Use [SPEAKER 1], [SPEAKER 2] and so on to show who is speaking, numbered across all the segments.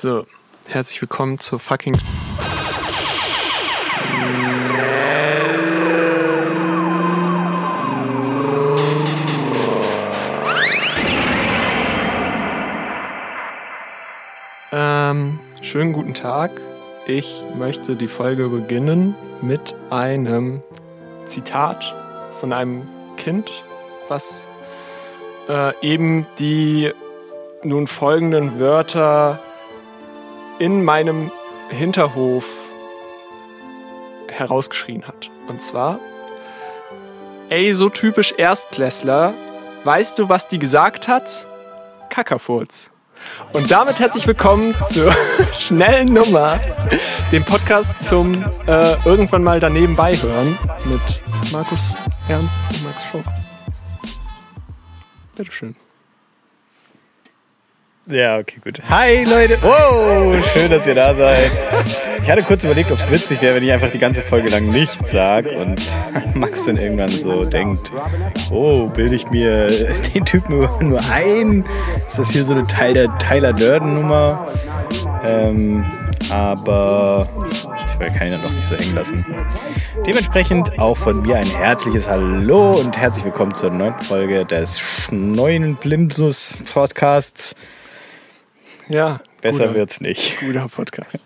[SPEAKER 1] So, herzlich willkommen zur fucking. Ähm, schönen guten Tag. Ich möchte die Folge beginnen mit einem Zitat von einem Kind, was äh, eben die nun folgenden Wörter in meinem Hinterhof herausgeschrien hat. Und zwar, ey, so typisch Erstklässler, weißt du, was die gesagt hat? Kackerfurz. Und damit herzlich willkommen zur schnellen Nummer, dem Podcast zum äh, irgendwann mal daneben beihören mit Markus Ernst und Max Schoch. Bitteschön.
[SPEAKER 2] Ja, okay, gut. Hi Leute! Wow, schön, dass ihr da seid. Ich hatte kurz überlegt, ob es witzig wäre, wenn ich einfach die ganze Folge lang nichts sage und Max dann irgendwann so denkt, oh, bilde ich mir den Typen nur, ein? Ist das hier so eine Tyler, Tyler Durden-Nummer? Ähm, aber ich will keinen noch nicht so hängen lassen. Dementsprechend auch von mir ein herzliches Hallo und herzlich willkommen zur neunten Folge des neuen Blimsus Podcasts.
[SPEAKER 1] Ja.
[SPEAKER 2] Besser
[SPEAKER 1] guter,
[SPEAKER 2] wird's nicht.
[SPEAKER 1] Guter Podcast.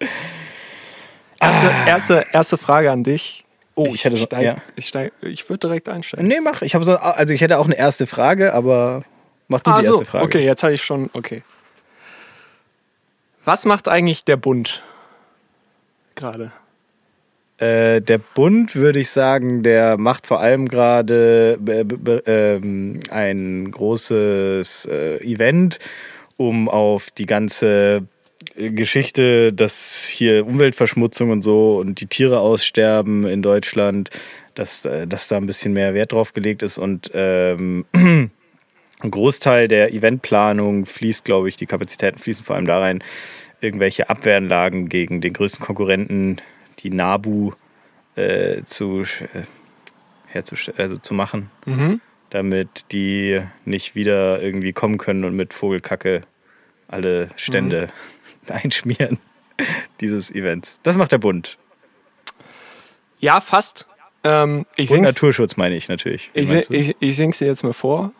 [SPEAKER 1] erste, erste, erste Frage an dich.
[SPEAKER 2] Oh, ich hätte so-
[SPEAKER 1] steig,
[SPEAKER 2] ja.
[SPEAKER 1] ich, steig, ich würde direkt einsteigen.
[SPEAKER 2] Nee, mach. Ich habe so, also ich hätte auch eine erste Frage, aber mach du
[SPEAKER 1] Ah,
[SPEAKER 2] die
[SPEAKER 1] so.
[SPEAKER 2] erste Frage.
[SPEAKER 1] Okay, jetzt habe ich schon. Okay. Was macht eigentlich der Bund gerade?
[SPEAKER 2] Äh, der Bund, würde ich sagen, der macht vor allem gerade äh, ähm, ein großes äh, Event, um auf die ganze äh, Geschichte, dass hier Umweltverschmutzung und so und die Tiere aussterben in Deutschland, dass, äh, dass da ein bisschen mehr Wert drauf gelegt ist und ähm, ein Großteil der Eventplanung fließt, glaube ich, die Kapazitäten fließen vor allem da rein, irgendwelche Abwehranlagen gegen den größten Konkurrenten, die NABU, äh, zu, äh, herzustellen, also zu machen,
[SPEAKER 1] Mhm.
[SPEAKER 2] Damit die nicht wieder irgendwie kommen können und mit Vogelkacke alle Stände einschmieren dieses Events. Das macht der Bund.
[SPEAKER 1] Ja, fast. Ähm, ich
[SPEAKER 2] Und Naturschutz meine ich natürlich. Wie
[SPEAKER 1] ich, sing- ich, ich sing's dir jetzt mal vor.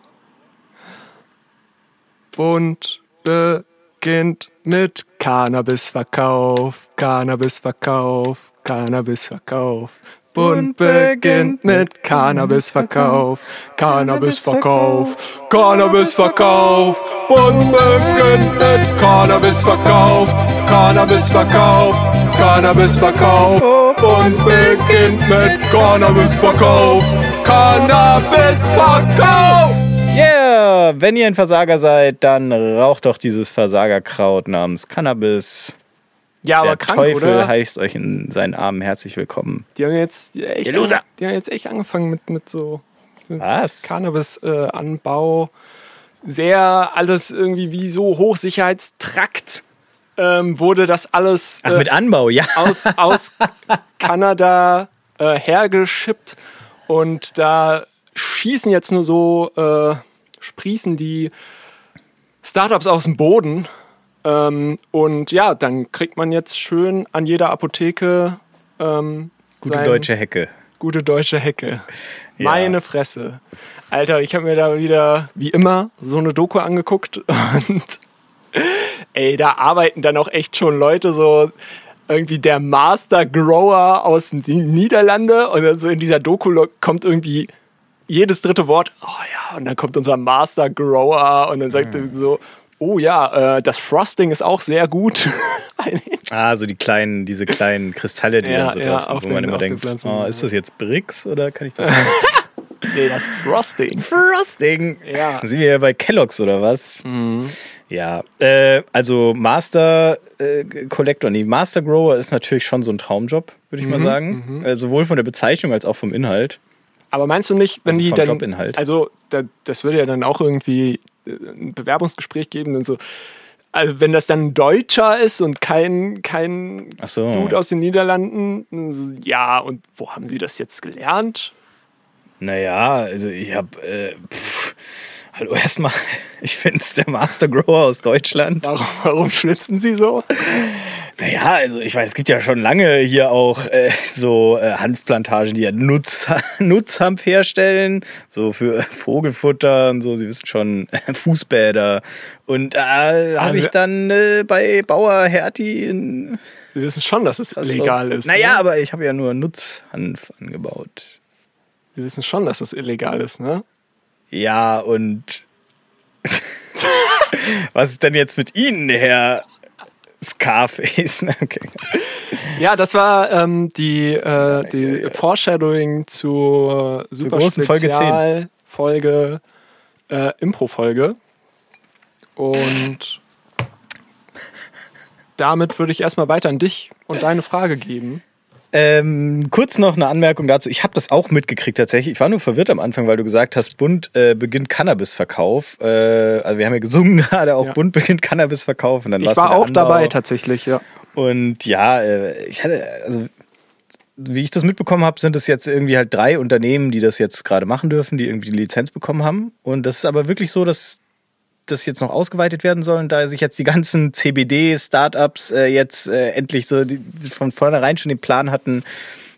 [SPEAKER 1] Bund beginnt mit Cannabisverkauf, Cannabisverkauf, Cannabisverkauf. Bund beginnt mit Cannabisverkauf, Cannabisverkauf, Cannabisverkauf. Bund beginnt mit Cannabisverkauf, Cannabisverkauf, Cannabisverkauf. Bund beginnt mit Cannabisverkauf, Cannabisverkauf.
[SPEAKER 2] Yeah! Wenn ihr ein Versager seid, dann raucht doch dieses Versagerkraut namens Cannabis.
[SPEAKER 1] Ja, aber
[SPEAKER 2] der
[SPEAKER 1] krank,
[SPEAKER 2] Teufel
[SPEAKER 1] oder?
[SPEAKER 2] heißt euch in seinen Armen herzlich willkommen.
[SPEAKER 1] Die haben jetzt echt,
[SPEAKER 2] Ihr Loser.
[SPEAKER 1] die haben jetzt echt angefangen mit, mit so mit
[SPEAKER 2] Was?
[SPEAKER 1] so Cannabis-Anbau. Sehr alles irgendwie wie so Hochsicherheitstrakt ähm, wurde das alles
[SPEAKER 2] Ach,
[SPEAKER 1] äh,
[SPEAKER 2] mit Anbau, ja.
[SPEAKER 1] aus, aus Kanada äh, hergeschippt. Und da schießen jetzt nur so, äh, sprießen die Startups aus dem Boden. Ähm, und ja, dann kriegt man jetzt schön an jeder Apotheke ähm,
[SPEAKER 2] Gute deutsche Hecke.
[SPEAKER 1] gute deutsche Hecke.
[SPEAKER 2] Ja.
[SPEAKER 1] Meine Fresse. Alter, ich habe mir da wieder, wie immer, so eine Doku angeguckt und ey, da arbeiten dann auch echt schon Leute so irgendwie der Master Grower aus den Niederlande und dann so in dieser Doku kommt irgendwie jedes dritte Wort, oh ja, und dann kommt unser Master Grower und dann sagt er so, oh ja, äh, das Frosting ist auch sehr gut.
[SPEAKER 2] Ah, so die kleinen, diese kleinen Kristalle, die
[SPEAKER 1] Ja,
[SPEAKER 2] dann so
[SPEAKER 1] ja, auf
[SPEAKER 2] wo man
[SPEAKER 1] den-
[SPEAKER 2] immer
[SPEAKER 1] auf den
[SPEAKER 2] denkt, oh, ist das jetzt Bricks oder kann ich das?
[SPEAKER 1] nee, das Frosting.
[SPEAKER 2] Frosting.
[SPEAKER 1] Ja.
[SPEAKER 2] Sind wir ja bei Kellogg's oder was? Ja, äh, also Master äh, Collector, nee, Master Grower ist natürlich schon so ein Traumjob, würde ich mal sagen. Äh, sowohl von der Bezeichnung als auch vom Inhalt.
[SPEAKER 1] Aber meinst du nicht, wenn
[SPEAKER 2] Also
[SPEAKER 1] die dann,
[SPEAKER 2] Jobinhalt.
[SPEAKER 1] also da, das würde ja dann auch irgendwie ein Bewerbungsgespräch geben und so. Also wenn das dann ein Deutscher ist und kein kein
[SPEAKER 2] so.
[SPEAKER 1] Dude aus den Niederlanden, ja. Und wo haben Sie das jetzt gelernt?
[SPEAKER 2] Naja, also ich habe, äh, Hallo erstmal, ich finde es der Master Grower aus Deutschland.
[SPEAKER 1] Warum, warum schwitzen Sie so?
[SPEAKER 2] Naja, also ich weiß, es gibt ja schon lange hier auch äh, so äh, Hanfplantagen, die ja Nutz, Nutzhanf herstellen, so für Vogelfutter und so, Sie wissen schon, Fußbäder. Und da äh, habe
[SPEAKER 1] Also-
[SPEAKER 2] ich dann äh, bei Bauer Hertie in
[SPEAKER 1] Sie wissen schon, dass es illegal ist.
[SPEAKER 2] Naja,
[SPEAKER 1] Ne?
[SPEAKER 2] aber ich habe ja nur Nutzhanf angebaut.
[SPEAKER 1] Sie wissen schon, dass es illegal ist, ne?
[SPEAKER 2] Ja, und was ist denn jetzt mit Ihnen, Herr Scarface? Okay.
[SPEAKER 1] Ja, das war ähm, die, äh, die Foreshadowing zur super
[SPEAKER 2] großen Folge 10.
[SPEAKER 1] Spezial Folge äh, Impro-Folge. Und damit würde ich erstmal weiter an dich und deine Frage geben.
[SPEAKER 2] Ähm, kurz noch eine Anmerkung dazu. Ich habe das auch mitgekriegt tatsächlich. Ich war nur verwirrt am Anfang, weil du gesagt hast, Bund äh, beginnt Cannabisverkauf. Äh, also wir haben ja gesungen gerade, auch
[SPEAKER 1] Ja.
[SPEAKER 2] Bund beginnt Cannabisverkauf. Und dann
[SPEAKER 1] Ich war auch
[SPEAKER 2] Andau.
[SPEAKER 1] dabei tatsächlich, ja.
[SPEAKER 2] Und ja, äh, ich hatte, also wie ich das mitbekommen habe, sind es jetzt irgendwie halt drei Unternehmen, die das jetzt gerade machen dürfen, die irgendwie die Lizenz bekommen haben. Und das ist aber wirklich so, dass das jetzt noch ausgeweitet werden soll und da sich jetzt die ganzen CBD-Startups äh, jetzt äh, endlich so die, von vornherein schon den Plan hatten,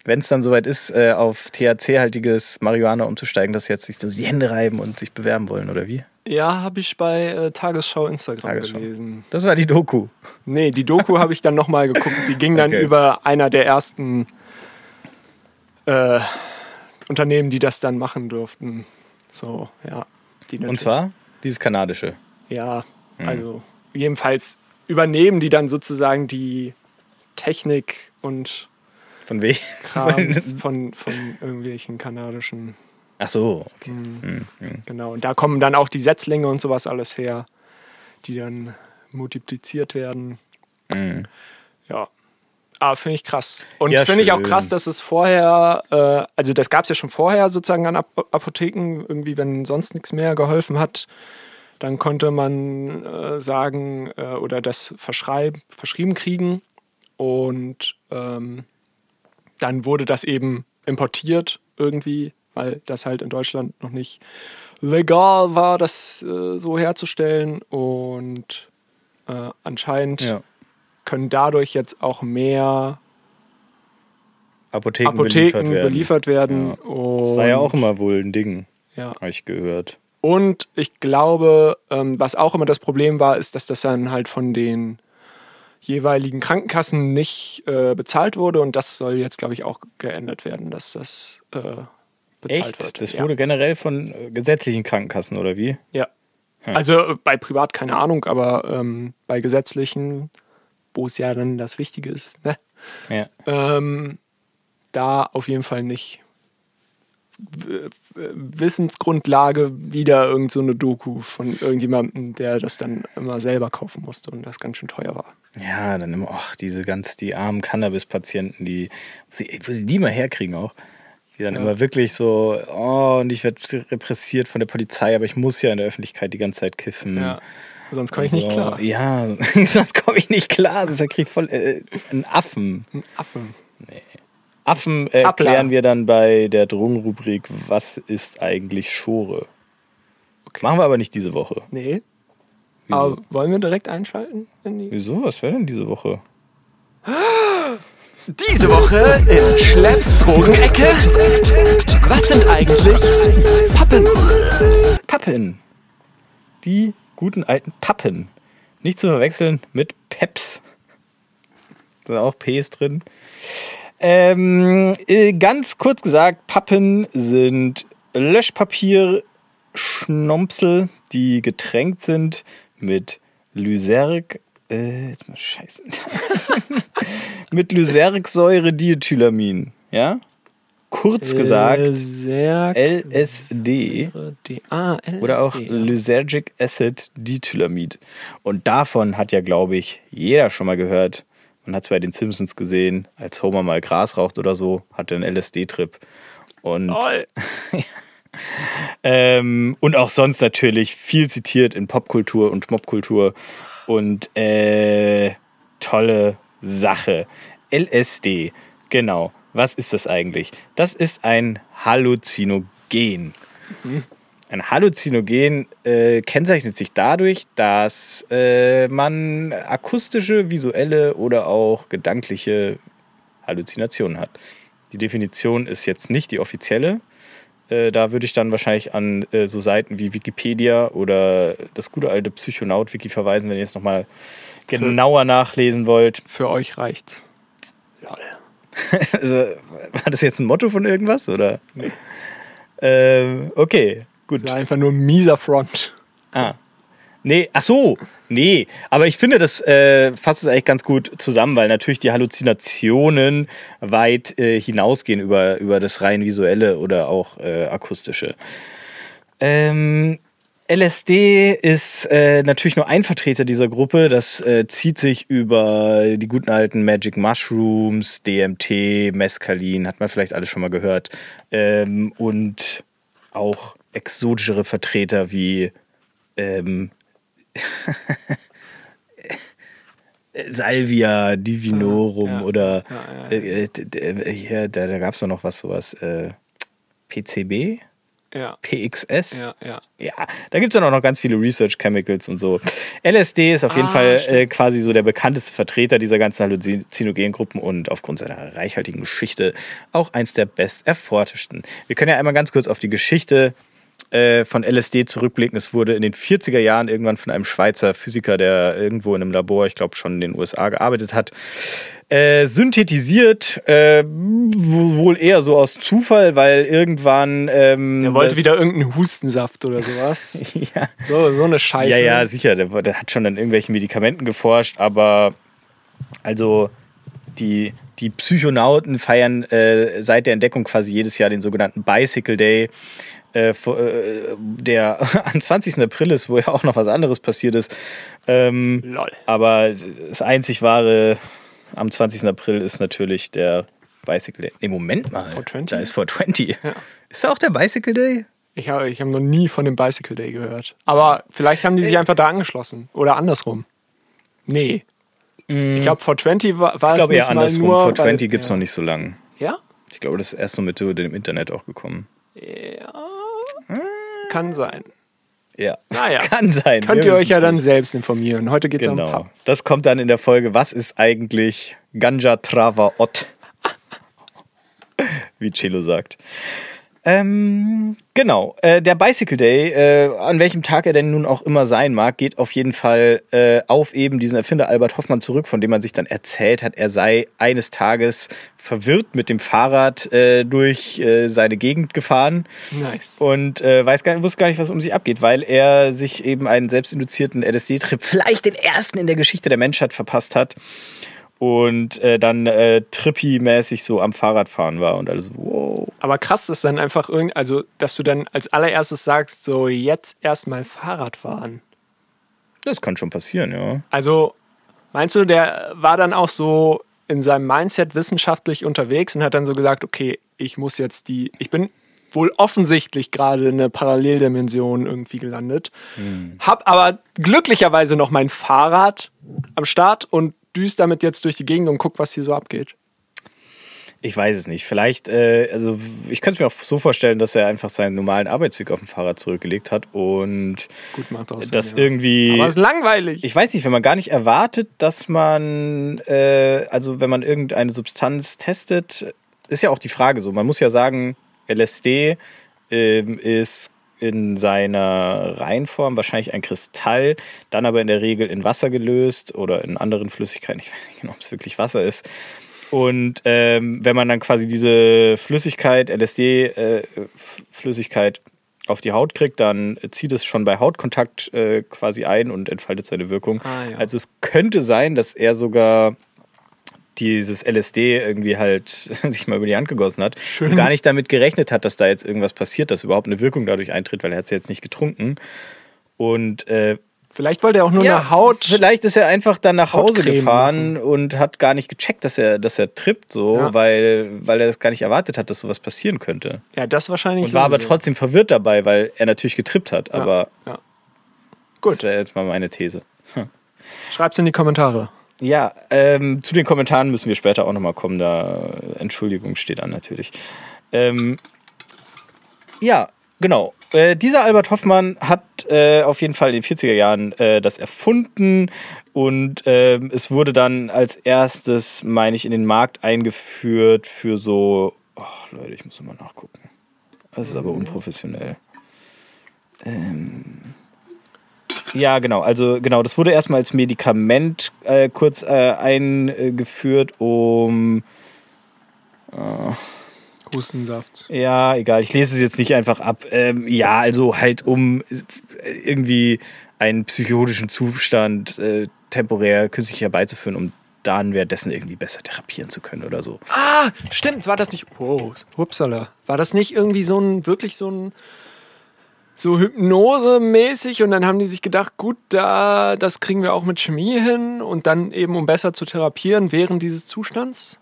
[SPEAKER 2] wenn es dann soweit ist, äh, auf THC-haltiges Marihuana umzusteigen, dass sie jetzt sich so die Hände reiben und sich bewerben wollen, oder wie?
[SPEAKER 1] Ja, habe ich bei äh, Tagesschau Instagram
[SPEAKER 2] Tagesschau.
[SPEAKER 1] gelesen.
[SPEAKER 2] Das war die Doku.
[SPEAKER 1] Nee, die Doku habe ich dann nochmal geguckt. Die ging dann
[SPEAKER 2] Okay.
[SPEAKER 1] über einer der ersten äh, Unternehmen, die das dann machen durften. So, ja.
[SPEAKER 2] Und zwar dieses kanadische.
[SPEAKER 1] Ja, also jedenfalls übernehmen die dann sozusagen die Technik und
[SPEAKER 2] Von wem?
[SPEAKER 1] Krams von, von irgendwelchen kanadischen.
[SPEAKER 2] Ach so, okay.
[SPEAKER 1] Genau. Und da kommen dann auch die Setzlinge und sowas alles her, die dann multipliziert werden.
[SPEAKER 2] Mhm.
[SPEAKER 1] Ja. Aber finde ich krass. Und
[SPEAKER 2] Ja,
[SPEAKER 1] finde ich auch krass, dass es vorher, äh, also das gab es ja schon vorher sozusagen an Ap Apotheken, irgendwie, wenn sonst nichts mehr geholfen hat, dann konnte man äh, sagen äh, oder das verschrieben kriegen. Und ähm, dann wurde das eben importiert irgendwie, weil das halt in Deutschland noch nicht legal war, das äh, so herzustellen. Und äh, anscheinend
[SPEAKER 2] Ja.
[SPEAKER 1] Können dadurch jetzt auch mehr
[SPEAKER 2] Apotheken,
[SPEAKER 1] Apotheken
[SPEAKER 2] beliefert werden.
[SPEAKER 1] beliefert werden. Und,
[SPEAKER 2] Das war ja auch immer wohl ein Ding,
[SPEAKER 1] ja.
[SPEAKER 2] habe ich gehört.
[SPEAKER 1] Und ich glaube, ähm, was auch immer das Problem war, ist, dass das dann halt von den jeweiligen Krankenkassen nicht äh, bezahlt wurde. Und das soll jetzt, glaube ich, auch geändert werden, dass das äh, bezahlt
[SPEAKER 2] Echt?
[SPEAKER 1] wird.
[SPEAKER 2] Das
[SPEAKER 1] ja.
[SPEAKER 2] wurde generell von äh, gesetzlichen Krankenkassen, oder wie?
[SPEAKER 1] Ja. Also äh, bei privat keine Ahnung, aber ähm, bei gesetzlichen, wo es ja dann das Wichtige ist, ne?
[SPEAKER 2] Ja.
[SPEAKER 1] Ähm, da auf jeden Fall nicht. W- Wissensgrundlage wieder irgend so eine Doku von irgendjemandem, der das dann immer selber kaufen musste und das ganz schön teuer war.
[SPEAKER 2] Ja, dann immer, ach, diese ganz, die armen Cannabis-Patienten, die, wo sie, wo sie die mal herkriegen auch. Die dann immer wirklich so, oh, und ich werde repressiert von der Polizei, aber ich muss ja in der Öffentlichkeit die ganze Zeit kiffen.
[SPEAKER 1] Ja. Sonst komme ich nicht
[SPEAKER 2] So,
[SPEAKER 1] klar.
[SPEAKER 2] Ja, sonst komme ich nicht klar. Sonst krieg ich voll äh, einen Affen.
[SPEAKER 1] Ein Affe.
[SPEAKER 2] Affen äh,
[SPEAKER 1] Zappler.
[SPEAKER 2] klären wir dann bei der Drogenrubrik, was ist eigentlich Schore?
[SPEAKER 1] Okay.
[SPEAKER 2] Machen wir aber nicht diese Woche.
[SPEAKER 1] Nee.
[SPEAKER 2] Wieso?
[SPEAKER 1] Aber wollen wir direkt einschalten? In die
[SPEAKER 2] Wieso? Was wäre denn diese Woche?
[SPEAKER 1] Diese Woche in Schlepps Drogenecke. Was sind eigentlich Pappen?
[SPEAKER 2] Pappen. Die guten alten Pappen. Nicht zu verwechseln mit Peps. Da sind auch Ps drin. Ähm, äh, ganz kurz gesagt, Pappen sind Löschpapier, Schnompsel, die getränkt sind mit Lyserg. Äh, jetzt mal scheiße. mit Lysergsäure Diethylamin. Ja? Kurz gesagt, LSD.
[SPEAKER 1] Ah.
[SPEAKER 2] Oder auch. Lysergic Acid Dithylamid. Und davon hat ja, glaube ich, jeder schon mal gehört. Man hat es bei den Simpsons gesehen, als Homer mal Gras raucht oder so, hatte einen LSD-Trip. Und,
[SPEAKER 1] Toll.
[SPEAKER 2] ähm, und auch sonst natürlich viel zitiert in Popkultur und Mobkultur. Und äh, tolle Sache. LSD, genau. Was ist das eigentlich? Das ist ein Halluzinogen. Ein Halluzinogen äh, kennzeichnet sich dadurch, dass äh, man akustische, visuelle oder auch gedankliche Halluzinationen hat. Die Definition ist jetzt nicht die offizielle. Äh, da würde ich dann wahrscheinlich an äh, so Seiten wie Wikipedia oder das gute alte Psychonaut-Wiki verweisen, wenn ihr jetzt nochmal genauer nachlesen wollt.
[SPEAKER 1] Für euch reicht's.
[SPEAKER 2] also, war das jetzt ein Motto von irgendwas? Oder? Nee. Ähm, okay, gut.
[SPEAKER 1] Das war einfach nur ein mieser Front.
[SPEAKER 2] Ah. Nee, ach so, nee. Aber ich finde, das äh, fasst es eigentlich ganz gut zusammen, weil natürlich die Halluzinationen weit äh, hinausgehen über, über das rein visuelle oder auch äh, akustische. Ähm, LSD ist äh, natürlich nur ein Vertreter dieser Gruppe. Das äh, zieht sich über die guten alten Magic Mushrooms, DMT, Mescalin, hat man vielleicht alles schon mal gehört. Ähm, und auch exotischere Vertreter wie ähm, Salvia Divinorum ja, oder ja, ja, äh, äh, hier, da, da gab es noch was sowas. Äh, PCB?
[SPEAKER 1] Ja.
[SPEAKER 2] PXS.
[SPEAKER 1] Ja, ja.
[SPEAKER 2] Ja, da gibt es dann auch noch ganz viele Research Chemicals und so. LSD ist auf jeden ah, Fall äh, quasi so der bekannteste Vertreter dieser ganzen Halluzinogengruppen und aufgrund seiner reichhaltigen Geschichte auch eins der best erforderten. Wir können ja einmal ganz kurz auf die Geschichte äh, von LSD zurückblicken. Es wurde in den 40er Jahren irgendwann von einem Schweizer Physiker, der irgendwo in einem Labor, ich glaube schon in den USA gearbeitet hat, äh, synthetisiert, äh, wohl eher so aus Zufall, weil irgendwann. Ähm,
[SPEAKER 1] der wollte wieder irgendeinen Hustensaft oder sowas.
[SPEAKER 2] ja.
[SPEAKER 1] So, so eine Scheiße.
[SPEAKER 2] Ja, ja, sicher. Der, der hat schon an irgendwelchen Medikamenten geforscht, aber also die, die Psychonauten feiern äh, seit der Entdeckung quasi jedes Jahr den sogenannten Bicycle Day. Äh, äh der am 20. April ist, wo ja auch noch was anderes passiert ist. Ähm,
[SPEAKER 1] Lol.
[SPEAKER 2] Aber das einzig wahre am 20. April ist natürlich der Bicycle Day. Nee, Moment mal.
[SPEAKER 1] 420?
[SPEAKER 2] Da ist 420.
[SPEAKER 1] Ja.
[SPEAKER 2] Ist da auch der Bicycle Day?
[SPEAKER 1] Ich habe ich hab noch nie von dem Bicycle Day gehört. Aber vielleicht haben die sich einfach da angeschlossen. Oder andersrum. Nee. Mm. Ich glaube, 420 war, war
[SPEAKER 2] ich glaube
[SPEAKER 1] eher
[SPEAKER 2] andersrum.
[SPEAKER 1] Nur,
[SPEAKER 2] 420 gibt es ja. noch nicht so lange.
[SPEAKER 1] Ja?
[SPEAKER 2] Ich glaube, das ist erst so mit dem Internet auch gekommen.
[SPEAKER 1] Ja. Kann sein.
[SPEAKER 2] Ja.
[SPEAKER 1] Naja.
[SPEAKER 2] Kann sein.
[SPEAKER 1] Könnt ihr euch ja dann selbst informieren. Heute geht es
[SPEAKER 2] genau.
[SPEAKER 1] um Pub.
[SPEAKER 2] Das kommt dann in der Folge, was ist eigentlich Ganja Trava Ott? Wie Cello sagt. Ähm, genau. Äh, der Bicycle Day, äh, an welchem Tag er denn nun auch immer sein mag, geht auf jeden Fall äh, auf eben diesen Erfinder Albert Hoffmann zurück, von dem man sich dann erzählt hat, er sei eines Tages verwirrt mit dem Fahrrad äh, durch äh, seine Gegend gefahren.
[SPEAKER 1] Nice.
[SPEAKER 2] Und äh, weiß gar, wusste gar nicht, was um sich abgeht, weil er sich eben einen selbstinduzierten LSD-Trip, vielleicht den ersten in der Geschichte der Menschheit, verpasst hat und äh, dann äh, trippy-mäßig so am Fahrradfahren war und alles wow.
[SPEAKER 1] Aber krass ist dann einfach irgendwie, also dass du dann als allererstes sagst, so jetzt erstmal Fahrrad fahren.
[SPEAKER 2] Das kann schon passieren, ja.
[SPEAKER 1] Also meinst du, der war dann auch so in seinem Mindset wissenschaftlich unterwegs und hat dann so gesagt, okay, ich muss jetzt die, ich bin wohl offensichtlich gerade in eine Paralleldimension irgendwie gelandet, hm. hab aber glücklicherweise noch mein Fahrrad am Start und düst damit jetzt durch die Gegend und guck, was hier so abgeht?
[SPEAKER 2] Ich weiß es nicht. Vielleicht, äh, also ich könnte es mir auch so vorstellen, dass er einfach seinen normalen Arbeitsweg auf dem Fahrrad zurückgelegt hat und
[SPEAKER 1] Gut, macht auch Sinn,
[SPEAKER 2] das
[SPEAKER 1] ja.
[SPEAKER 2] irgendwie.
[SPEAKER 1] Aber es ist langweilig.
[SPEAKER 2] Ich weiß nicht, wenn man gar nicht erwartet, dass man, äh, also wenn man irgendeine Substanz testet, ist ja auch die Frage so. Man muss ja sagen, LSD äh, ist in seiner Reinform wahrscheinlich ein Kristall, dann aber in der Regel in Wasser gelöst oder in anderen Flüssigkeiten. Ich weiß nicht genau, ob es wirklich Wasser ist. Und ähm, wenn man dann quasi diese Flüssigkeit, LSD-Flüssigkeit äh, auf die Haut kriegt, dann zieht es schon bei Hautkontakt äh, quasi ein und entfaltet seine Wirkung.
[SPEAKER 1] Ah, ja.
[SPEAKER 2] Also es könnte sein, dass er sogar dieses LSD irgendwie halt sich mal über die Hand gegossen hat
[SPEAKER 1] Schön.
[SPEAKER 2] und gar nicht damit gerechnet hat, dass da jetzt irgendwas passiert, dass überhaupt eine Wirkung dadurch eintritt, weil er hat es jetzt nicht getrunken. Und äh,
[SPEAKER 1] Vielleicht wollte er auch nur
[SPEAKER 2] ja,
[SPEAKER 1] eine Haut.
[SPEAKER 2] Vielleicht ist er einfach dann nach Hause
[SPEAKER 1] Hautcreme
[SPEAKER 2] gefahren
[SPEAKER 1] machen.
[SPEAKER 2] und hat gar nicht gecheckt, dass er, dass er trippt, so,
[SPEAKER 1] Ja.
[SPEAKER 2] weil, weil er das gar nicht erwartet hat, dass sowas passieren könnte.
[SPEAKER 1] Ja, das wahrscheinlich.
[SPEAKER 2] Und war aber trotzdem verwirrt dabei, weil er natürlich getrippt hat.
[SPEAKER 1] Ja,
[SPEAKER 2] Aber gut, das wäre jetzt mal meine These.
[SPEAKER 1] Schreib's in die Kommentare.
[SPEAKER 2] Ja, ähm, zu den Kommentaren müssen wir später auch nochmal kommen. Da Entschuldigung steht an natürlich. Ähm, ja, genau. äh, dieser Albert Hoffmann hat äh, auf jeden Fall in den 40er Jahren äh, das erfunden und ähm, es wurde dann als erstes, meine ich, in den Markt eingeführt für so. Ach, Leute, ich muss mal nachgucken. Das ist aber unprofessionell. Ähm. Ja, genau. Also genau, das wurde erstmal als Medikament äh, kurz äh, eingeführt, um äh,
[SPEAKER 1] Hustensaft.
[SPEAKER 2] Ja, egal. Ich lese es jetzt nicht einfach ab. Ähm, ja, also halt um irgendwie einen psychotischen Zustand äh, temporär künstlich herbeizuführen, um dann währenddessen irgendwie besser therapieren zu können oder so.
[SPEAKER 1] Ah, stimmt. War das nicht. Wow, hupsala. War das nicht irgendwie so ein, wirklich so ein so Hypnose-mäßig und dann haben die sich gedacht, gut, da, das kriegen wir auch mit Chemie hin und dann eben, um besser zu therapieren während dieses Zustands?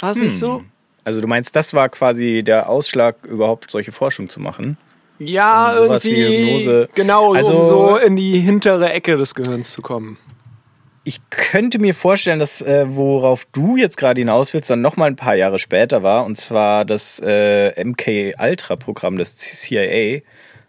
[SPEAKER 1] War es hm. nicht so?
[SPEAKER 2] Also du meinst, das war quasi der Ausschlag, überhaupt solche Forschung zu machen?
[SPEAKER 1] Ja, um irgendwie. Genau, also, um so in die hintere Ecke des Gehirns zu kommen.
[SPEAKER 2] Ich könnte mir vorstellen, dass äh, worauf du jetzt gerade hinaus willst, dann noch mal ein paar Jahre später war, und zwar das äh, MK Ultra Programm des CIA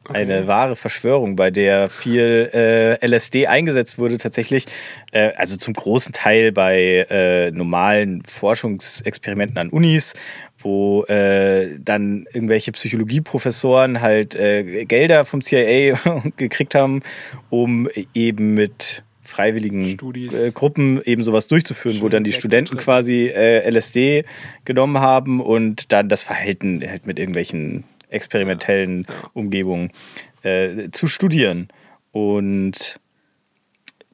[SPEAKER 2] eine wahre Verschwörung, bei der viel äh, LSD eingesetzt wurde, tatsächlich, äh, also zum großen Teil bei äh, normalen Forschungsexperimenten an Unis, wo äh, dann irgendwelche Psychologieprofessoren halt äh, Gelder vom CIA gekriegt haben, um eben mit freiwilligen äh, Gruppen eben sowas durchzuführen, wo dann die Studenten quasi äh, LSD genommen haben und dann das Verhalten halt mit irgendwelchen experimentellen. Umgebungen äh, zu studieren. Und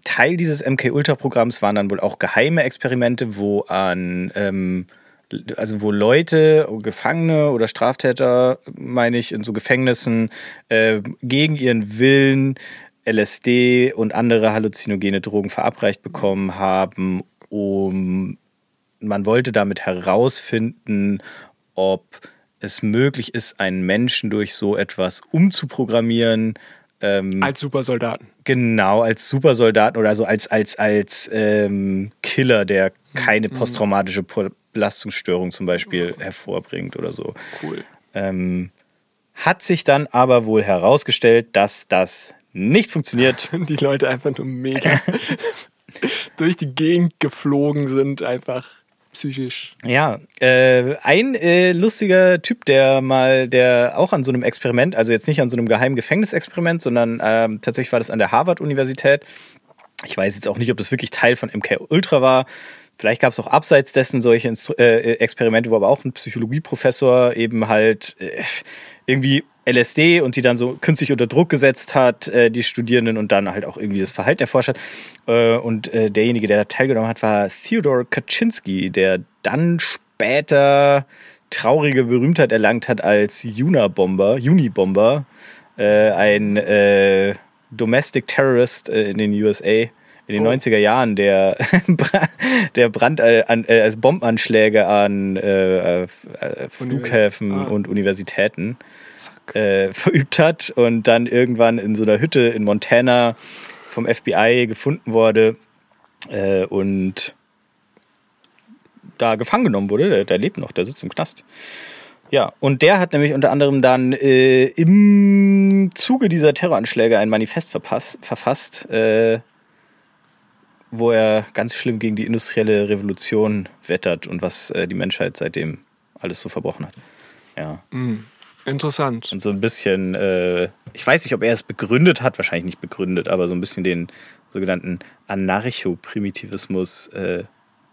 [SPEAKER 2] Teil dieses MK-Ultra-Programms waren dann wohl auch geheime Experimente, wo an ähm, also wo Leute, Gefangene oder Straftäter, meine ich, in so Gefängnissen äh, gegen ihren Willen LSD und andere halluzinogene Drogen verabreicht bekommen haben, um man wollte damit herausfinden, ob es möglich ist, einen Menschen durch so etwas umzuprogrammieren.
[SPEAKER 1] Ähm, als Supersoldaten.
[SPEAKER 2] Genau, als Supersoldaten oder so als, als, als ähm, Killer, der keine mhm. posttraumatische Belastungsstörung zum Beispiel mhm. hervorbringt oder so.
[SPEAKER 1] Cool.
[SPEAKER 2] Ähm, hat sich dann aber wohl herausgestellt, dass das nicht funktioniert.
[SPEAKER 1] Die Leute einfach nur mega durch die Gegend geflogen sind, einfach psychisch.
[SPEAKER 2] Ja, äh, ein äh, lustiger Typ, der mal, der auch an so einem Experiment, also jetzt nicht an so einem geheimen Gefängnisexperiment, sondern ähm, tatsächlich war das an der Harvard-Universität. Ich weiß jetzt auch nicht, ob das wirklich Teil von MK Ultra war. Vielleicht gab es auch abseits dessen solche Instru äh, Experimente, wo aber auch ein Psychologieprofessor eben halt äh, irgendwie LSD und die dann so künstlich unter Druck gesetzt hat, äh, die Studierenden und dann halt auch irgendwie das Verhalten erforscht hat. Äh, und äh, derjenige, der da teilgenommen hat, war Theodor Kaczynski, der dann später traurige Berühmtheit erlangt hat als Unabomber, Unibomber, äh, ein äh, Domestic Terrorist äh, in den USA in den oh. 90er Jahren, der, der Brand an, äh, als Bombenanschläge an äh, Flughäfen ah. und Universitäten äh, verübt hat und dann irgendwann in so einer Hütte in Montana vom FBI gefunden wurde äh, und da gefangen genommen wurde. Der, der, lebt noch, der sitzt im Knast. Ja, und der hat nämlich unter anderem dann äh, im Zuge dieser Terroranschläge ein Manifest verpasst, verfasst, äh, wo er ganz schlimm gegen die industrielle Revolution wettert und was äh, die Menschheit seitdem alles so verbrochen hat. Ja.
[SPEAKER 1] Mhm. Interessant.
[SPEAKER 2] Und so ein bisschen, äh, ich weiß nicht, ob er es begründet hat, wahrscheinlich nicht begründet, aber so ein bisschen den sogenannten Anarcho-Primitivismus äh,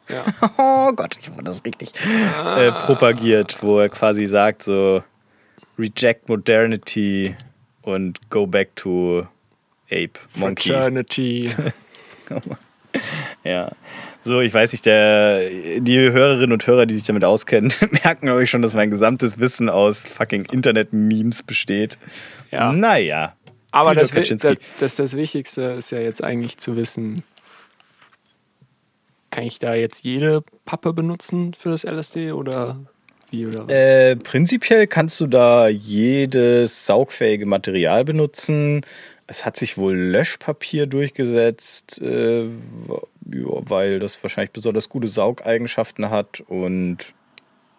[SPEAKER 2] ja. oh Gott, ich fand das richtig ah. äh, propagiert, wo er quasi sagt so reject modernity und go back to ape monkey.
[SPEAKER 1] Fraternity.
[SPEAKER 2] ja. So, ich weiß nicht, der, die Hörerinnen und Hörer, die sich damit auskennen, merken, glaube ich, schon, dass mein gesamtes Wissen aus fucking Internet-Memes besteht. Ja. Naja.
[SPEAKER 1] Aber das, das, das, das Wichtigste ist ja jetzt eigentlich zu wissen, kann ich da jetzt jede Pappe benutzen für das LSD oder wie oder was?
[SPEAKER 2] Äh, prinzipiell kannst du da jedes saugfähige Material benutzen. Es hat sich wohl Löschpapier durchgesetzt, äh, ja, weil das wahrscheinlich besonders gute Saugeigenschaften hat und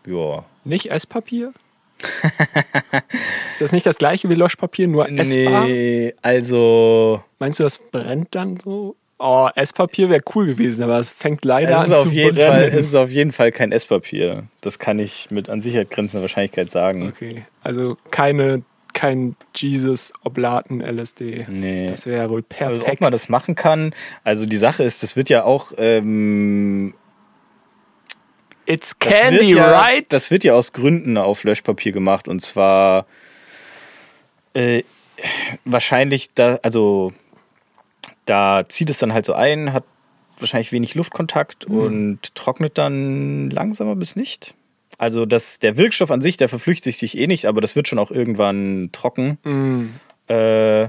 [SPEAKER 2] ja.
[SPEAKER 1] Nicht Esspapier? ist das nicht das gleiche wie Löschpapier, nur essbar?
[SPEAKER 2] Nee, also.
[SPEAKER 1] Meinst du, das brennt dann so? Oh, Esspapier wäre cool gewesen, aber es fängt leider
[SPEAKER 2] Es ist,
[SPEAKER 1] an
[SPEAKER 2] auf
[SPEAKER 1] zu
[SPEAKER 2] jeden
[SPEAKER 1] brennen.
[SPEAKER 2] Fall, es ist auf jeden Fall kein Esspapier. Das kann ich mit an Sicherheit grenzender Wahrscheinlichkeit sagen.
[SPEAKER 1] okay, also keine, kein Jesus-Oblaten-LSD.
[SPEAKER 2] Nee.
[SPEAKER 1] Das wäre ja wohl
[SPEAKER 2] Also,
[SPEAKER 1] perfekt.
[SPEAKER 2] ob man das machen kann. Also die Sache ist, das wird ja auch. Ähm,
[SPEAKER 1] It's
[SPEAKER 2] das
[SPEAKER 1] candy,
[SPEAKER 2] wird ja,
[SPEAKER 1] right?
[SPEAKER 2] Das wird ja aus Gründen auf Löschpapier gemacht. Und zwar äh, wahrscheinlich da, also da zieht es dann halt so ein, hat wahrscheinlich wenig Luftkontakt
[SPEAKER 1] Mhm.
[SPEAKER 2] und trocknet dann langsamer bis nicht. Also das, der Wirkstoff an sich, der verflüchtigt sich eh nicht, aber das wird schon auch irgendwann trocken.
[SPEAKER 1] Mm,
[SPEAKER 2] Äh,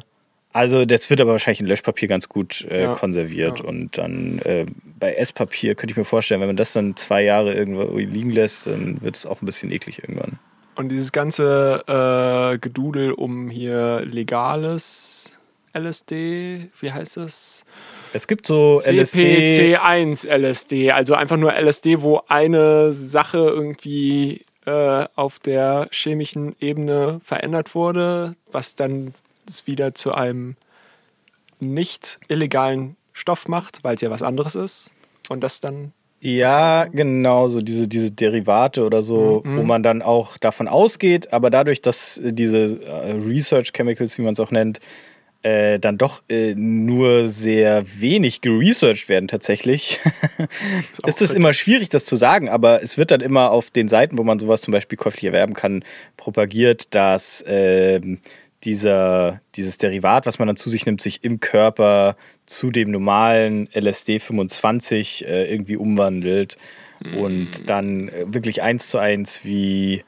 [SPEAKER 2] also das wird aber wahrscheinlich in Löschpapier ganz gut äh,
[SPEAKER 1] Ja,
[SPEAKER 2] konserviert.
[SPEAKER 1] ja.
[SPEAKER 2] Und dann äh, bei Esspapier könnte ich mir vorstellen, wenn man das dann zwei Jahre irgendwo liegen lässt, dann wird es auch ein bisschen eklig irgendwann.
[SPEAKER 1] Und dieses ganze äh, Gedudel um hier legales LSD, wie heißt das?
[SPEAKER 2] Es gibt so LSD.
[SPEAKER 1] CPC1 LSD, also einfach nur LSD, wo eine Sache irgendwie äh, auf der chemischen Ebene verändert wurde, was dann es wieder zu einem nicht illegalen Stoff macht, weil es ja was anderes ist. Und das dann.
[SPEAKER 2] Ja, genau, so diese, diese Derivate oder so,
[SPEAKER 1] Mhm.
[SPEAKER 2] wo man dann auch davon ausgeht, aber dadurch, dass diese äh, Research Chemicals, wie man es auch nennt, äh, dann doch äh, nur sehr wenig geresearched werden tatsächlich,
[SPEAKER 1] auch
[SPEAKER 2] ist es immer schwierig, das zu sagen, aber es wird dann immer auf den Seiten, wo man sowas zum Beispiel käuflich erwerben kann, propagiert, dass ähm, dieser, dieses Derivat, was man dann zu sich nimmt, sich im Körper zu dem normalen LSD 25 äh, irgendwie umwandelt und dann äh, wirklich eins zu eins wie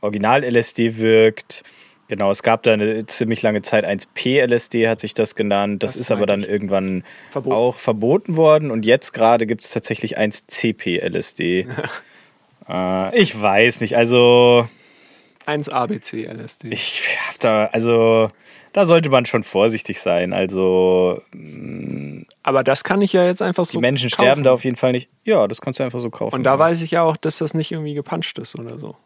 [SPEAKER 2] Original-LSD wirkt. Genau, es gab da eine ziemlich lange Zeit 1P-LSD, hat sich das genannt. Das,
[SPEAKER 1] Das
[SPEAKER 2] ist aber dann irgendwann
[SPEAKER 1] Verboten.
[SPEAKER 2] auch verboten worden und jetzt gerade gibt es tatsächlich 1CP-LSD. äh, ich weiß nicht, also
[SPEAKER 1] 1 ABC LSD.
[SPEAKER 2] ich hab da, also da sollte man schon vorsichtig sein. Also
[SPEAKER 1] Aber das kann ich ja jetzt einfach so.
[SPEAKER 2] die Menschen
[SPEAKER 1] kaufen.
[SPEAKER 2] sterben da auf jeden Fall nicht. Ja, das kannst du einfach so kaufen.
[SPEAKER 1] Und da weiß ich ja auch, dass das nicht irgendwie gepanscht ist oder so.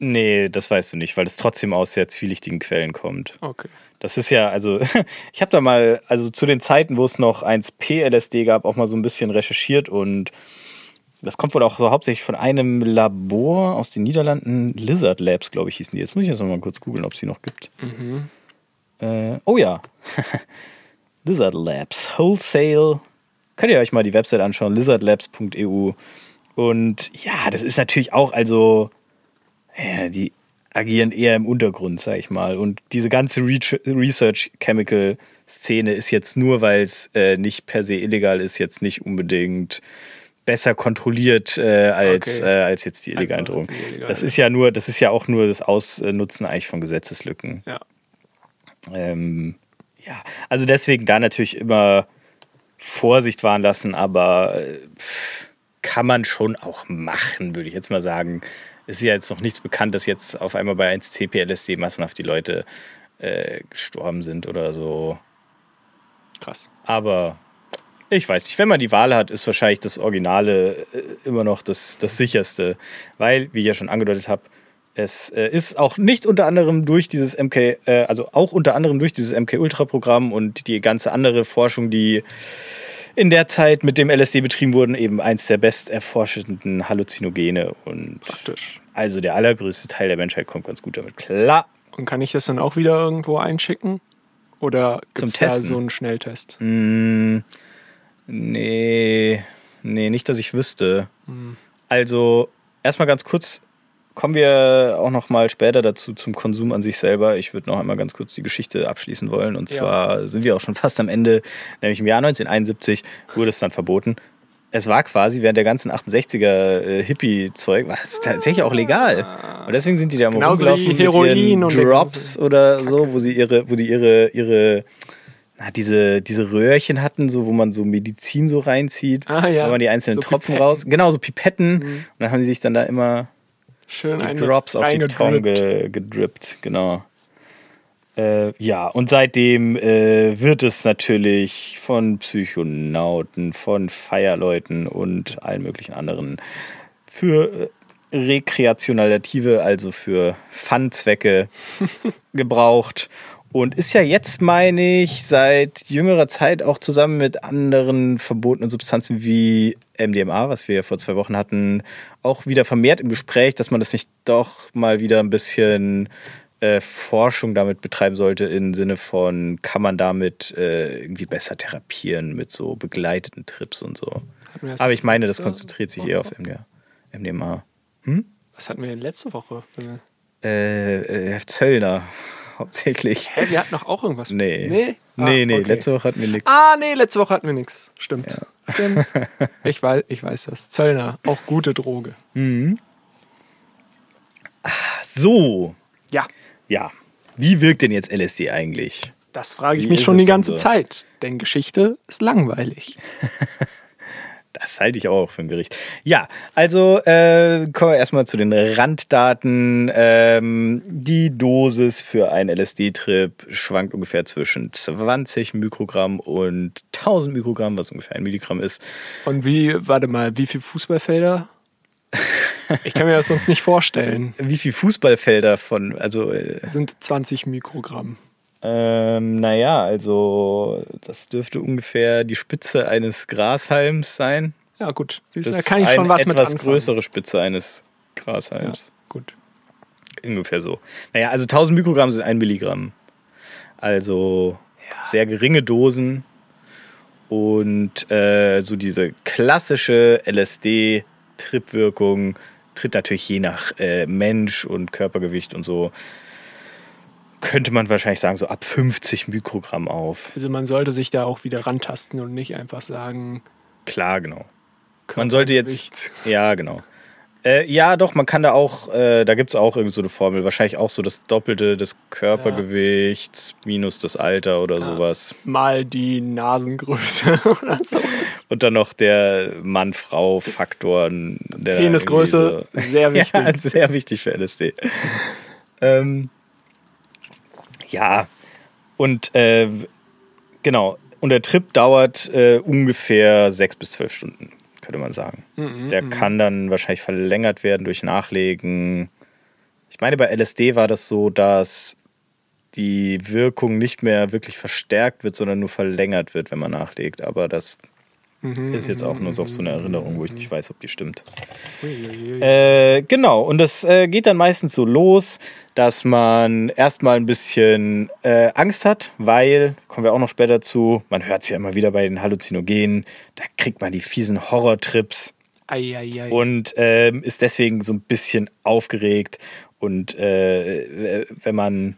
[SPEAKER 2] Nee, das weißt du nicht, weil es trotzdem aus sehr zwielichtigen Quellen kommt.
[SPEAKER 1] Okay.
[SPEAKER 2] Das ist ja, also, ich habe da mal, also zu den Zeiten, wo es noch 1P-LSD gab, auch mal so ein bisschen recherchiert und das kommt wohl auch so hauptsächlich von einem Labor aus den Niederlanden, Lizard Labs, glaube ich, hießen die. Jetzt muss ich jetzt noch mal kurz googeln, ob es die noch gibt. Äh, oh ja. Lizard Labs, Wholesale. Könnt ihr euch mal die Website anschauen, lizardlabs.eu. Und ja, das ist natürlich auch, also, ja, die agieren eher im Untergrund, sag ich mal. Und diese ganze Re Research Chemical Szene ist jetzt nur, weil es äh, nicht per se illegal ist, jetzt nicht unbedingt besser kontrolliert äh, als,
[SPEAKER 1] Okay.
[SPEAKER 2] äh, als jetzt die illegalen
[SPEAKER 1] Einfach
[SPEAKER 2] Drogen.
[SPEAKER 1] die illegalen.
[SPEAKER 2] Das ist ja nur, das ist ja auch nur das Ausnutzen eigentlich von Gesetzeslücken.
[SPEAKER 1] Ja.
[SPEAKER 2] Ähm, ja, also deswegen da natürlich immer Vorsicht wahren lassen, aber äh, kann man schon auch machen, würde ich jetzt mal sagen. Es ist ja jetzt noch nichts bekannt, dass jetzt auf einmal bei 1CP-LSD massenhaft die Leute äh, gestorben sind oder so.
[SPEAKER 1] Krass.
[SPEAKER 2] Aber ich weiß nicht, wenn man die Wahl hat, ist wahrscheinlich das Originale äh, immer noch das, das sicherste. Weil, wie ich ja schon angedeutet habe, es äh, ist auch nicht unter anderem durch dieses MK, äh, also auch unter anderem durch dieses MK-Ultra-Programm und die ganze andere Forschung, die in der Zeit mit dem LSD betrieben wurden, eben eins der best erforschenden Halluzinogene. Und
[SPEAKER 1] Praktisch.
[SPEAKER 2] also der allergrößte Teil der Menschheit kommt ganz gut damit klar.
[SPEAKER 1] Und kann ich das dann auch wieder irgendwo einschicken? Oder
[SPEAKER 2] Zum
[SPEAKER 1] gibt es da
[SPEAKER 2] Testen?
[SPEAKER 1] so einen Schnelltest?
[SPEAKER 2] Mm, nee, nee, nicht, dass ich wüsste. Also, erstmal ganz kurz, kommen wir auch noch mal später dazu zum Konsum an sich selber. Ich würde noch einmal ganz kurz die Geschichte abschließen wollen. Und
[SPEAKER 1] Ja.
[SPEAKER 2] zwar sind wir auch schon fast am Ende, nämlich im Jahr 1971 wurde es dann verboten. Es war quasi während der ganzen 68er äh, Hippie-Zeug, war es tatsächlich auch legal. Und deswegen sind die da immer
[SPEAKER 1] Genauso
[SPEAKER 2] rumgelaufen
[SPEAKER 1] wie
[SPEAKER 2] mit
[SPEAKER 1] Heroin
[SPEAKER 2] ihren
[SPEAKER 1] und
[SPEAKER 2] Drops
[SPEAKER 1] ganze
[SPEAKER 2] oder so, wo sie ihre, wo die ihre, ihre na, diese, diese Röhrchen hatten, so wo man so Medizin so reinzieht,
[SPEAKER 1] Ah, ja.
[SPEAKER 2] wo man die einzelnen
[SPEAKER 1] So
[SPEAKER 2] Tropfen
[SPEAKER 1] Pipetten. Mhm.
[SPEAKER 2] raus, genau so Pipetten. Und dann haben sie sich dann da immer
[SPEAKER 1] Schön
[SPEAKER 2] die Drops auf die Tongue gedrippt, genau. Äh, ja, und seitdem äh, wird es natürlich von Psychonauten, von Feierleuten und allen möglichen anderen für äh, rekreationalative, also für Fun-Zwecke gebraucht. Und ist ja jetzt, meine ich, seit jüngerer Zeit auch zusammen mit anderen verbotenen Substanzen wie MDMA, was wir ja vor zwei Wochen hatten, auch wieder vermehrt im Gespräch, dass man das nicht doch mal wieder ein bisschen äh, Forschung damit betreiben sollte, im Sinne von, kann man damit äh, irgendwie besser therapieren mit so begleiteten Trips und so. Aber ich meine, das konzentriert sich eher auf MDMA. MDMA. Hm?
[SPEAKER 1] Was hatten wir denn letzte Woche?
[SPEAKER 2] Äh, äh, Zöllner hauptsächlich.
[SPEAKER 1] Hä, wir hatten doch auch irgendwas.
[SPEAKER 2] Nee.
[SPEAKER 1] Nee?
[SPEAKER 2] Nee,
[SPEAKER 1] Ah,
[SPEAKER 2] nee,
[SPEAKER 1] okay.
[SPEAKER 2] letzte Woche hatten wir nichts.
[SPEAKER 1] Ah, nee, letzte Woche hatten wir nichts. Stimmt. Stimmt. Ich weiß, ich weiß das. Zöllner, auch gute Droge.
[SPEAKER 2] So,
[SPEAKER 1] Ja,
[SPEAKER 2] ja. Wie wirkt denn jetzt LSD eigentlich?
[SPEAKER 1] das frage ich
[SPEAKER 2] Wie
[SPEAKER 1] mich schon die ganze
[SPEAKER 2] so?
[SPEAKER 1] Zeit. Denn Geschichte ist langweilig.
[SPEAKER 2] Das halte ich auch für ein Gericht. Ja, also äh, kommen wir erstmal zu den Randdaten. Ähm, die Dosis für einen LSD-Trip schwankt ungefähr zwischen 20 Mikrogramm und 1000 Mikrogramm, was ungefähr ein Milligramm ist.
[SPEAKER 1] Und wie, warte mal, wie viele Fußballfelder? Ich kann mir das sonst nicht vorstellen.
[SPEAKER 2] Wie viel Fußballfelder von, also äh,
[SPEAKER 1] Sind 20 Mikrogramm.
[SPEAKER 2] Ähm, naja, also das dürfte ungefähr die Spitze eines Grashalms sein.
[SPEAKER 1] Ja, gut. Siehst
[SPEAKER 2] Das
[SPEAKER 1] da kann ich
[SPEAKER 2] ist
[SPEAKER 1] schon was mit
[SPEAKER 2] etwas
[SPEAKER 1] anfangen.
[SPEAKER 2] größere Spitze eines
[SPEAKER 1] Ja,
[SPEAKER 2] Grashalms.
[SPEAKER 1] gut.
[SPEAKER 2] Ungefähr so. Naja, also 1000 Mikrogramm sind ein Milligramm. Also sehr geringe Dosen. Und äh, so diese klassische LSD-Tripwirkung tritt natürlich je nach äh, Mensch und Körpergewicht und so, könnte man wahrscheinlich sagen, so ab 50 Mikrogramm auf.
[SPEAKER 1] Also man sollte sich da auch wieder rantasten und nicht einfach sagen,
[SPEAKER 2] Klar, genau. Man sollte jetzt. Ja, genau. Äh, ja, doch, man kann da auch, äh, da gibt es auch irgend so eine Formel, wahrscheinlich auch so das Doppelte des Körpergewichts minus das Alter oder sowas.
[SPEAKER 1] mal die Nasengröße oder so.
[SPEAKER 2] Und dann noch der Mann-Frau-Faktor.
[SPEAKER 1] Penisgröße,
[SPEAKER 2] irgendwie
[SPEAKER 1] sehr wichtig.
[SPEAKER 2] Ja, sehr wichtig für LSD. ähm, ja, und äh, genau. Und der Trip dauert äh, ungefähr sechs bis zwölf Stunden, könnte man sagen.
[SPEAKER 1] Mhm,
[SPEAKER 2] der kann dann wahrscheinlich verlängert werden durch Nachlegen. Ich meine, bei LSD war das so, dass die Wirkung nicht mehr wirklich verstärkt wird, sondern nur verlängert wird, wenn man nachlegt. Aber das
[SPEAKER 1] Mhm,
[SPEAKER 2] ist jetzt auch nur so so eine Erinnerung, wo ich nicht weiß, ob die stimmt. Äh, genau, und das äh, geht dann meistens so los, dass man erstmal ein bisschen äh, Angst hat, weil, kommen wir auch noch später zu, man hört es ja immer wieder bei den Halluzinogenen, da kriegt man die fiesen Horrortrips
[SPEAKER 1] Ei, ei, ei.
[SPEAKER 2] und ähm, ist deswegen so ein bisschen aufgeregt. Und äh, wenn man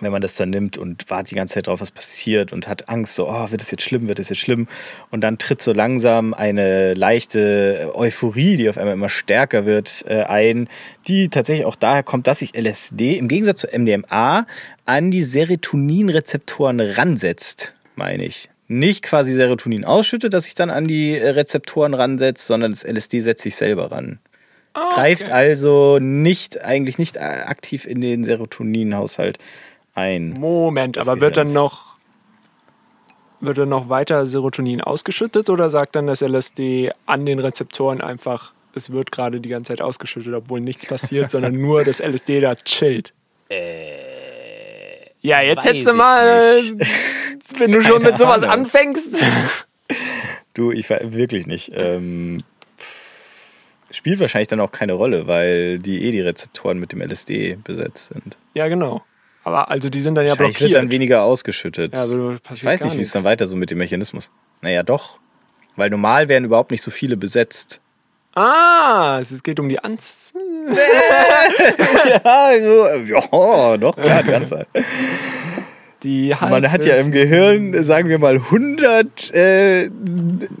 [SPEAKER 2] wenn man das dann nimmt und wartet die ganze Zeit drauf, was passiert und hat Angst, so, oh, wird es jetzt schlimm, wird es jetzt schlimm? Und dann tritt so langsam eine leichte Euphorie, die auf einmal immer stärker wird, äh, ein, die tatsächlich auch daher kommt, dass sich LSD im Gegensatz zu MDMA an die Serotoninrezeptoren ransetzt, meine ich. Nicht quasi Serotonin ausschüttet, dass sich dann an die äh, Rezeptoren ransetzt, sondern das LSD setzt sich selber ran. Greift also nicht, eigentlich nicht äh, aktiv in den Serotoninhaushalt ein.
[SPEAKER 1] Moment, aber wird dann noch wird dann noch weiter Serotonin ausgeschüttet oder sagt dann das LSD an den Rezeptoren einfach, es wird gerade die ganze Zeit ausgeschüttet, obwohl nichts passiert, sondern nur das LSD da chillt? ja, jetzt hättest du mal, wenn du schon mit sowas
[SPEAKER 2] Ahnung.
[SPEAKER 1] anfängst.
[SPEAKER 2] Du, ich wirklich nicht. Ähm, spielt wahrscheinlich dann auch keine Rolle, weil die eh die Rezeptoren mit dem LSD besetzt sind.
[SPEAKER 1] Ja, genau. Aber also die sind dann ja blockiert.
[SPEAKER 2] wird dann weniger ausgeschüttet.
[SPEAKER 1] ja, passiert
[SPEAKER 2] ich weiß nicht, wie es dann weiter so mit dem Mechanismus. Naja, doch. Weil normal werden überhaupt nicht so viele besetzt.
[SPEAKER 1] Ah, es geht um die Angst.
[SPEAKER 2] ja, also, ja, doch, ja, die ganze
[SPEAKER 1] Die
[SPEAKER 2] Man hat ja im Gehirn, sagen wir mal, 100 äh,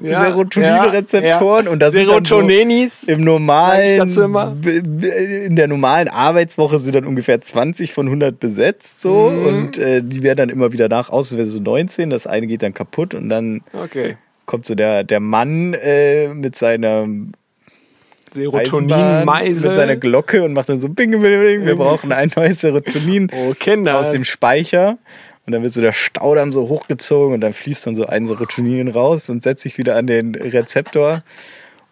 [SPEAKER 1] Ja,
[SPEAKER 2] Serotoninrezeptoren
[SPEAKER 1] ja,
[SPEAKER 2] und das sind dann so im normalen, in der normalen Arbeitswoche sind dann ungefähr 20 von 100 besetzt so
[SPEAKER 1] Mhm.
[SPEAKER 2] und äh, die werden dann immer wieder nach, außer so 19, das eine geht dann kaputt und dann
[SPEAKER 1] Okay.
[SPEAKER 2] kommt so der, der Mann äh, mit seiner Eisenbahn,
[SPEAKER 1] Serotonin-Meisel.
[SPEAKER 2] mit seiner Glocke und macht dann so bing, bing, bing, wir brauchen ein neues Serotonin
[SPEAKER 1] Oh, Kinder.
[SPEAKER 2] aus dem Speicher. Und dann wird so der Staudamm so hochgezogen und dann fließt dann so ein Serotonin raus und setzt sich wieder an den Rezeptor.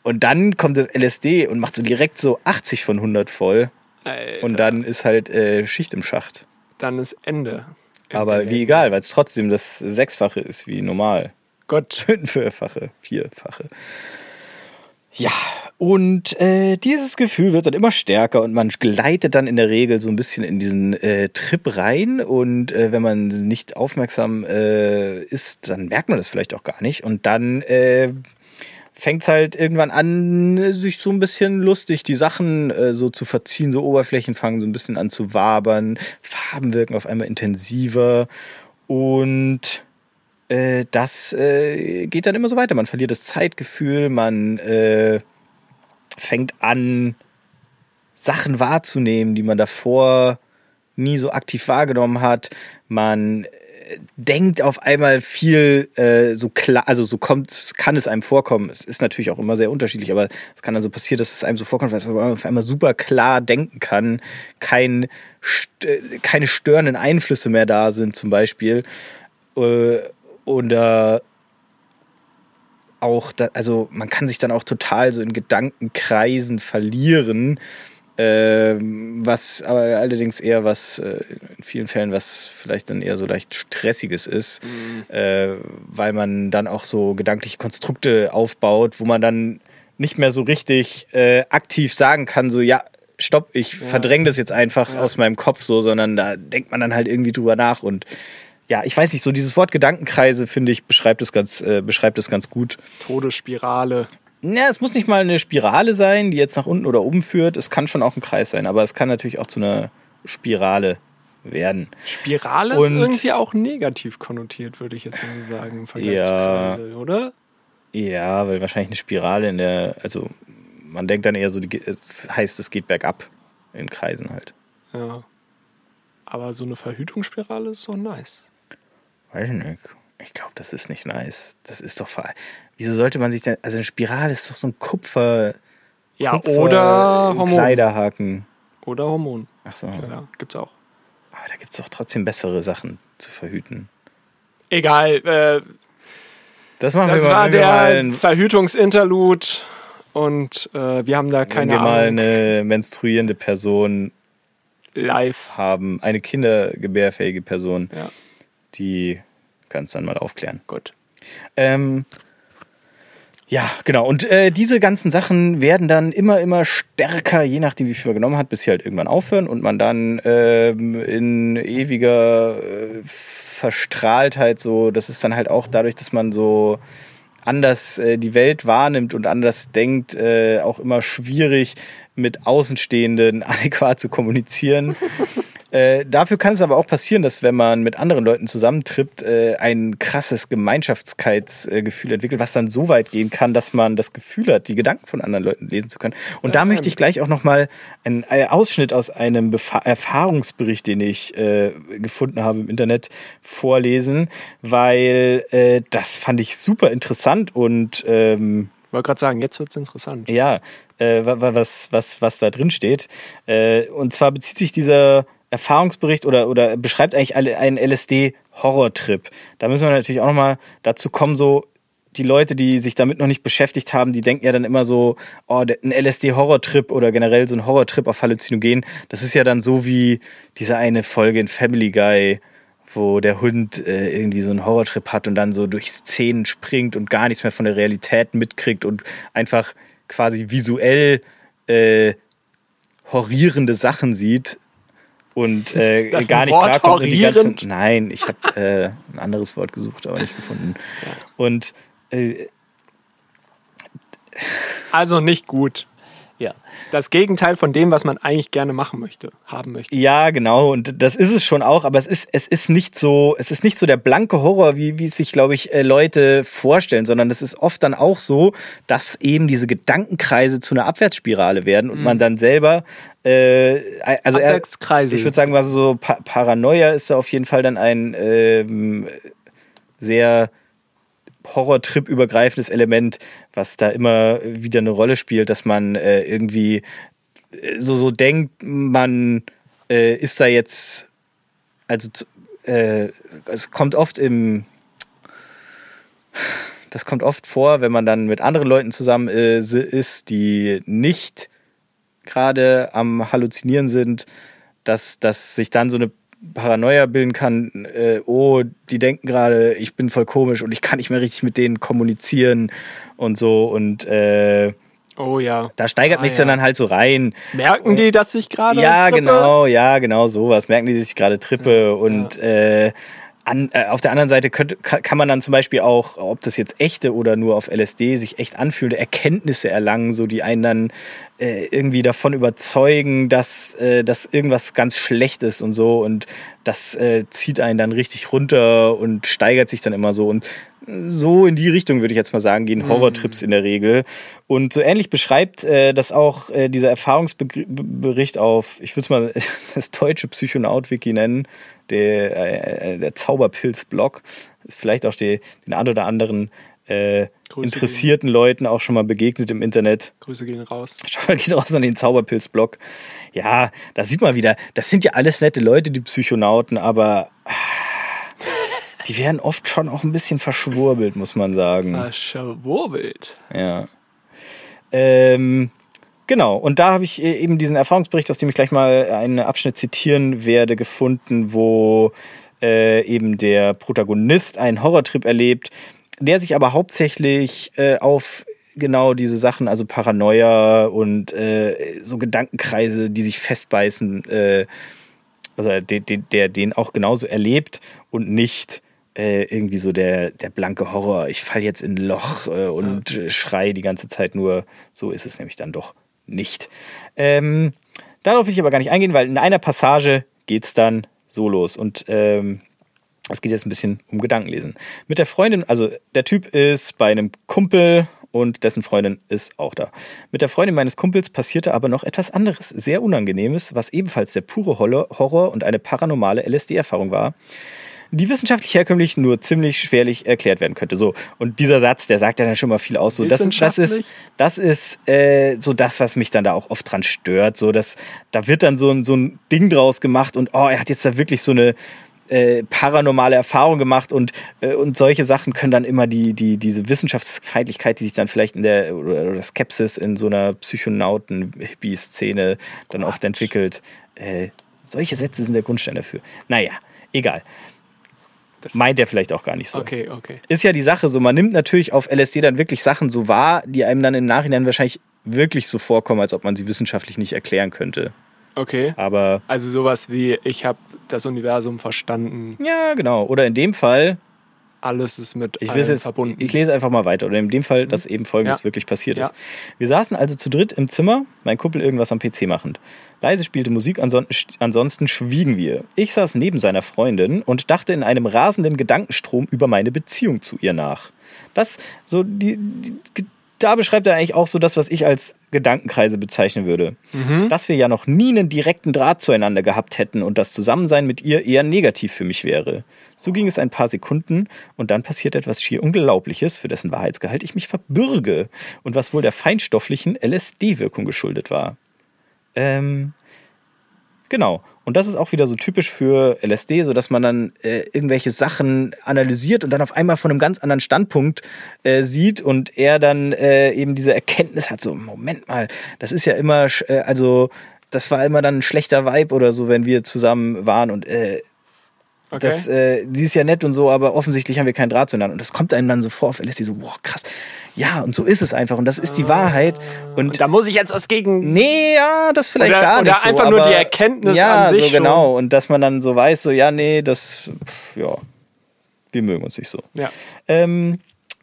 [SPEAKER 2] Und dann kommt das LSD und macht so direkt so 80 von 100 voll.
[SPEAKER 1] Alter.
[SPEAKER 2] Und dann ist halt äh, Schicht im Schacht.
[SPEAKER 1] Dann ist Ende.
[SPEAKER 2] Aber wie egal, weil es trotzdem das Sechsfache ist wie normal.
[SPEAKER 1] Gott.
[SPEAKER 2] Fünffache, vierfache. Ja, und äh, dieses Gefühl wird dann immer stärker und man gleitet dann in der Regel so ein bisschen in diesen äh, Trip rein. Und äh, wenn man nicht aufmerksam äh, ist, dann merkt man das vielleicht auch gar nicht. Und dann äh, fängt es halt irgendwann an, sich so ein bisschen lustig, die Sachen äh, so zu verziehen, so Oberflächen fangen so ein bisschen an zu wabern, Farben wirken auf einmal intensiver und äh, das äh, geht dann immer so weiter. Man verliert das Zeitgefühl, man fängt an, Sachen wahrzunehmen, die man davor nie so aktiv wahrgenommen hat. Man äh, denkt auf einmal viel äh, so klar, also so kommt, kann es einem vorkommen. Es ist natürlich auch immer sehr unterschiedlich, aber es kann also passieren, dass es einem so vorkommt, dass man auf einmal super klar denken kann, kein, st keine störenden Einflüsse mehr da sind, zum Beispiel. Äh, oder auch, da, also man kann sich dann auch total so in Gedankenkreisen verlieren, ähm, was aber allerdings eher was, äh, in vielen Fällen was vielleicht dann eher so leicht stressiges ist,
[SPEAKER 1] Mhm.
[SPEAKER 2] äh, weil man dann auch so gedankliche Konstrukte aufbaut, wo man dann nicht mehr so richtig äh, aktiv sagen kann, so ja, stopp, ich verdränge das jetzt einfach
[SPEAKER 1] Ja.
[SPEAKER 2] aus meinem Kopf so, sondern da denkt man dann halt irgendwie drüber nach und ja, ich weiß nicht, so dieses Wort Gedankenkreise, finde ich, beschreibt es ganz, äh, beschreibt es ganz gut.
[SPEAKER 1] Todesspirale.
[SPEAKER 2] Ja, es muss nicht mal eine Spirale sein, die jetzt nach unten oder oben führt. Es kann schon auch ein Kreis sein, aber es kann natürlich auch zu einer Spirale werden.
[SPEAKER 1] Spirale
[SPEAKER 2] Und-
[SPEAKER 1] ist irgendwie auch negativ konnotiert, würde ich jetzt mal sagen, im Vergleich
[SPEAKER 2] Ja.
[SPEAKER 1] zu Kreisel, oder?
[SPEAKER 2] Ja, weil wahrscheinlich eine Spirale in der, also man denkt dann eher so, es heißt, es geht bergab in Kreisen halt.
[SPEAKER 1] Ja. Aber so eine Verhütungsspirale ist doch nice.
[SPEAKER 2] Weiß ich nicht. Ich glaube, das ist nicht nice. Das ist doch ver Wieso sollte man sich denn, also eine Spirale ist doch so ein Kupfer,
[SPEAKER 1] Ja,
[SPEAKER 2] Kupfer
[SPEAKER 1] oder Hormon.
[SPEAKER 2] Kleiderhaken.
[SPEAKER 1] Oder Hormon.
[SPEAKER 2] Ach so.
[SPEAKER 1] Ja, gibt's auch.
[SPEAKER 2] Aber da gibt es doch trotzdem bessere Sachen zu verhüten.
[SPEAKER 1] Egal, äh,
[SPEAKER 2] Das machen
[SPEAKER 1] das
[SPEAKER 2] wir mal,
[SPEAKER 1] war
[SPEAKER 2] wenn
[SPEAKER 1] der
[SPEAKER 2] ein-
[SPEAKER 1] Verhütungsinterlude und äh, wir haben da
[SPEAKER 2] wenn
[SPEAKER 1] keine
[SPEAKER 2] wir mal
[SPEAKER 1] Ahnung.
[SPEAKER 2] eine menstruierende Person
[SPEAKER 1] Live.
[SPEAKER 2] haben, eine kindergebärfähige Person,
[SPEAKER 1] Ja,
[SPEAKER 2] die kann es dann mal aufklären.
[SPEAKER 1] gut.
[SPEAKER 2] Ähm, ja, genau. Und äh, diese ganzen Sachen werden dann immer, immer stärker, je nachdem, wie viel man genommen hat, bis sie halt irgendwann aufhören und man dann ähm, in ewiger äh, Verstrahltheit so, das ist dann halt auch dadurch, dass man so anders äh, die Welt wahrnimmt und anders denkt, äh, auch immer schwierig mit Außenstehenden adäquat zu kommunizieren. Äh, dafür kann es aber auch passieren, dass wenn man mit anderen Leuten zusammentrippt, äh, ein krasses Gemeinschaftskeitsgefühl entwickelt, was dann so weit gehen kann, dass man das Gefühl hat, die Gedanken von anderen Leuten lesen zu können. Und da möchte ich gleich auch nochmal einen äh, Ausschnitt aus einem Befa Erfahrungsbericht, den ich äh, gefunden habe im Internet, vorlesen, weil äh, das fand ich super interessant und ähm,
[SPEAKER 1] Wollte gerade sagen, jetzt wird's interessant.
[SPEAKER 2] ja, äh, wa- wa- was, was, was da drin steht. Äh, und zwar bezieht sich dieser Erfahrungsbericht oder, oder beschreibt eigentlich einen LSD-Horrortrip. Da müssen wir natürlich auch nochmal dazu kommen, so die Leute, die sich damit noch nicht beschäftigt haben, die denken ja dann immer so, oh, ein LSD-Horrortrip oder generell so ein Horrortrip auf Halluzinogen, das ist ja dann so wie diese eine Folge in Family Guy, wo der Hund äh, irgendwie so einen Horrortrip hat und dann so durch Szenen springt und gar nichts mehr von der Realität mitkriegt und einfach quasi visuell äh, horrierende Sachen sieht und äh, gar nicht klarkommt. und die ganzen-? Nein, ich habe äh, ein anderes Wort gesucht, aber nicht gefunden. Und äh,
[SPEAKER 1] Also nicht gut.
[SPEAKER 2] Ja.
[SPEAKER 1] Das Gegenteil von dem, was man eigentlich gerne machen möchte, haben möchte.
[SPEAKER 2] Ja, genau. Und das ist es schon auch, aber es ist, es ist nicht so, es ist nicht so der blanke Horror, wie, wie es sich, glaube ich, äh, Leute vorstellen, sondern es ist oft dann auch so, dass eben diese Gedankenkreise zu einer Abwärtsspirale werden und man dann selber, äh, also er, ich würde sagen, was so pa Paranoia ist da auf jeden Fall dann ein ähm, sehr Horrortrip übergreifendes Element, was da immer wieder eine Rolle spielt, dass man äh, irgendwie äh, so, so denkt, man äh, ist da jetzt, also äh, es kommt oft im, das kommt oft vor, wenn man dann mit anderen Leuten zusammen äh, ist, die nicht gerade am Halluzinieren sind, dass, dass sich dann so eine Paranoia bilden kann, äh, oh, die denken gerade, ich bin voll komisch und ich kann nicht mehr richtig mit denen kommunizieren und so und äh,
[SPEAKER 1] Oh ja.
[SPEAKER 2] Da steigert
[SPEAKER 1] ah,
[SPEAKER 2] mich
[SPEAKER 1] ja.
[SPEAKER 2] dann halt so rein.
[SPEAKER 1] Merken die, dass ich gerade
[SPEAKER 2] Ja,
[SPEAKER 1] trippe?
[SPEAKER 2] genau, ja, genau sowas. Merken die, dass ich gerade trippe
[SPEAKER 1] Ja,
[SPEAKER 2] und äh, an, äh, auf der anderen Seite könnte, kann man dann zum Beispiel auch, ob das jetzt echte oder nur auf LSD sich echt anfühlt, Erkenntnisse erlangen, so die einen dann äh, irgendwie davon überzeugen, dass, äh, dass irgendwas ganz schlecht ist und so. Und das äh, zieht einen dann richtig runter und steigert sich dann immer so. Und so in die Richtung würde ich jetzt mal sagen, gehen Horrortrips in der Regel. Und so ähnlich beschreibt äh, das auch äh, dieser Erfahrungsbericht auf, ich würde es mal das deutsche Psychonaut-Wiki nennen, der, äh, der Zauberpilz-Blog. Ist vielleicht auch die, den ein oder anderen äh, interessierten Leuten auch schon mal begegnet im Internet.
[SPEAKER 1] Grüße gehen raus.
[SPEAKER 2] Schau mal, geht raus an den Zauberpilz-Blog. Ja, da sieht man wieder, das sind ja alles nette Leute, die Psychonauten, aber ah, die werden oft schon auch ein bisschen verschwurbelt, muss man sagen.
[SPEAKER 1] Verschwurbelt.
[SPEAKER 2] Ja. Ähm, genau, und da habe ich äh, eben diesen Erfahrungsbericht, aus dem ich gleich mal einen Abschnitt zitieren werde, gefunden, wo äh, eben der Protagonist einen Horrortrip erlebt, der sich aber hauptsächlich äh, auf genau diese Sachen, also Paranoia und äh, so Gedankenkreise, die sich festbeißen, äh, also der, der, der den auch genauso erlebt und nicht äh, irgendwie so der, der blanke Horror, ich fall jetzt in ein Loch äh, und äh, schrei die ganze Zeit nur. So ist es nämlich dann doch nicht. Ähm, darauf will ich aber gar nicht eingehen, weil in einer Passage geht es dann so los. Und ähm, es geht jetzt ein bisschen um Gedankenlesen. Mit der Freundin, also der Typ ist bei einem Kumpel und dessen Freundin ist auch da. Mit der Freundin meines Kumpels passierte aber noch etwas anderes, sehr Unangenehmes, was ebenfalls der pure Horror und eine paranormale LSD-Erfahrung war, die wissenschaftlich herkömmlich nur ziemlich schwerlich erklärt werden könnte. So, und dieser Satz, der sagt ja dann schon mal viel aus. So, das, das ist, das ist äh, so das, was mich dann da auch oft dran stört. So, dass, da wird dann so ein, so ein Ding draus gemacht und oh, er hat jetzt da wirklich so eine äh, paranormale Erfahrung gemacht und, äh, und solche Sachen können dann immer die, die, diese Wissenschaftsfeindlichkeit, die sich dann vielleicht in der oder, oder Skepsis in so einer Psychonauten-Hippie-Szene dann oft entwickelt. Äh, solche Sätze sind der Grundstein dafür. Naja, egal. Meint er vielleicht auch gar nicht so.
[SPEAKER 1] Okay, okay.
[SPEAKER 2] Ist ja die Sache so, man nimmt natürlich auf LSD dann wirklich Sachen so wahr, die einem dann im Nachhinein wahrscheinlich wirklich so vorkommen, als ob man sie wissenschaftlich nicht erklären könnte.
[SPEAKER 1] Okay.
[SPEAKER 2] Aber
[SPEAKER 1] Also sowas wie, ich habe das Universum verstanden,
[SPEAKER 2] ja, genau. Oder in dem Fall,
[SPEAKER 1] alles ist mit
[SPEAKER 2] ich, jetzt,
[SPEAKER 1] verbunden.
[SPEAKER 2] ich lese einfach mal weiter. Oder in dem Fall, dass eben Folgendes
[SPEAKER 1] Ja.
[SPEAKER 2] wirklich passiert
[SPEAKER 1] Ja.
[SPEAKER 2] ist. Wir saßen also zu dritt im Zimmer, mein Kumpel irgendwas am PC machend. Leise spielte Musik, anson ansonsten schwiegen wir. Ich saß neben seiner Freundin und dachte in einem rasenden Gedankenstrom über meine Beziehung zu ihr nach. Das, so, die, die, da beschreibt er eigentlich auch so das, was ich als Gedankenkreise bezeichnen würde. Dass wir ja noch nie einen direkten Draht zueinander gehabt hätten und das Zusammensein mit ihr eher negativ für mich wäre. So ging es ein paar Sekunden und dann passiert etwas schier Unglaubliches, für dessen Wahrheitsgehalt ich mich verbürge und was wohl der feinstofflichen LSD-Wirkung geschuldet war. Ähm, genau. Und das ist auch wieder so typisch für LSD, so dass man dann äh, irgendwelche Sachen analysiert und dann auf einmal von einem ganz anderen Standpunkt äh, sieht und er dann äh, eben diese Erkenntnis hat, so, Moment mal, das ist ja immer, äh, also das war immer dann ein schlechter Vibe oder so, wenn wir zusammen waren und äh,
[SPEAKER 1] okay.
[SPEAKER 2] das, äh, sie ist ja nett und so, aber offensichtlich haben wir keinen Draht zueinander. Und das kommt einem dann so vor auf LSD, so, wow, krass. Ja, und so ist es einfach. Und das ist die Wahrheit. Und,
[SPEAKER 1] und da muss ich jetzt was gegen.
[SPEAKER 2] nee, ja, das vielleicht
[SPEAKER 1] Oder-
[SPEAKER 2] gar
[SPEAKER 1] oder
[SPEAKER 2] nicht so.
[SPEAKER 1] einfach nur die Erkenntnis
[SPEAKER 2] ja,
[SPEAKER 1] an sich
[SPEAKER 2] so genau. Und dass man dann so weiß, so, ja, nee, das, ja, wir mögen uns nicht so.
[SPEAKER 1] Ja.
[SPEAKER 2] Ähm,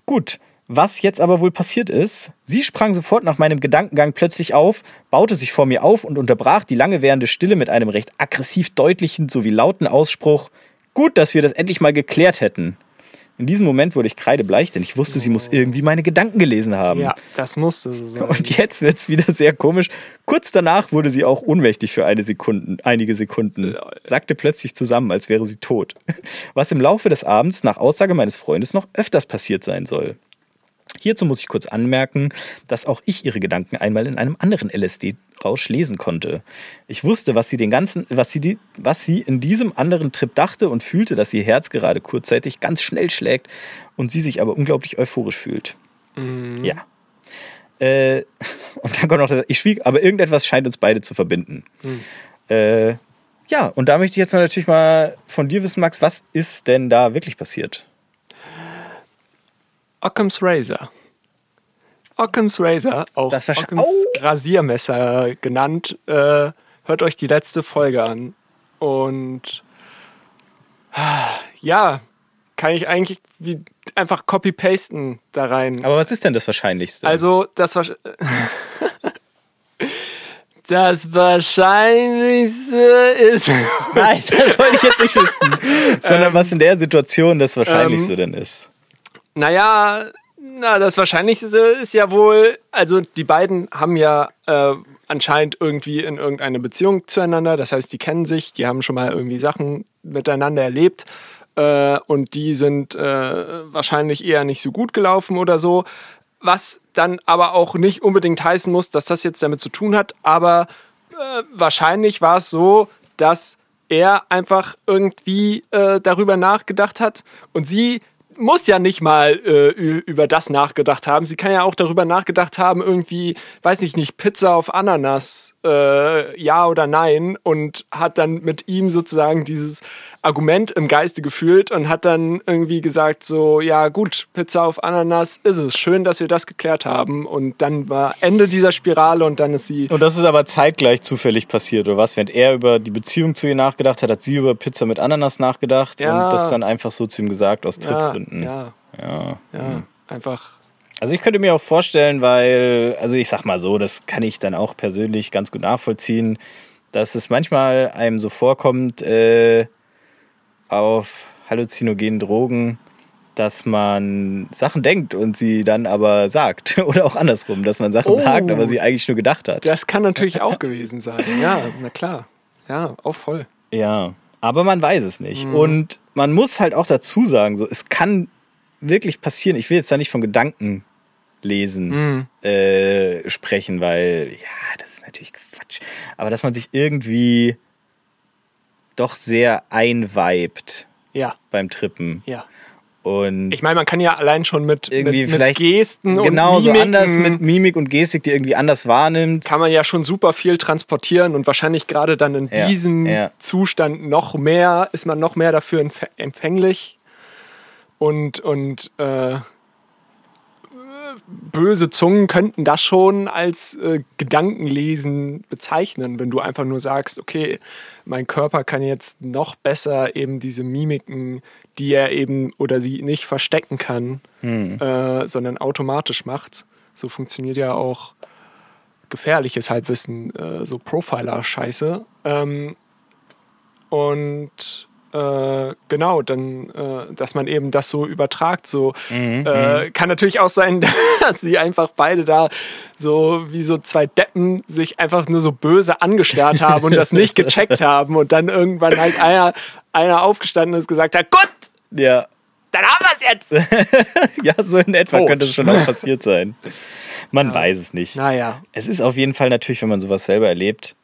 [SPEAKER 2] gut. Was jetzt aber wohl passiert ist, sie sprang sofort nach meinem Gedankengang plötzlich auf, baute sich vor mir auf und unterbrach die lange währende Stille mit einem recht aggressiv deutlichen sowie lauten Ausspruch: Gut, dass wir das endlich mal geklärt hätten. In diesem Moment wurde ich kreidebleich, denn ich wusste, sie muss irgendwie meine Gedanken gelesen haben.
[SPEAKER 1] Ja, das musste so sein.
[SPEAKER 2] Und jetzt wird's wieder sehr komisch. Kurz danach wurde sie auch ohnmächtig für eine Sekunden, einige Sekunden. Sagte plötzlich zusammen, als wäre sie tot. Was im Laufe des Abends nach Aussage meines Freundes noch öfters passiert sein soll. Hierzu muss ich kurz anmerken, dass auch ich ihre Gedanken einmal in einem anderen LSD-Rausch lesen konnte. Ich wusste, was sie, den ganzen, was, sie die, was sie in diesem anderen Trip dachte und fühlte, dass ihr Herz gerade kurzzeitig ganz schnell schlägt und sie sich aber unglaublich euphorisch fühlt.
[SPEAKER 1] Mhm.
[SPEAKER 2] Ja. Äh, und dann kommt noch das, ich schwieg, aber irgendetwas scheint uns beide zu verbinden. Äh, ja, und da möchte ich jetzt natürlich mal von dir wissen, Max, was ist denn da wirklich passiert?
[SPEAKER 1] Occam's Razor. Occam's Razor, auch
[SPEAKER 2] Das
[SPEAKER 1] Occam's Rasiermesser genannt. Äh, hört euch die letzte Folge an. Und ja, kann ich eigentlich wie einfach copy-pasten da rein.
[SPEAKER 2] Aber was ist denn das Wahrscheinlichste?
[SPEAKER 1] Also, das war. Das Wahrscheinlichste ist.
[SPEAKER 2] Nein, das wollte ich jetzt nicht wissen. Sondern was in der Situation das Wahrscheinlichste denn ist.
[SPEAKER 1] Naja, na, das Wahrscheinlichste ist ja wohl, also die beiden haben ja äh, anscheinend irgendwie in irgendeine Beziehung zueinander. Das heißt, die kennen sich, die haben schon mal irgendwie Sachen miteinander erlebt. Äh, und die sind äh, wahrscheinlich eher nicht so gut gelaufen oder so. Was dann aber auch nicht unbedingt heißen muss, dass das jetzt damit zu tun hat. Aber äh, wahrscheinlich war es so, dass er einfach irgendwie äh, darüber nachgedacht hat und sie muss ja nicht mal äh, über das nachgedacht haben. Sie kann ja auch darüber nachgedacht haben, irgendwie, weiß ich nicht, Pizza auf Ananas, äh, ja oder nein, und hat dann mit ihm sozusagen dieses Argument im Geiste gefühlt und hat dann irgendwie gesagt, so, ja gut, Pizza auf Ananas ist es. Schön, dass wir das geklärt haben. Und dann war Ende dieser Spirale und dann ist sie.
[SPEAKER 2] Und das ist aber zeitgleich zufällig passiert, oder was? Während er über die Beziehung zu ihr nachgedacht hat, hat sie über Pizza mit Ananas nachgedacht
[SPEAKER 1] Ja.
[SPEAKER 2] und das dann einfach so zu ihm gesagt aus
[SPEAKER 1] Ja,
[SPEAKER 2] Trittgründen.
[SPEAKER 1] ja,
[SPEAKER 2] ja.
[SPEAKER 1] ja, einfach.
[SPEAKER 2] Also ich könnte mir auch vorstellen, weil, also ich sag mal so, das kann ich dann auch persönlich ganz gut nachvollziehen, dass es manchmal einem so vorkommt, äh, auf halluzinogenen Drogen, dass man Sachen denkt und sie dann aber sagt. Oder auch andersrum, dass man Sachen
[SPEAKER 1] Oh.
[SPEAKER 2] sagt, aber sie eigentlich nur gedacht hat.
[SPEAKER 1] Das kann natürlich auch gewesen sein. Ja, na klar. Ja, auch voll.
[SPEAKER 2] Ja, aber man weiß es nicht. Und man muss halt auch dazu sagen, so, es kann wirklich passieren. Ich will jetzt da nicht von Gedanken lesen äh, sprechen, weil ja, das ist natürlich Quatsch. Aber dass man sich irgendwie doch sehr einweibt
[SPEAKER 1] Ja,
[SPEAKER 2] beim Trippen.
[SPEAKER 1] ja.
[SPEAKER 2] Und
[SPEAKER 1] Ich meine, man kann ja allein schon mit,
[SPEAKER 2] irgendwie
[SPEAKER 1] mit, mit
[SPEAKER 2] vielleicht
[SPEAKER 1] Gesten
[SPEAKER 2] genau
[SPEAKER 1] und
[SPEAKER 2] so
[SPEAKER 1] Mimiken
[SPEAKER 2] anders mit Mimik und Gestik, die irgendwie anders wahrnimmt.
[SPEAKER 1] kann man ja schon super viel transportieren und wahrscheinlich gerade dann in
[SPEAKER 2] Ja,
[SPEAKER 1] diesem
[SPEAKER 2] ja.
[SPEAKER 1] Zustand noch mehr, ist man noch mehr dafür empf- empfänglich und, und äh, böse Zungen könnten das schon als äh, Gedankenlesen bezeichnen, wenn du einfach nur sagst, okay, mein Körper kann jetzt noch besser eben diese Mimiken, die er eben oder sie nicht verstecken kann, äh, sondern automatisch macht. So funktioniert ja auch gefährliches Halbwissen, äh, so Profiler-Scheiße. Ähm, und äh, genau, dann, äh, dass man eben das so übertragt. So äh, kann natürlich auch sein, dass sie einfach beide da so wie so zwei Deppen sich einfach nur so böse angestarrt haben und das nicht gecheckt haben und dann irgendwann halt einer, einer aufgestanden ist und gesagt hat, gut,
[SPEAKER 2] Ja,
[SPEAKER 1] dann haben wir es jetzt.
[SPEAKER 2] ja, so in etwa
[SPEAKER 1] Tot.
[SPEAKER 2] könnte es schon auch passiert sein. Man weiß es nicht.
[SPEAKER 1] Naja,
[SPEAKER 2] Es ist auf jeden Fall natürlich, wenn man sowas selber erlebt,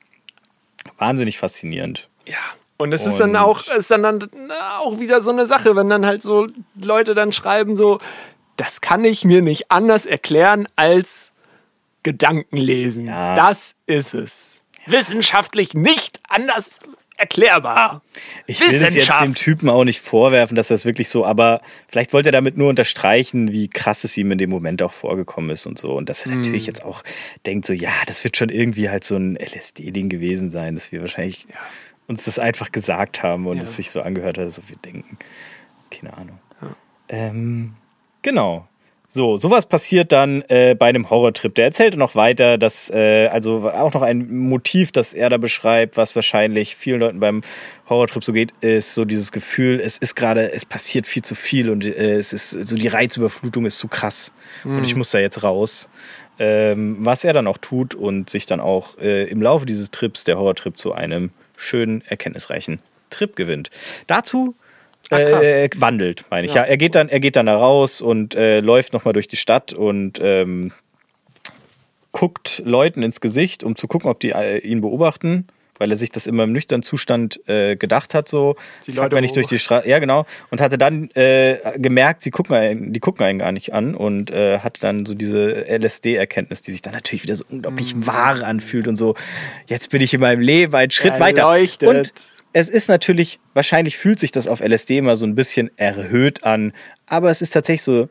[SPEAKER 2] wahnsinnig faszinierend.
[SPEAKER 1] Ja. Und es ist dann auch, ist dann, dann auch wieder so eine Sache, wenn dann halt so Leute dann schreiben, so, das kann ich mir nicht anders erklären als Gedankenlesen.
[SPEAKER 2] Ja.
[SPEAKER 1] Das ist es. Wissenschaftlich nicht anders erklärbar.
[SPEAKER 2] Ich will das jetzt dem Typen auch nicht vorwerfen, dass das wirklich so, aber vielleicht wollte er damit nur unterstreichen, wie krass es ihm in dem Moment auch vorgekommen ist und so. Und dass er natürlich jetzt auch denkt, so, ja, das wird schon irgendwie halt so ein LSD-Ding gewesen sein, dass wir wahrscheinlich uns das einfach gesagt haben und
[SPEAKER 1] Ja.
[SPEAKER 2] es sich so angehört hat, so wir denken. Keine Ahnung. Ähm, genau. So, sowas passiert dann äh, bei einem Horrortrip. Der erzählt noch weiter, dass, äh, also auch noch ein Motiv, das er da beschreibt, was wahrscheinlich vielen Leuten beim Horrortrip so geht, ist so dieses Gefühl, es ist gerade, es passiert viel zu viel und äh, es ist so die Reizüberflutung ist zu krass und ich muss da jetzt raus. Ähm, was er dann auch tut und sich dann auch äh, im Laufe dieses Trips, der Horrortrip, zu einem schönen, erkenntnisreichen Trip gewinnt. Dazu
[SPEAKER 1] Ah.
[SPEAKER 2] Äh, wandelt, meine ich. Ja.
[SPEAKER 1] Ja.
[SPEAKER 2] er geht dann, er geht dann da raus und äh, läuft nochmal durch die Stadt und ähm, guckt Leuten ins Gesicht, um zu gucken, ob die äh, ihn beobachten, weil er sich das immer im nüchternen Zustand äh, gedacht hat, so,
[SPEAKER 1] Die Leute
[SPEAKER 2] wenn ich durch die Straße, ja genau, und hatte dann äh, gemerkt, sie gucken einen, die gucken einen gar nicht an und äh, hatte dann so diese LSD-Erkenntnis, die sich dann natürlich wieder so unglaublich
[SPEAKER 1] Mhm.
[SPEAKER 2] wahr anfühlt und so, jetzt bin ich in meinem Leben einen Schritt
[SPEAKER 1] Er
[SPEAKER 2] weiter.
[SPEAKER 1] leuchtet.
[SPEAKER 2] Und es ist natürlich, wahrscheinlich fühlt sich das auf LSD mal so ein bisschen erhöht an, aber es ist tatsächlich so,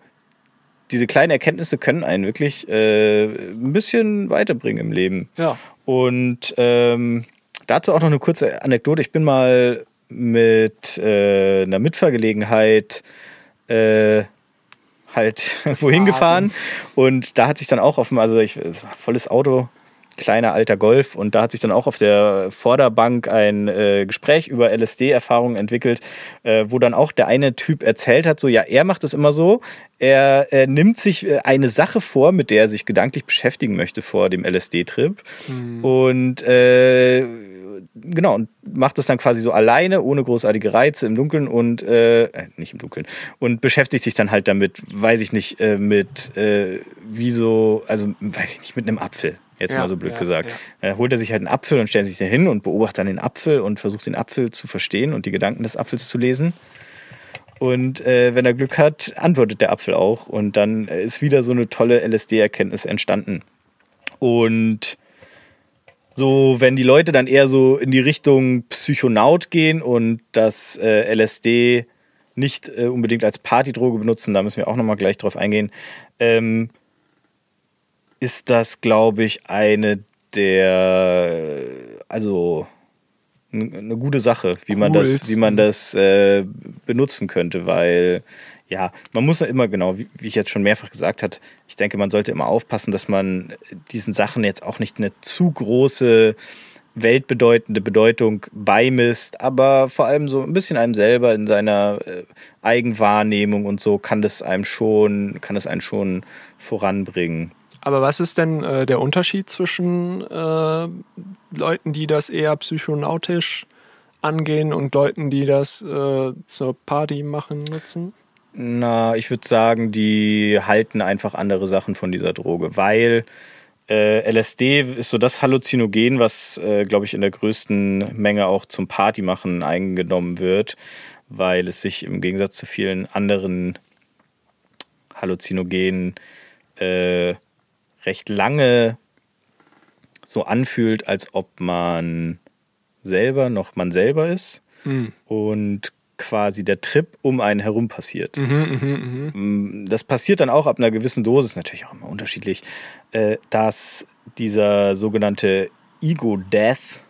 [SPEAKER 2] diese kleinen Erkenntnisse können einen wirklich äh, ein bisschen weiterbringen im Leben.
[SPEAKER 1] Ja.
[SPEAKER 2] Und ähm, dazu auch noch eine kurze Anekdote. Ich bin mal mit äh, einer Mitfahrgelegenheit äh, halt wohin gefahren. und da hat sich dann auch auf dem, also ich, volles Auto, kleiner alter Golf. Und da hat sich dann auch auf der Vorderbank ein äh, Gespräch über LSD-Erfahrungen entwickelt, äh, wo dann auch der eine Typ erzählt hat, so ja, er macht es immer so, er, er nimmt sich äh, eine Sache vor, mit der er sich gedanklich beschäftigen möchte vor dem LSD-Trip und äh, genau, und macht das dann quasi so alleine, ohne großartige Reize im Dunkeln und äh, äh, nicht im Dunkeln und beschäftigt sich dann halt damit, weiß ich nicht, äh, mit äh, wie so, also weiß ich nicht, mit einem Apfel. Jetzt
[SPEAKER 1] Ja,
[SPEAKER 2] mal so blöd
[SPEAKER 1] ja,
[SPEAKER 2] gesagt.
[SPEAKER 1] ja.
[SPEAKER 2] Dann holt er sich halt einen Apfel und stellt sich da hin und beobachtet dann den Apfel und versucht den Apfel zu verstehen und die Gedanken des Apfels zu lesen. Und äh, wenn er Glück hat, antwortet der Apfel auch. Und dann äh, ist wieder so eine tolle LSD-Erkenntnis entstanden. Und so, wenn die Leute dann eher so in die Richtung Psychonaut gehen und das äh, LSD nicht äh, unbedingt als Partydroge benutzen, da müssen wir auch nochmal gleich drauf eingehen, ähm, ist das, glaube ich, eine der, also eine gute Sache, wie man das, wie man das äh, benutzen könnte, weil ja, man muss ja immer genau, wie, wie ich jetzt schon mehrfach gesagt habe, ich denke, man sollte immer aufpassen, dass man diesen Sachen jetzt auch nicht eine zu große weltbedeutende Bedeutung beimisst, aber vor allem so ein bisschen einem selber in seiner äh, Eigenwahrnehmung und so kann das einem schon, kann das einen schon voranbringen.
[SPEAKER 1] Aber was ist denn äh, der Unterschied zwischen äh, Leuten, die das eher psychonautisch angehen und Leuten, die das äh, zur Party machen nutzen?
[SPEAKER 2] Na, ich würde sagen, die halten einfach andere Sachen von dieser Droge, weil äh, LSD ist so das Halluzinogen, was, äh, glaube ich, in der größten Menge auch zum Partymachen eingenommen wird, weil es sich im Gegensatz zu vielen anderen Halluzinogenen äh, recht lange so anfühlt, als ob man selber noch man selber ist
[SPEAKER 1] Hm.
[SPEAKER 2] und quasi der Trip um einen herum passiert.
[SPEAKER 1] Mhm, mhm, mhm.
[SPEAKER 2] Das passiert dann auch ab einer gewissen Dosis, natürlich auch immer unterschiedlich, äh, dass dieser sogenannte Ego-Death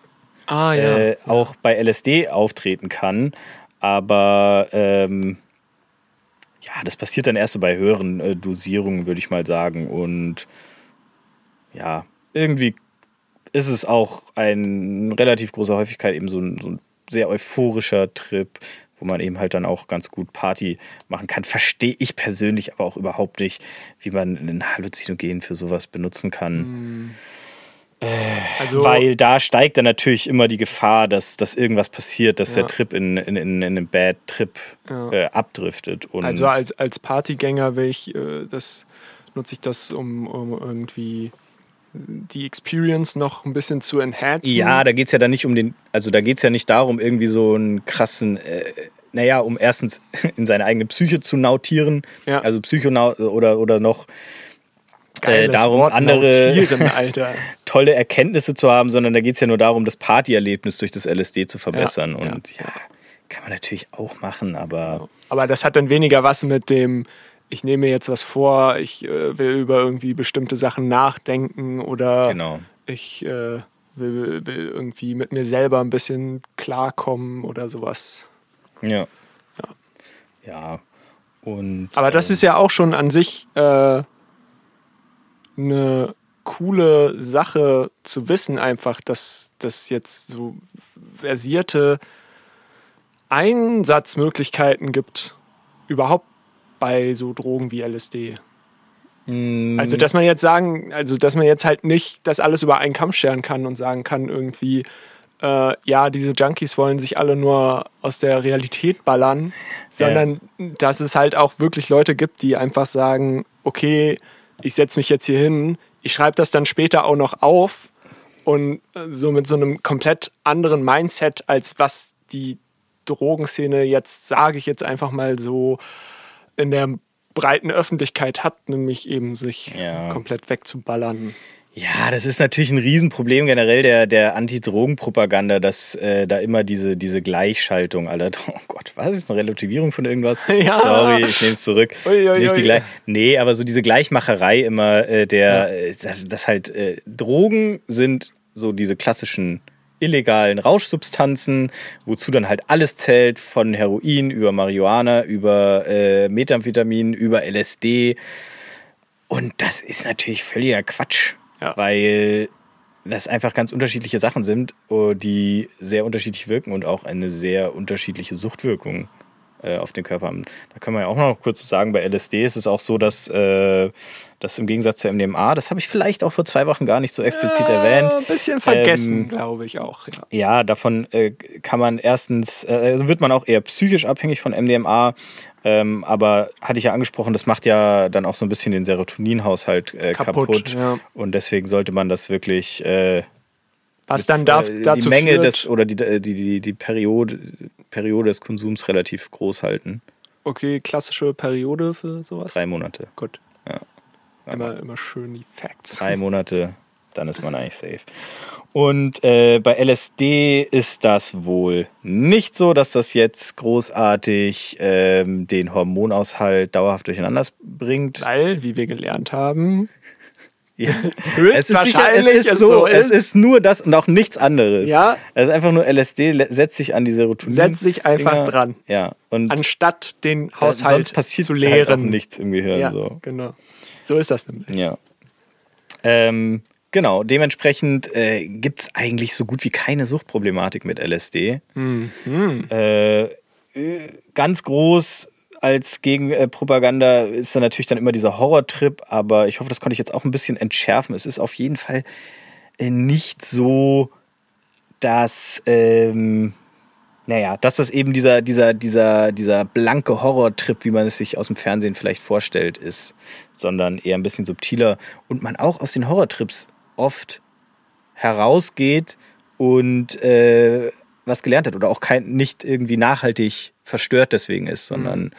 [SPEAKER 1] Ah ja.
[SPEAKER 2] äh, auch bei LSD auftreten kann. Aber ähm, ja, das passiert dann erst so bei höheren äh, Dosierungen, würde ich mal sagen. Und ja, irgendwie ist es auch ein relativ großer Häufigkeit eben so ein, so ein sehr euphorischer Trip, wo man eben halt dann auch ganz gut Party machen kann. Verstehe ich persönlich aber auch überhaupt nicht, wie man ein Halluzinogen für sowas benutzen kann.
[SPEAKER 1] also,
[SPEAKER 2] Weil da steigt dann natürlich immer die Gefahr, dass, dass irgendwas passiert, dass
[SPEAKER 1] Ja.
[SPEAKER 2] der Trip in, in, in, in einen Bad Trip
[SPEAKER 1] Ja.
[SPEAKER 2] äh, abdriftet.
[SPEAKER 1] Also als, als Partygänger will ich, äh, das nutze ich das, um, um irgendwie die Experience noch ein bisschen zu enhancen.
[SPEAKER 2] ja, da geht es ja dann nicht um den, also da geht es ja nicht darum, irgendwie so einen krassen, äh, naja, um erstens in seine eigene Psyche zu nautieren,
[SPEAKER 1] Ja.
[SPEAKER 2] also Psychonaut oder, oder noch äh, darum,
[SPEAKER 1] Wort,
[SPEAKER 2] andere tolle Erkenntnisse zu haben, sondern da geht es ja nur darum, das Partyerlebnis durch das LSD zu verbessern.
[SPEAKER 1] Ja,
[SPEAKER 2] Und ja, kann man natürlich auch machen, aber
[SPEAKER 1] Aber das hat dann weniger was mit dem, ich nehme mir jetzt was vor, ich äh, will über irgendwie bestimmte Sachen nachdenken oder
[SPEAKER 2] genau.
[SPEAKER 1] ich äh, will, will irgendwie mit mir selber ein bisschen klarkommen oder sowas.
[SPEAKER 2] Ja. Ja. Und
[SPEAKER 1] Aber das ist ja auch schon an sich äh, eine coole Sache zu wissen, einfach, dass das jetzt so versierte Einsatzmöglichkeiten gibt, überhaupt bei so Drogen wie LSD.
[SPEAKER 2] Mm,
[SPEAKER 1] Also, dass man jetzt sagen, also, dass man jetzt halt nicht das alles über einen Kamm scheren kann und sagen kann, irgendwie, äh, ja, diese Junkies wollen sich alle nur aus der Realität ballern, sondern ja. dass es halt auch wirklich Leute gibt, die einfach sagen, okay, ich setze mich jetzt hier hin, ich schreibe das dann später auch noch auf und so mit so einem komplett anderen Mindset, als was die Drogenszene jetzt, sage ich jetzt einfach mal so, in der breiten Öffentlichkeit hat, nämlich eben sich ja. komplett wegzuballern.
[SPEAKER 2] Ja, das ist natürlich ein Riesenproblem generell der, der Anti-Drogen-Propaganda, dass äh, da immer diese, diese Gleichschaltung aller. Oh Gott, was ist eine Relativierung von irgendwas? Ja. Sorry, ich nehme es zurück. Ui, ui, Nicht die nee, aber so diese Gleichmacherei immer, äh, der, ja. Äh, das, das halt äh, Drogen sind so diese klassischen illegalen Rauschsubstanzen, wozu dann halt alles zählt, von Heroin über Marihuana, über äh, Methamphetamin, über LSD. Und das ist natürlich völliger Quatsch, ja. weil das einfach ganz unterschiedliche Sachen sind, oh, die sehr unterschiedlich wirken und auch eine sehr unterschiedliche Suchtwirkung äh, auf den Körper haben. Da können wir ja auch noch kurz sagen, bei LSD ist es auch so, dass äh, das im Gegensatz zu MDMA, das habe ich vielleicht auch vor zwei Wochen gar nicht so explizit ja, erwähnt.
[SPEAKER 1] Ein bisschen vergessen, ähm, glaube ich auch.
[SPEAKER 2] Ja, ja davon äh, kann man erstens, äh, also wird man auch eher psychisch abhängig von MDMA. Ähm, aber hatte ich ja angesprochen, das macht ja dann auch so ein bisschen den Serotoninhaushalt äh, kaputt. kaputt. Ja. Und deswegen sollte man das wirklich äh,
[SPEAKER 1] was dann darf,
[SPEAKER 2] äh, dazu die Menge führt, des oder die, die, die, die Periode, Periode des Konsums relativ groß halten.
[SPEAKER 1] Okay, klassische Periode für sowas?
[SPEAKER 2] Drei Monate.
[SPEAKER 1] Gut.
[SPEAKER 2] Ja.
[SPEAKER 1] Immer, immer schön die Facts.
[SPEAKER 2] Drei Monate, dann ist man eigentlich safe. Und äh, bei LSD ist das wohl nicht so, dass das jetzt großartig ähm, den Hormonaushalt dauerhaft durcheinander bringt.
[SPEAKER 1] Weil, wie wir gelernt haben,
[SPEAKER 2] ja. Höchstwahrscheinlich es ist, es, so, es ist nur das und auch nichts anderes.
[SPEAKER 1] Ja.
[SPEAKER 2] Es ist einfach nur LSD, setzt sich an die Serotonin.
[SPEAKER 1] Setzt sich einfach Dinger. dran.
[SPEAKER 2] Ja.
[SPEAKER 1] Und Anstatt den Haushalt sonst
[SPEAKER 2] passiert
[SPEAKER 1] zu leeren. Halt
[SPEAKER 2] nichts im Gehirn.
[SPEAKER 1] Ja,
[SPEAKER 2] so.
[SPEAKER 1] genau. So ist das nämlich.
[SPEAKER 2] Ja. Ähm, genau, dementsprechend äh, gibt es eigentlich so gut wie keine Suchtproblematik mit LSD.
[SPEAKER 1] Mhm.
[SPEAKER 2] Äh, ganz groß als Gegenpropaganda ist dann natürlich dann immer dieser Horrortrip, aber ich hoffe, das konnte ich jetzt auch ein bisschen entschärfen. Es ist auf jeden Fall äh, nicht so, dass, ähm, naja, dass das eben dieser, dieser, dieser, dieser blanke Horrortrip, wie man es sich aus dem Fernsehen vielleicht vorstellt, ist, sondern eher ein bisschen subtiler und man auch aus den Horrortrips oft herausgeht und äh, was gelernt hat oder auch kein, nicht irgendwie nachhaltig verstört deswegen ist, sondern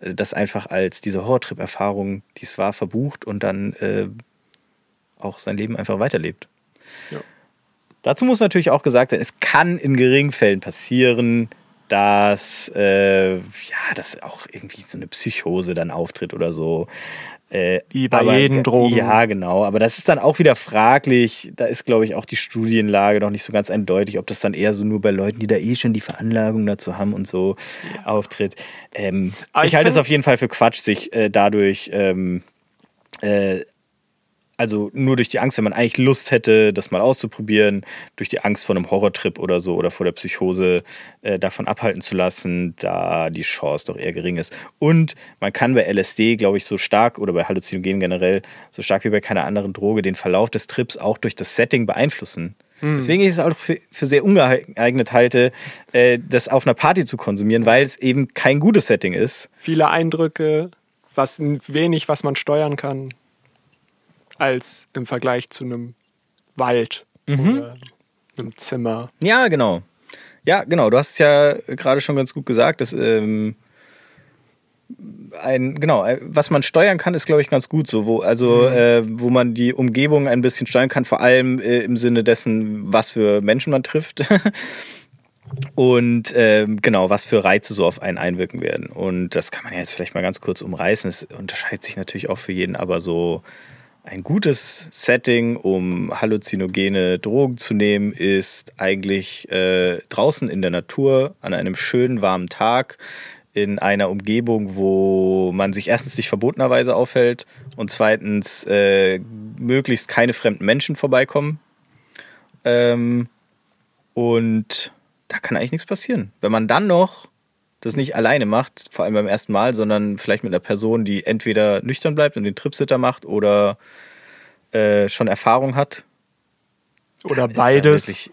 [SPEAKER 2] mhm. das einfach als diese Horrortrip-Erfahrung, die es war, verbucht und dann äh, auch sein Leben einfach weiterlebt.
[SPEAKER 1] Ja.
[SPEAKER 2] Dazu muss natürlich auch gesagt sein, es kann in geringen Fällen passieren, dass, äh, ja, dass auch irgendwie so eine Psychose dann auftritt oder so.
[SPEAKER 1] Äh, Wie bei aber, jedem Drogen.
[SPEAKER 2] Ja, genau. Aber das ist dann auch wieder fraglich. Da ist, glaube ich, auch die Studienlage noch nicht so ganz eindeutig, ob das dann eher so nur bei Leuten, die da eh schon die Veranlagung dazu haben und so ja. auftritt. Ähm, ich, ich halte es auf jeden Fall für Quatsch, sich äh, dadurch ähm, äh, also nur durch die Angst, wenn man eigentlich Lust hätte, das mal auszuprobieren, durch die Angst vor einem Horrortrip oder so oder vor der Psychose äh, davon abhalten zu lassen, da die Chance doch eher gering ist. Und man kann bei LSD, glaube ich, so stark oder bei Halluzinogenen generell, so stark wie bei keiner anderen Droge, den Verlauf des Trips auch durch das Setting beeinflussen. Mhm. Deswegen ist es auch für, für sehr ungeeignet halte, äh, das auf einer Party zu konsumieren, weil es eben kein gutes Setting ist.
[SPEAKER 1] Viele Eindrücke, was wenig, was man steuern kann als im Vergleich zu einem Wald mhm. oder einem Zimmer.
[SPEAKER 2] Ja, genau. Ja, genau. Du hast es ja gerade schon ganz gut gesagt, dass ähm, ein, genau, äh, was man steuern kann, ist, glaube ich, ganz gut so. Wo, also, mhm. äh, wo man die Umgebung ein bisschen steuern kann, vor allem äh, im Sinne dessen, was für Menschen man trifft. Und äh, genau, was für Reize so auf einen einwirken werden. Und das kann man ja jetzt vielleicht mal ganz kurz umreißen. Es unterscheidet sich natürlich auch für jeden, aber so ein gutes Setting, um halluzinogene Drogen zu nehmen, ist eigentlich äh, draußen in der Natur an einem schönen warmen Tag in einer Umgebung, wo man sich erstens nicht verbotenerweise aufhält und zweitens äh, möglichst keine fremden Menschen vorbeikommen. Ähm, und da kann eigentlich nichts passieren. Wenn man dann noch das nicht alleine macht, vor allem beim ersten Mal, sondern vielleicht mit einer Person, die entweder nüchtern bleibt und den Tripsitter macht oder äh, schon Erfahrung hat.
[SPEAKER 1] Oder beides.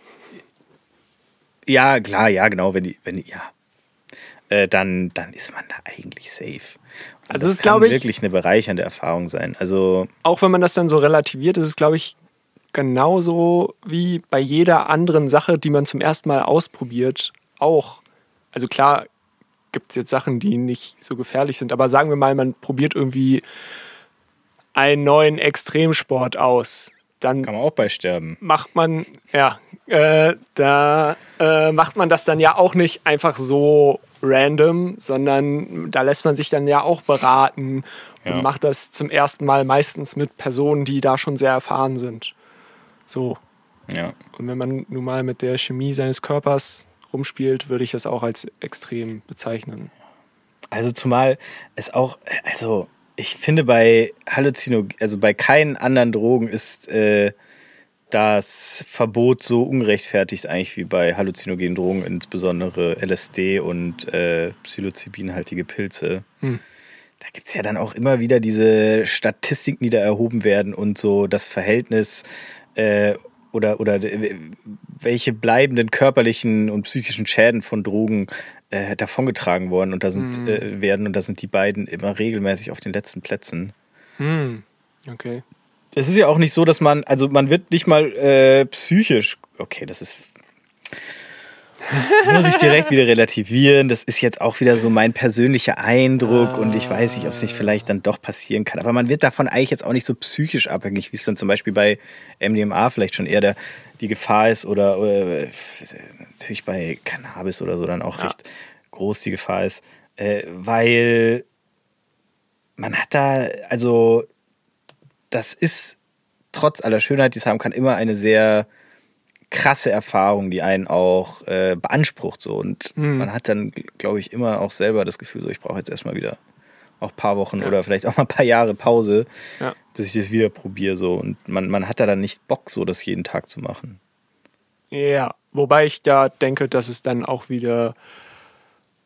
[SPEAKER 2] Ja, klar, ja, genau, wenn die, wenn die, ja. Äh, dann, dann ist man da eigentlich safe. Und
[SPEAKER 1] Also
[SPEAKER 2] das
[SPEAKER 1] es ist, glaub ich-
[SPEAKER 2] wirklich eine bereichernde Erfahrung sein. Also,
[SPEAKER 1] Auch wenn man das dann so relativiert, ist es, glaube ich, genauso wie bei jeder anderen Sache, die man zum ersten Mal ausprobiert, auch. Also klar gibt es jetzt Sachen, die nicht so gefährlich sind, aber sagen wir mal, man probiert irgendwie einen neuen Extremsport aus. Dann
[SPEAKER 2] kann man auch bei sterben.
[SPEAKER 1] macht man, ja, äh, da äh, macht man das dann ja auch nicht einfach so random, sondern da lässt man sich dann ja auch beraten und
[SPEAKER 2] Ja.
[SPEAKER 1] macht das zum ersten Mal meistens mit Personen, die da schon sehr erfahren sind. So.
[SPEAKER 2] Ja.
[SPEAKER 1] Und wenn man nun mal mit der Chemie seines Körpers rumspielt, würde ich das auch als extrem bezeichnen.
[SPEAKER 2] Also zumal es auch, also ich finde bei Halluzino, also bei keinen anderen Drogen ist äh, das Verbot so ungerechtfertigt eigentlich wie bei halluzinogenen Drogen, insbesondere LSD und äh, psilocybinhaltige Pilze.
[SPEAKER 1] Hm.
[SPEAKER 2] Da gibt es ja dann auch immer wieder diese Statistiken, die da erhoben werden und so das Verhältnis äh, oder, oder äh, welche bleibenden körperlichen und psychischen Schäden von Drogen äh, davongetragen worden und da sind, äh, werden und da sind die beiden immer regelmäßig auf den letzten Plätzen.
[SPEAKER 1] Hm. Okay.
[SPEAKER 2] Es ist ja auch nicht so, dass man, also man wird nicht mal äh, psychisch, okay, das ist, muss ich direkt wieder relativieren. Das ist jetzt auch wieder so mein persönlicher Eindruck und ich weiß nicht, ob es nicht vielleicht dann doch passieren kann. Aber man wird davon eigentlich jetzt auch nicht so psychisch abhängig, wie es dann zum Beispiel bei MDMA vielleicht schon eher der, die Gefahr ist oder, oder natürlich bei Cannabis oder so dann auch
[SPEAKER 1] Ja.
[SPEAKER 2] recht groß die Gefahr ist, äh, weil man hat da, also das ist trotz aller Schönheit, die es haben kann, immer eine sehr krasse Erfahrung, die einen auch äh, beansprucht. So. Und
[SPEAKER 1] Mhm.
[SPEAKER 2] man hat dann, glaube ich, immer auch selber das Gefühl, so ich brauche jetzt erstmal wieder auch ein paar Wochen oder vielleicht auch mal ein paar Jahre Pause,
[SPEAKER 1] Ja.
[SPEAKER 2] bis ich das wieder probiere. So. Und man, man hat da dann nicht Bock, so das jeden Tag zu machen.
[SPEAKER 1] Ja, wobei ich da denke, dass es dann auch wieder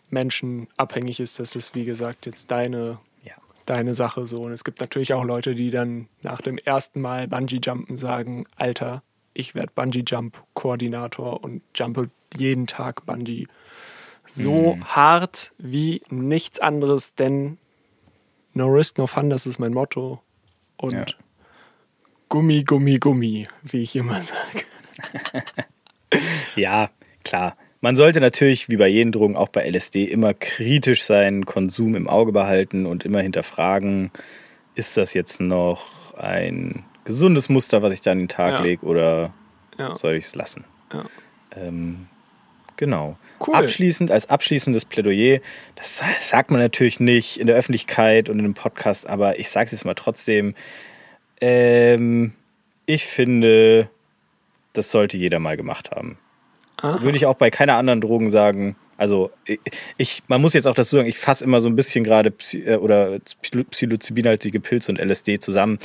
[SPEAKER 1] menschenabhängig ist. Das ist, wie gesagt, jetzt deine,
[SPEAKER 2] Ja.
[SPEAKER 1] deine Sache so. Und es gibt natürlich auch Leute, die dann nach dem ersten Mal Bungee-Jumpen sagen, Alter, ich werde Bungee-Jump-Koordinator und jumpe jeden Tag Bungee. So hart wie nichts anderes, denn no risk, no fun, das ist mein Motto. Und
[SPEAKER 2] Ja.
[SPEAKER 1] Gummi, Gummi, Gummi, wie ich immer sage.
[SPEAKER 2] Ja, klar. Man sollte natürlich, wie bei jeden Drogen, auch bei LSD, immer kritisch seinen Konsum im Auge behalten und immer hinterfragen, ist das jetzt noch ein gesundes Muster, was ich da an den Tag
[SPEAKER 1] Ja.
[SPEAKER 2] lege, oder
[SPEAKER 1] Ja.
[SPEAKER 2] soll ich es lassen?
[SPEAKER 1] Ja.
[SPEAKER 2] Ähm, genau.
[SPEAKER 1] Cool.
[SPEAKER 2] Abschließend, als abschließendes Plädoyer, das sagt man natürlich nicht in der Öffentlichkeit und in einem Podcast, aber ich sage es jetzt mal trotzdem. Ähm, ich finde, das sollte jeder mal gemacht haben.
[SPEAKER 1] Aha.
[SPEAKER 2] Würde ich auch bei keiner anderen Drogen sagen. Also ich, man muss jetzt auch dazu sagen, ich fasse immer so ein bisschen gerade Psy äh, oder Psil- psilocybinhaltige Pilze und LSD zusammen.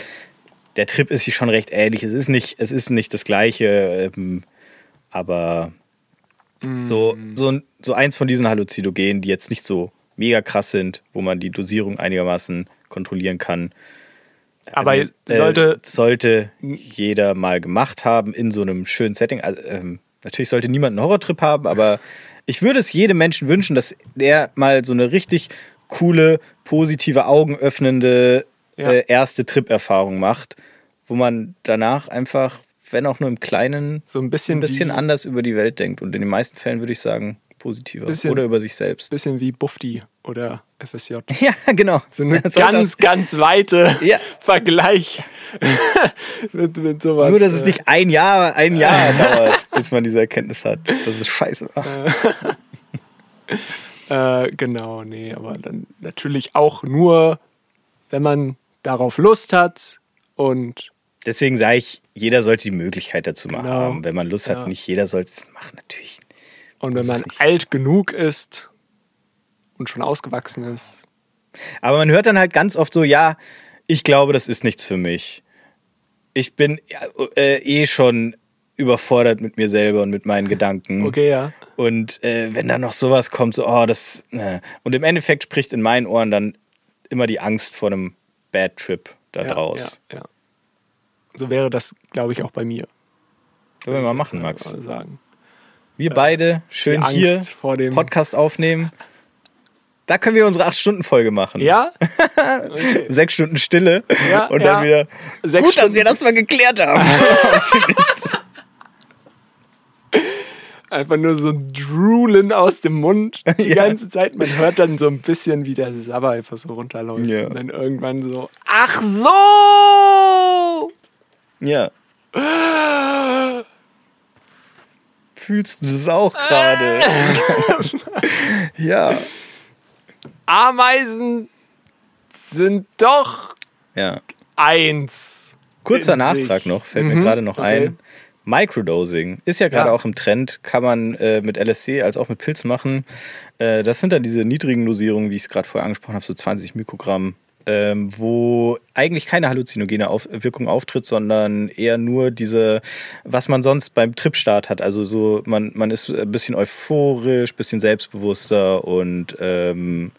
[SPEAKER 2] Der Trip ist sich schon recht ähnlich. Es ist nicht, es ist nicht das Gleiche, ähm, aber so, so, ein- so eins von diesen Halluzinogenen, die jetzt nicht so mega krass sind, wo man die Dosierung einigermaßen kontrollieren kann.
[SPEAKER 1] Aber
[SPEAKER 2] Also, äh,
[SPEAKER 1] sollte,
[SPEAKER 2] sollte jeder mal gemacht haben in so einem schönen Setting. Also, ähm, natürlich sollte niemand einen Horrortrip haben, aber ich würde es jedem Menschen wünschen, dass der mal so eine richtig coole, positive, augenöffnende
[SPEAKER 1] Ja.
[SPEAKER 2] äh, erste Trip-Erfahrung macht, wo man danach einfach, wenn auch nur im Kleinen,
[SPEAKER 1] so ein bisschen,
[SPEAKER 2] ein bisschen anders über die Welt denkt. Und in den meisten Fällen würde ich sagen, positiver.
[SPEAKER 1] Bisschen-
[SPEAKER 2] Oder über sich selbst.
[SPEAKER 1] bisschen wie Bufti oder FSJ.
[SPEAKER 2] Ja, genau.
[SPEAKER 1] So eine
[SPEAKER 2] Das sollte
[SPEAKER 1] ganz, ganz weite
[SPEAKER 2] Ja.
[SPEAKER 1] Vergleich mit, mit sowas.
[SPEAKER 2] Nur, dass es
[SPEAKER 1] äh,
[SPEAKER 2] nicht ein Jahr, ein Jahr dauert, bis man diese Erkenntnis hat, dass es scheiße war.
[SPEAKER 1] Äh, genau, nee, aber dann natürlich auch nur, wenn man darauf Lust hat und
[SPEAKER 2] Deswegen sage ich, jeder sollte die Möglichkeit dazu mal
[SPEAKER 1] Genau.
[SPEAKER 2] haben. Wenn man Lust
[SPEAKER 1] Ja.
[SPEAKER 2] hat, nicht jeder sollte es machen, natürlich.
[SPEAKER 1] Und wenn man
[SPEAKER 2] nicht-
[SPEAKER 1] alt genug ist und schon ausgewachsen ist.
[SPEAKER 2] Aber man hört dann halt ganz oft so, ja, ich glaube, das ist nichts für mich. Ich bin äh, eh schon überfordert mit mir selber und mit meinen Gedanken.
[SPEAKER 1] Okay, ja.
[SPEAKER 2] Und äh, wenn dann noch sowas kommt, so, oh, das. Äh. Und im Endeffekt spricht in meinen Ohren dann immer die Angst vor einem Bad Trip da
[SPEAKER 1] ja,
[SPEAKER 2] draus.
[SPEAKER 1] Ja, ja. So wäre das, glaube ich, auch bei mir.
[SPEAKER 2] Können wir mal machen, Max.
[SPEAKER 1] Sagen.
[SPEAKER 2] Wir beide schön
[SPEAKER 1] Angst
[SPEAKER 2] hier
[SPEAKER 1] vor dem-
[SPEAKER 2] Podcast aufnehmen. Da können wir unsere 8-Stunden-Folge machen.
[SPEAKER 1] Ja?
[SPEAKER 2] Sechs Stunden Stille
[SPEAKER 1] Ja,
[SPEAKER 2] und dann wieder.
[SPEAKER 1] Sechs
[SPEAKER 2] Gut, dass
[SPEAKER 1] Stunden-
[SPEAKER 2] wir das mal geklärt haben.
[SPEAKER 1] Einfach nur so ein Droolen aus dem Mund die
[SPEAKER 2] Ja.
[SPEAKER 1] ganze Zeit. Man hört dann so ein bisschen, wie der Sabber einfach so runterläuft.
[SPEAKER 2] Ja.
[SPEAKER 1] Und dann irgendwann so, ach so!
[SPEAKER 2] ja. Fühlst du das auch gerade? ja.
[SPEAKER 1] Ameisen sind doch
[SPEAKER 2] Ja.
[SPEAKER 1] eins.
[SPEAKER 2] Kurzer Nachtrag
[SPEAKER 1] sich.
[SPEAKER 2] noch, fällt
[SPEAKER 1] Mhm,
[SPEAKER 2] mir gerade noch
[SPEAKER 1] okay.
[SPEAKER 2] ein. Microdosing ist ja gerade
[SPEAKER 1] Ja.
[SPEAKER 2] auch im Trend, kann man äh, mit LSD als auch mit Pilz machen. Äh, das sind dann diese niedrigen Dosierungen, wie ich es gerade vorher angesprochen habe, so 20 Mikrogramm, ähm, wo eigentlich keine halluzinogene auf Wirkung auftritt, sondern eher nur diese, was man sonst beim Tripstart hat. Also so, man, man ist ein bisschen euphorisch, ein bisschen selbstbewusster und ähm,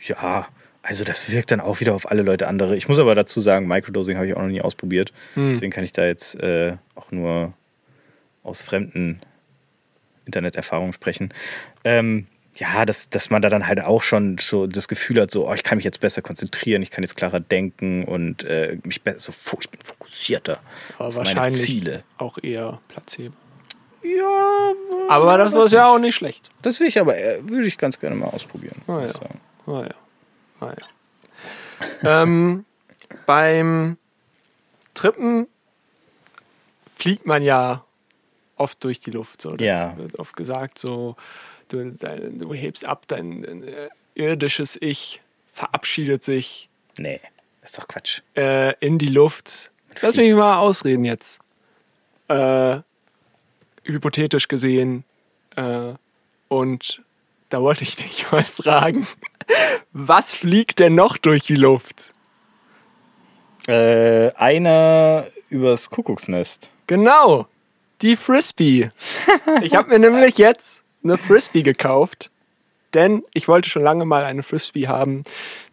[SPEAKER 2] ja, also das wirkt dann auch wieder auf alle Leute andere. Ich muss aber dazu sagen, Microdosing habe ich auch noch nie ausprobiert. Deswegen kann ich da jetzt äh, auch nur aus fremden Interneterfahrungen sprechen. Ähm, ja, dass, dass man da dann halt auch schon so das Gefühl hat, so, oh, ich kann mich jetzt besser konzentrieren, ich kann jetzt klarer denken und äh, mich besser, so, ich bin fokussierter
[SPEAKER 1] Aber
[SPEAKER 2] auf meine
[SPEAKER 1] wahrscheinlich
[SPEAKER 2] Ziele.
[SPEAKER 1] auch eher Placebo.
[SPEAKER 2] Ja,
[SPEAKER 1] Aber das ist ja auch nicht schlecht.
[SPEAKER 2] das will ich aber, äh, würde ich ganz gerne mal ausprobieren.
[SPEAKER 1] Ah, ja. Ah ja. Ah, ja. ähm, beim Trippen fliegt man ja oft durch die Luft. So. Das
[SPEAKER 2] Ja.
[SPEAKER 1] wird oft gesagt, so du, dein, du hebst ab, dein, dein äh, irdisches Ich verabschiedet sich
[SPEAKER 2] Nee, ist doch Quatsch.
[SPEAKER 1] äh, in die Luft. Lass mich mal ausreden jetzt. Äh, hypothetisch gesehen. Äh, und da wollte ich dich mal fragen, was fliegt denn noch durch die Luft?
[SPEAKER 2] Äh, einer übers Kuckucksnest.
[SPEAKER 1] Genau, die Frisbee. Ich habe mir nämlich jetzt eine Frisbee gekauft, denn ich wollte schon lange mal eine Frisbee haben,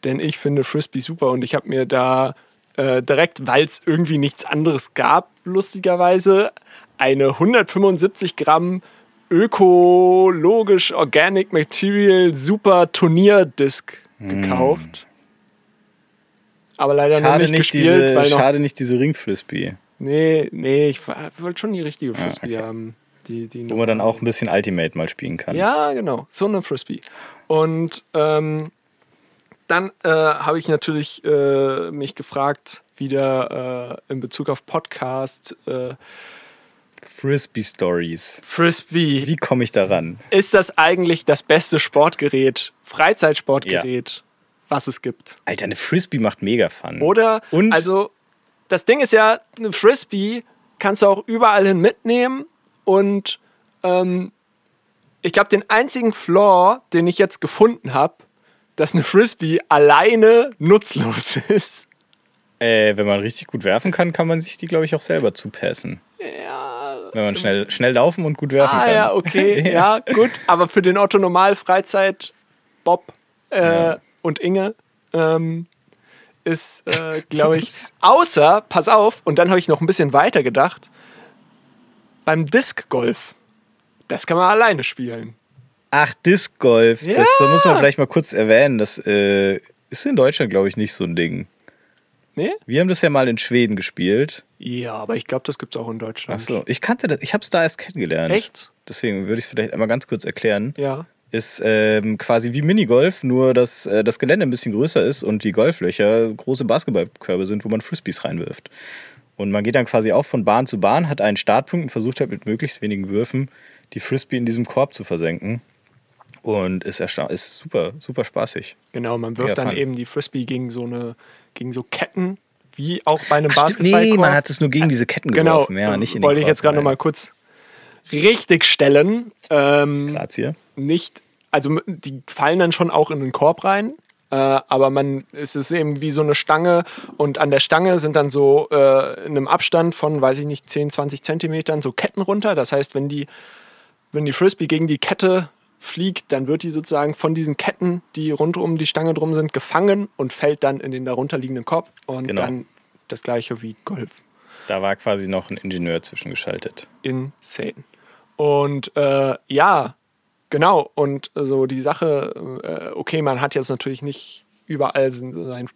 [SPEAKER 1] denn ich finde Frisbee super und ich habe mir da äh, direkt, weil es irgendwie nichts anderes gab, lustigerweise, eine 175 Gramm ökologisch Organic Material Super Turnierdisc gekauft. Aber leider noch
[SPEAKER 2] Schade
[SPEAKER 1] nicht,
[SPEAKER 2] nicht,
[SPEAKER 1] gespielt,
[SPEAKER 2] diese,
[SPEAKER 1] weil noch
[SPEAKER 2] schade nicht diese Ringfrisbee,
[SPEAKER 1] Nee, nee, ich wollte schon die richtige Frisbee
[SPEAKER 2] okay.
[SPEAKER 1] haben. Die, die
[SPEAKER 2] wo man dann auch ein bisschen Ultimate mal spielen kann.
[SPEAKER 1] Ja, genau, so eine Frisbee. Und ähm, dann äh, habe ich natürlich äh, mich gefragt, wieder äh, in Bezug auf Podcast, äh,
[SPEAKER 2] Frisbee Stories.
[SPEAKER 1] Frisbee,
[SPEAKER 2] Wie komme ich daran?
[SPEAKER 1] ist das eigentlich das beste Sportgerät, Freizeitsportgerät, was es gibt?
[SPEAKER 2] Alter, eine Frisbee macht mega Fun.
[SPEAKER 1] Oder,
[SPEAKER 2] Und
[SPEAKER 1] also, das Ding ist ja, eine Frisbee kannst du auch überall hin mitnehmen und ähm, ich glaube, den einzigen Flaw, den ich jetzt gefunden habe, dass eine Frisbee alleine nutzlos ist.
[SPEAKER 2] äh, wenn man richtig gut werfen kann, kann man sich die, glaube ich, auch selber zupassen.
[SPEAKER 1] Ja,
[SPEAKER 2] Wenn man schnell, schnell laufen und gut werfen
[SPEAKER 1] ah
[SPEAKER 2] kann.
[SPEAKER 1] ja, okay, ja, gut. Aber für den Otto Normal Freizeit Bob äh, und Inge ähm, ist, äh, glaube ich, außer, pass auf, und dann habe ich noch ein bisschen weiter gedacht, beim Disc Golf. Das kann man alleine spielen.
[SPEAKER 2] Ach, Disc Golf.
[SPEAKER 1] Ja.
[SPEAKER 2] Das muss man vielleicht mal kurz erwähnen. Das äh, ist in Deutschland, glaube ich, nicht so ein Ding.
[SPEAKER 1] Nee?
[SPEAKER 2] Wir haben das ja mal in Schweden gespielt.
[SPEAKER 1] Ja, aber ich glaube, das gibt es auch in Deutschland.
[SPEAKER 2] Ach so, ich kannte das. Ich habe es da erst kennengelernt.
[SPEAKER 1] Echt?
[SPEAKER 2] Deswegen würde ich es vielleicht einmal ganz kurz erklären.
[SPEAKER 1] Ja.
[SPEAKER 2] Ist ähm, quasi wie Minigolf, nur dass äh, das Gelände ein bisschen größer ist und die Golflöcher große Basketballkörbe sind, wo man Frisbees reinwirft. Und man geht dann quasi auch von Bahn zu Bahn, hat einen Startpunkt und versucht halt mit möglichst wenigen Würfen die Frisbee in diesem Korb zu versenken. Und ist, ist super, super spaßig.
[SPEAKER 1] Genau, man wirft
[SPEAKER 2] Ja,
[SPEAKER 1] dann eben die Frisbee gegen so eine, gegen so Ketten, wie auch bei einem
[SPEAKER 2] Ach, stimmt.
[SPEAKER 1] Basketballkorb.
[SPEAKER 2] nee, man hat es nur gegen diese Ketten
[SPEAKER 1] Genau,
[SPEAKER 2] geworfen. Ja, nicht in
[SPEAKER 1] wollte ich jetzt gerade
[SPEAKER 2] rein.
[SPEAKER 1] noch mal kurz richtig stellen. Ähm,
[SPEAKER 2] hier.
[SPEAKER 1] nicht, also die fallen dann schon auch in den Korb rein, äh, aber man es ist eben wie so eine Stange und an der Stange sind dann so äh, in einem Abstand von, weiß ich nicht, 10, 20 Zentimetern so Ketten runter. Das heißt, wenn die, wenn die Frisbee gegen die Kette fliegt, dann wird die sozusagen von diesen Ketten, die rund um die Stange drum sind, gefangen und fällt dann in den darunterliegenden Korb und
[SPEAKER 2] Genau.
[SPEAKER 1] dann das gleiche wie Golf.
[SPEAKER 2] Da war quasi noch ein Ingenieur zwischengeschaltet.
[SPEAKER 1] Insane. Und äh, ja, genau. Und so die Sache, äh, okay, man hat jetzt natürlich nicht überall seinen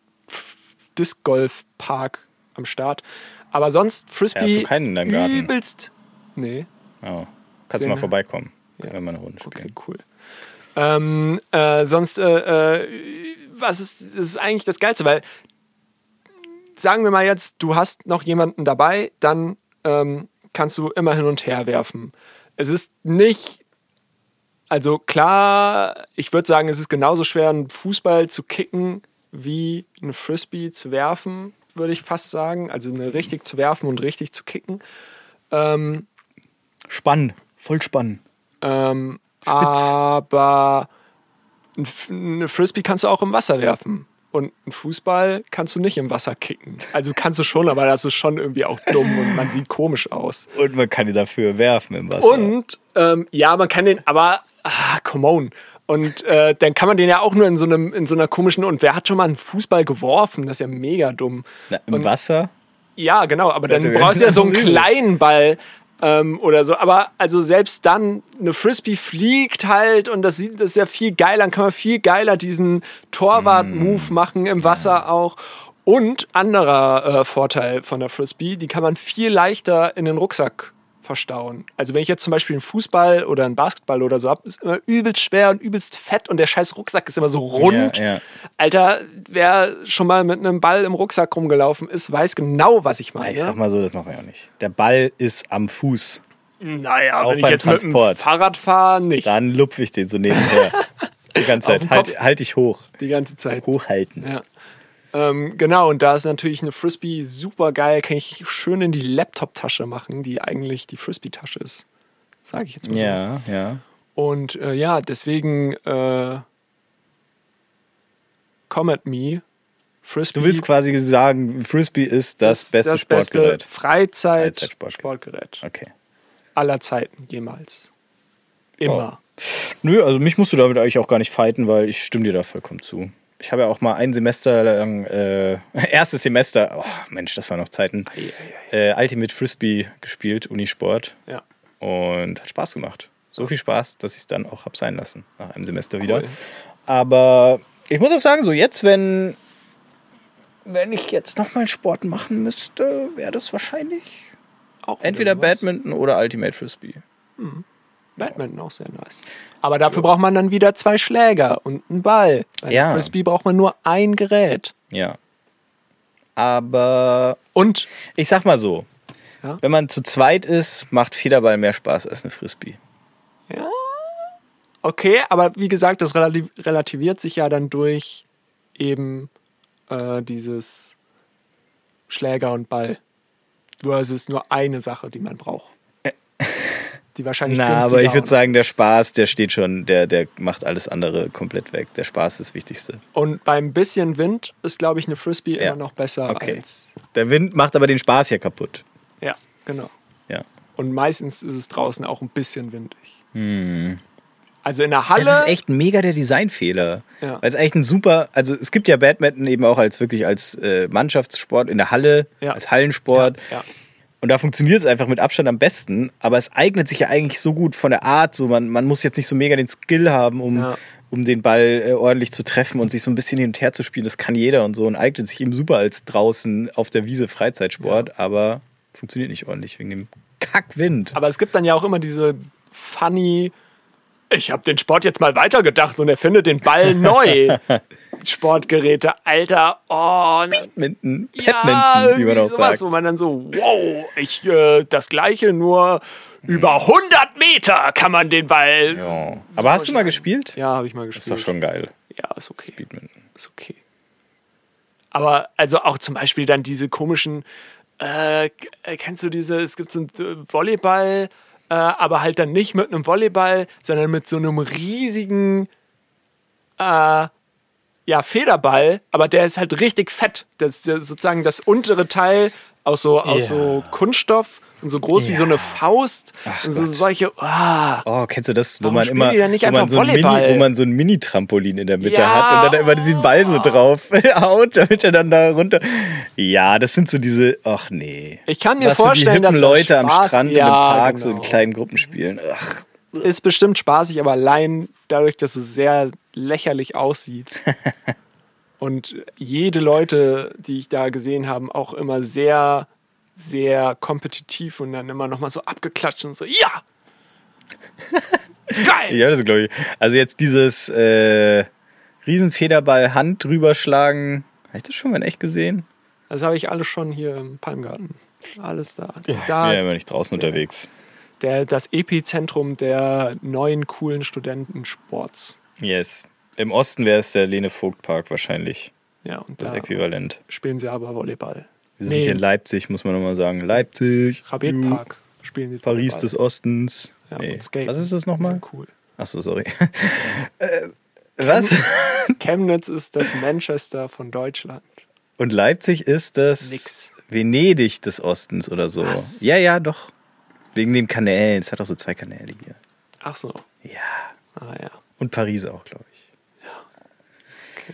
[SPEAKER 1] Disc Golf Park am Start, aber sonst Frisbee
[SPEAKER 2] Ja, hast du keinen in deinem Garten?
[SPEAKER 1] übelst. Nee.
[SPEAKER 2] Oh. Kannst du mal vorbeikommen.
[SPEAKER 1] Ja.
[SPEAKER 2] Können wir mal eine Runde spielen.
[SPEAKER 1] Okay, cool. Ähm, äh, sonst, äh, äh, was ist, das ist eigentlich das Geilste, weil sagen wir mal jetzt, du hast noch jemanden dabei, dann ähm, kannst du immer hin und her werfen. Es ist nicht, also klar, ich würde sagen, es ist genauso schwer, einen Fußball zu kicken, wie einen Frisbee zu werfen, würde ich fast sagen. Also eine richtig zu werfen und richtig zu kicken.
[SPEAKER 2] Spannend. Voll spannend.
[SPEAKER 1] Ähm, aber eine Frisbee kannst du auch im Wasser werfen. Und einen Fußball kannst du nicht im Wasser kicken. Also kannst du schon, aber das ist schon irgendwie auch dumm und man sieht komisch aus.
[SPEAKER 2] Und man kann ihn dafür werfen im Wasser.
[SPEAKER 1] Und ähm, ja, man kann den, aber ah, come on. Und äh, dann kann man den ja auch nur in so einem, in so einer komischen. Und wer hat schon mal einen Fußball geworfen? Das ist ja mega dumm.
[SPEAKER 2] Na, Im
[SPEAKER 1] und,
[SPEAKER 2] Wasser?
[SPEAKER 1] ja, genau, aber dann brauchst du ja so einen kleinen Ball ähm, oder so. Aber also selbst dann, eine Frisbee fliegt halt und das, sieht, das ist ja viel geiler. Dann kann man viel geiler diesen Torwart-Move
[SPEAKER 2] Mm.
[SPEAKER 1] machen im Wasser auch. Und anderer äh, Vorteil von der Frisbee, die kann man viel leichter in den Rucksack verstauen. Also wenn ich jetzt zum Beispiel einen Fußball oder einen Basketball oder so habe, ist immer übelst schwer und übelst fett und der scheiß Rucksack ist immer so rund.
[SPEAKER 2] Ja, ja.
[SPEAKER 1] Alter, wer schon mal mit einem Ball im Rucksack rumgelaufen ist, weiß genau, was ich meine.
[SPEAKER 2] Ich sag mal so, das machen wir auch nicht. Der Ball ist am Fuß.
[SPEAKER 1] Naja,
[SPEAKER 2] Auch
[SPEAKER 1] wenn ich jetzt mit dem
[SPEAKER 2] Transport.
[SPEAKER 1] Fahrrad fahre, nicht.
[SPEAKER 2] Dann lupfe ich den so nebenher. Die ganze Zeit. Halt, halt dich hoch.
[SPEAKER 1] Die ganze Zeit.
[SPEAKER 2] Hochhalten.
[SPEAKER 1] Ja. Ähm, genau, und da ist natürlich eine Frisbee super geil. Kann ich schön in die Laptop-Tasche machen, die eigentlich die Frisbee-Tasche ist. Sage ich jetzt mal so.
[SPEAKER 2] Ja, ja.
[SPEAKER 1] Und äh, ja, deswegen äh, come at me. Frisbee.
[SPEAKER 2] Du willst quasi sagen, Frisbee ist das, beste Sportgerät.
[SPEAKER 1] Freizeit
[SPEAKER 2] Freizeitsportgerät.
[SPEAKER 1] Sportgerät
[SPEAKER 2] Okay.
[SPEAKER 1] aller Zeiten jemals. Immer.
[SPEAKER 2] Nö, also mich musst du damit eigentlich auch gar nicht fighten, weil ich stimme dir da vollkommen zu. Ich habe ja auch mal ein Semester lang, äh, erstes Semester, oh Mensch, das waren noch Zeiten, äh, Ultimate Frisbee gespielt, Unisport.
[SPEAKER 1] Ja.
[SPEAKER 2] Und hat Spaß gemacht. So viel Spaß, dass ich es dann auch hab sein lassen, nach einem Semester wieder.
[SPEAKER 1] Cool.
[SPEAKER 2] Aber ich muss auch sagen, so jetzt, wenn, wenn ich jetzt nochmal Sport machen müsste, wäre das wahrscheinlich
[SPEAKER 1] Auch wieder
[SPEAKER 2] entweder. Badminton oder Ultimate Frisbee.
[SPEAKER 1] Badminton auch sehr nice. Aber dafür braucht man dann wieder zwei Schläger und einen Ball. Bei
[SPEAKER 2] Ja.
[SPEAKER 1] ja. Frisbee braucht man nur ein Gerät.
[SPEAKER 2] Ja. Aber
[SPEAKER 1] Und
[SPEAKER 2] ich sag mal so,
[SPEAKER 1] Ja?
[SPEAKER 2] wenn man zu zweit ist, macht Federball mehr Spaß als eine Frisbee.
[SPEAKER 1] okay, aber wie gesagt, das relati- relativiert sich ja dann durch eben äh, dieses Schläger und Ball. Versus nur eine Sache, die man braucht. Die wahrscheinlich
[SPEAKER 2] Na, aber ich würde sagen, der Spaß, der steht schon, der, der macht alles andere komplett weg. Der Spaß ist das Wichtigste.
[SPEAKER 1] Und beim bisschen Wind ist, glaube ich, eine Frisbee
[SPEAKER 2] Ja.
[SPEAKER 1] immer noch besser
[SPEAKER 2] Okay.
[SPEAKER 1] als.
[SPEAKER 2] Der Wind macht aber den Spaß ja kaputt.
[SPEAKER 1] Ja, genau.
[SPEAKER 2] Ja.
[SPEAKER 1] Und meistens ist es draußen auch ein bisschen windig. Also in der Halle.
[SPEAKER 2] Das ist echt mega der Designfehler.
[SPEAKER 1] Ja.
[SPEAKER 2] Weil es echt ein super, also es gibt ja Badminton eben auch als wirklich als äh, Mannschaftssport in der Halle,
[SPEAKER 1] Ja.
[SPEAKER 2] als Hallensport.
[SPEAKER 1] Ja.
[SPEAKER 2] Und da funktioniert es einfach mit Abstand am besten. Aber es eignet sich ja eigentlich so gut von der Art. So man, man muss jetzt nicht so mega den Skill haben, um,
[SPEAKER 1] Ja.
[SPEAKER 2] um den Ball äh, ordentlich zu treffen und sich so ein bisschen hin und her zu spielen. Das kann jeder und so und eignet sich eben super als draußen auf der Wiese Freizeitsport. Aber funktioniert nicht ordentlich wegen dem Kackwind.
[SPEAKER 1] Aber es gibt dann ja auch immer diese funny. Ich habe den Sport jetzt mal weitergedacht und erfinde den Ball neu. Sportgeräte, Alter, oh,
[SPEAKER 2] Badminton,
[SPEAKER 1] ja,
[SPEAKER 2] Badminton, wie man auch
[SPEAKER 1] sowas,
[SPEAKER 2] sagt.
[SPEAKER 1] wo man dann so, wow, ich äh, das gleiche nur über 100 Meter kann man den Ball. Ja,
[SPEAKER 2] Ja. Aber hast du mal gespielt?
[SPEAKER 1] habe ich mal
[SPEAKER 2] Das ist
[SPEAKER 1] gespielt.
[SPEAKER 2] doch schon geil.
[SPEAKER 1] Ja, ist okay.
[SPEAKER 2] Badminton.
[SPEAKER 1] ist okay. Aber also auch zum Beispiel dann diese komischen, äh, k- kennst du diese, es gibt so ein äh, Volleyball, äh, aber halt dann nicht mit einem Volleyball, sondern mit so einem riesigen, äh, ja, Federball, aber der ist halt richtig fett. Das ist sozusagen das untere Teil aus so, aus
[SPEAKER 2] Ja.
[SPEAKER 1] so Kunststoff und so groß wie so eine Faust.
[SPEAKER 2] Ach
[SPEAKER 1] und so
[SPEAKER 2] Gott.
[SPEAKER 1] solche, ah,
[SPEAKER 2] Oh, kennst du das, wo
[SPEAKER 1] Warum
[SPEAKER 2] man immer, wo man
[SPEAKER 1] einfach
[SPEAKER 2] so ein Mini, wo man so ein Mini-Trampolin in der Mitte
[SPEAKER 1] Ja.
[SPEAKER 2] hat und dann immer diesen Ball so drauf haut, damit er dann da runter. Ja, das sind so diese, ach nee.
[SPEAKER 1] Ich kann mir
[SPEAKER 2] Was
[SPEAKER 1] vorstellen,
[SPEAKER 2] so die
[SPEAKER 1] dass das
[SPEAKER 2] Leute am
[SPEAKER 1] Spaß-
[SPEAKER 2] Strand in
[SPEAKER 1] Ja,
[SPEAKER 2] einem Park so in
[SPEAKER 1] genau.
[SPEAKER 2] kleinen Gruppen spielen. Ach,
[SPEAKER 1] ist bestimmt spaßig, aber allein dadurch, dass es sehr lächerlich aussieht. und jede Leute, die ich da gesehen habe, auch immer sehr, sehr kompetitiv und dann immer nochmal so abgeklatscht und so, ja! Geil!
[SPEAKER 2] ja, das glaube ich. Also jetzt dieses äh, Riesenfederball Hand drüber schlagen. Habe ich das schon mal in echt gesehen?
[SPEAKER 1] Das habe ich alles schon hier im Palmgarten. Alles da.
[SPEAKER 2] Ich bin
[SPEAKER 1] da
[SPEAKER 2] ja immer nicht draußen unterwegs.
[SPEAKER 1] der, das Epizentrum der neuen coolen Studentensports.
[SPEAKER 2] Yes. Im Osten wäre es der Lene Vogt Park wahrscheinlich.
[SPEAKER 1] Ja, und
[SPEAKER 2] Das
[SPEAKER 1] da
[SPEAKER 2] Äquivalent.
[SPEAKER 1] spielen sie aber Volleyball.
[SPEAKER 2] Wir sind hier in Leipzig, muss man nochmal sagen. Leipzig.
[SPEAKER 1] Rabet
[SPEAKER 2] Ju,
[SPEAKER 1] Park spielen sie
[SPEAKER 2] Paris des Ostens.
[SPEAKER 1] Ja,
[SPEAKER 2] Nee. Was ist das nochmal?
[SPEAKER 1] Cool.
[SPEAKER 2] Achso, sorry. äh, was?
[SPEAKER 1] Chemnitz ist das Manchester von Deutschland.
[SPEAKER 2] Und Leipzig ist das
[SPEAKER 1] Nix.
[SPEAKER 2] Venedig des Ostens oder so.
[SPEAKER 1] Was?
[SPEAKER 2] Ja, ja, doch. Wegen den Kanälen. Es hat auch so zwei Kanäle hier.
[SPEAKER 1] Ach so.
[SPEAKER 2] Ja.
[SPEAKER 1] Ah ja.
[SPEAKER 2] Und Paris auch, glaube ich.
[SPEAKER 1] Okay.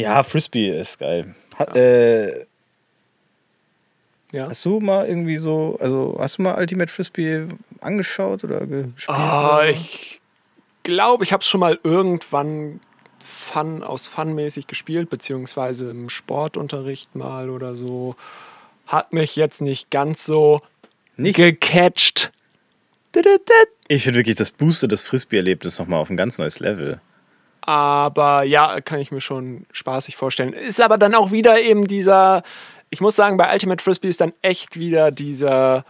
[SPEAKER 2] Ja, Frisbee ist geil. Hat, äh,
[SPEAKER 1] Ja.
[SPEAKER 2] hast du mal irgendwie so, also hast du mal Ultimate Frisbee angeschaut oder gespielt?
[SPEAKER 1] Ah,
[SPEAKER 2] oder
[SPEAKER 1] ich glaube, ich habe es schon mal irgendwann Fun aus Fun-mäßig gespielt, beziehungsweise im Sportunterricht mal oder so. Hat mich jetzt nicht ganz so
[SPEAKER 2] Nicht?
[SPEAKER 1] gecatcht.
[SPEAKER 2] Ich finde wirklich, das boostet das Frisbee-Erlebnis nochmal auf ein ganz neues Level.
[SPEAKER 1] Aber ja, kann ich mir schon spaßig vorstellen. Ist aber dann auch wieder eben dieser, ich muss sagen, bei Ultimate Frisbee ist dann echt wieder dieser,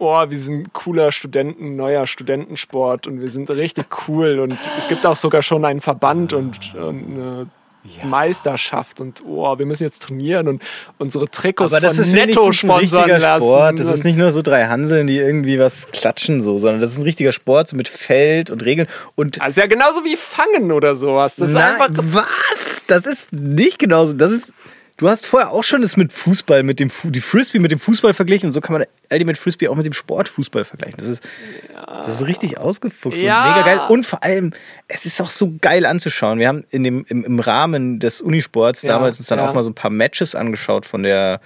[SPEAKER 1] oh, wir sind cooler Studenten, neuer Studentensport und wir sind richtig cool und es gibt auch sogar schon einen Verband und, und eine Meisterschaft und oh, wir müssen jetzt trainieren und unsere Trikots
[SPEAKER 2] Aber das
[SPEAKER 1] von
[SPEAKER 2] ist
[SPEAKER 1] Netto sponsern lassen.
[SPEAKER 2] Sport. Das ist nicht nur so drei Hanseln, die irgendwie was klatschen so, sondern das ist ein richtiger Sport so mit Feld und Regeln und
[SPEAKER 1] also ja genauso wie Fangen oder sowas. Das ist
[SPEAKER 2] Nein,
[SPEAKER 1] einfach
[SPEAKER 2] was? Das ist nicht genauso. Das ist. Du hast vorher auch schon das mit Fußball, mit dem Fu die Frisbee mit dem Fußball verglichen und so kann man Ultimate Frisbee auch mit dem Sportfußball vergleichen. Das ist, das ist richtig ausgefuchst
[SPEAKER 1] Ja.
[SPEAKER 2] und mega geil. Und vor allem, es ist auch so geil anzuschauen. Wir haben in dem, im, im Rahmen des Unisports
[SPEAKER 1] Ja,
[SPEAKER 2] damals uns dann
[SPEAKER 1] ja.
[SPEAKER 2] auch mal so ein paar Matches angeschaut von der,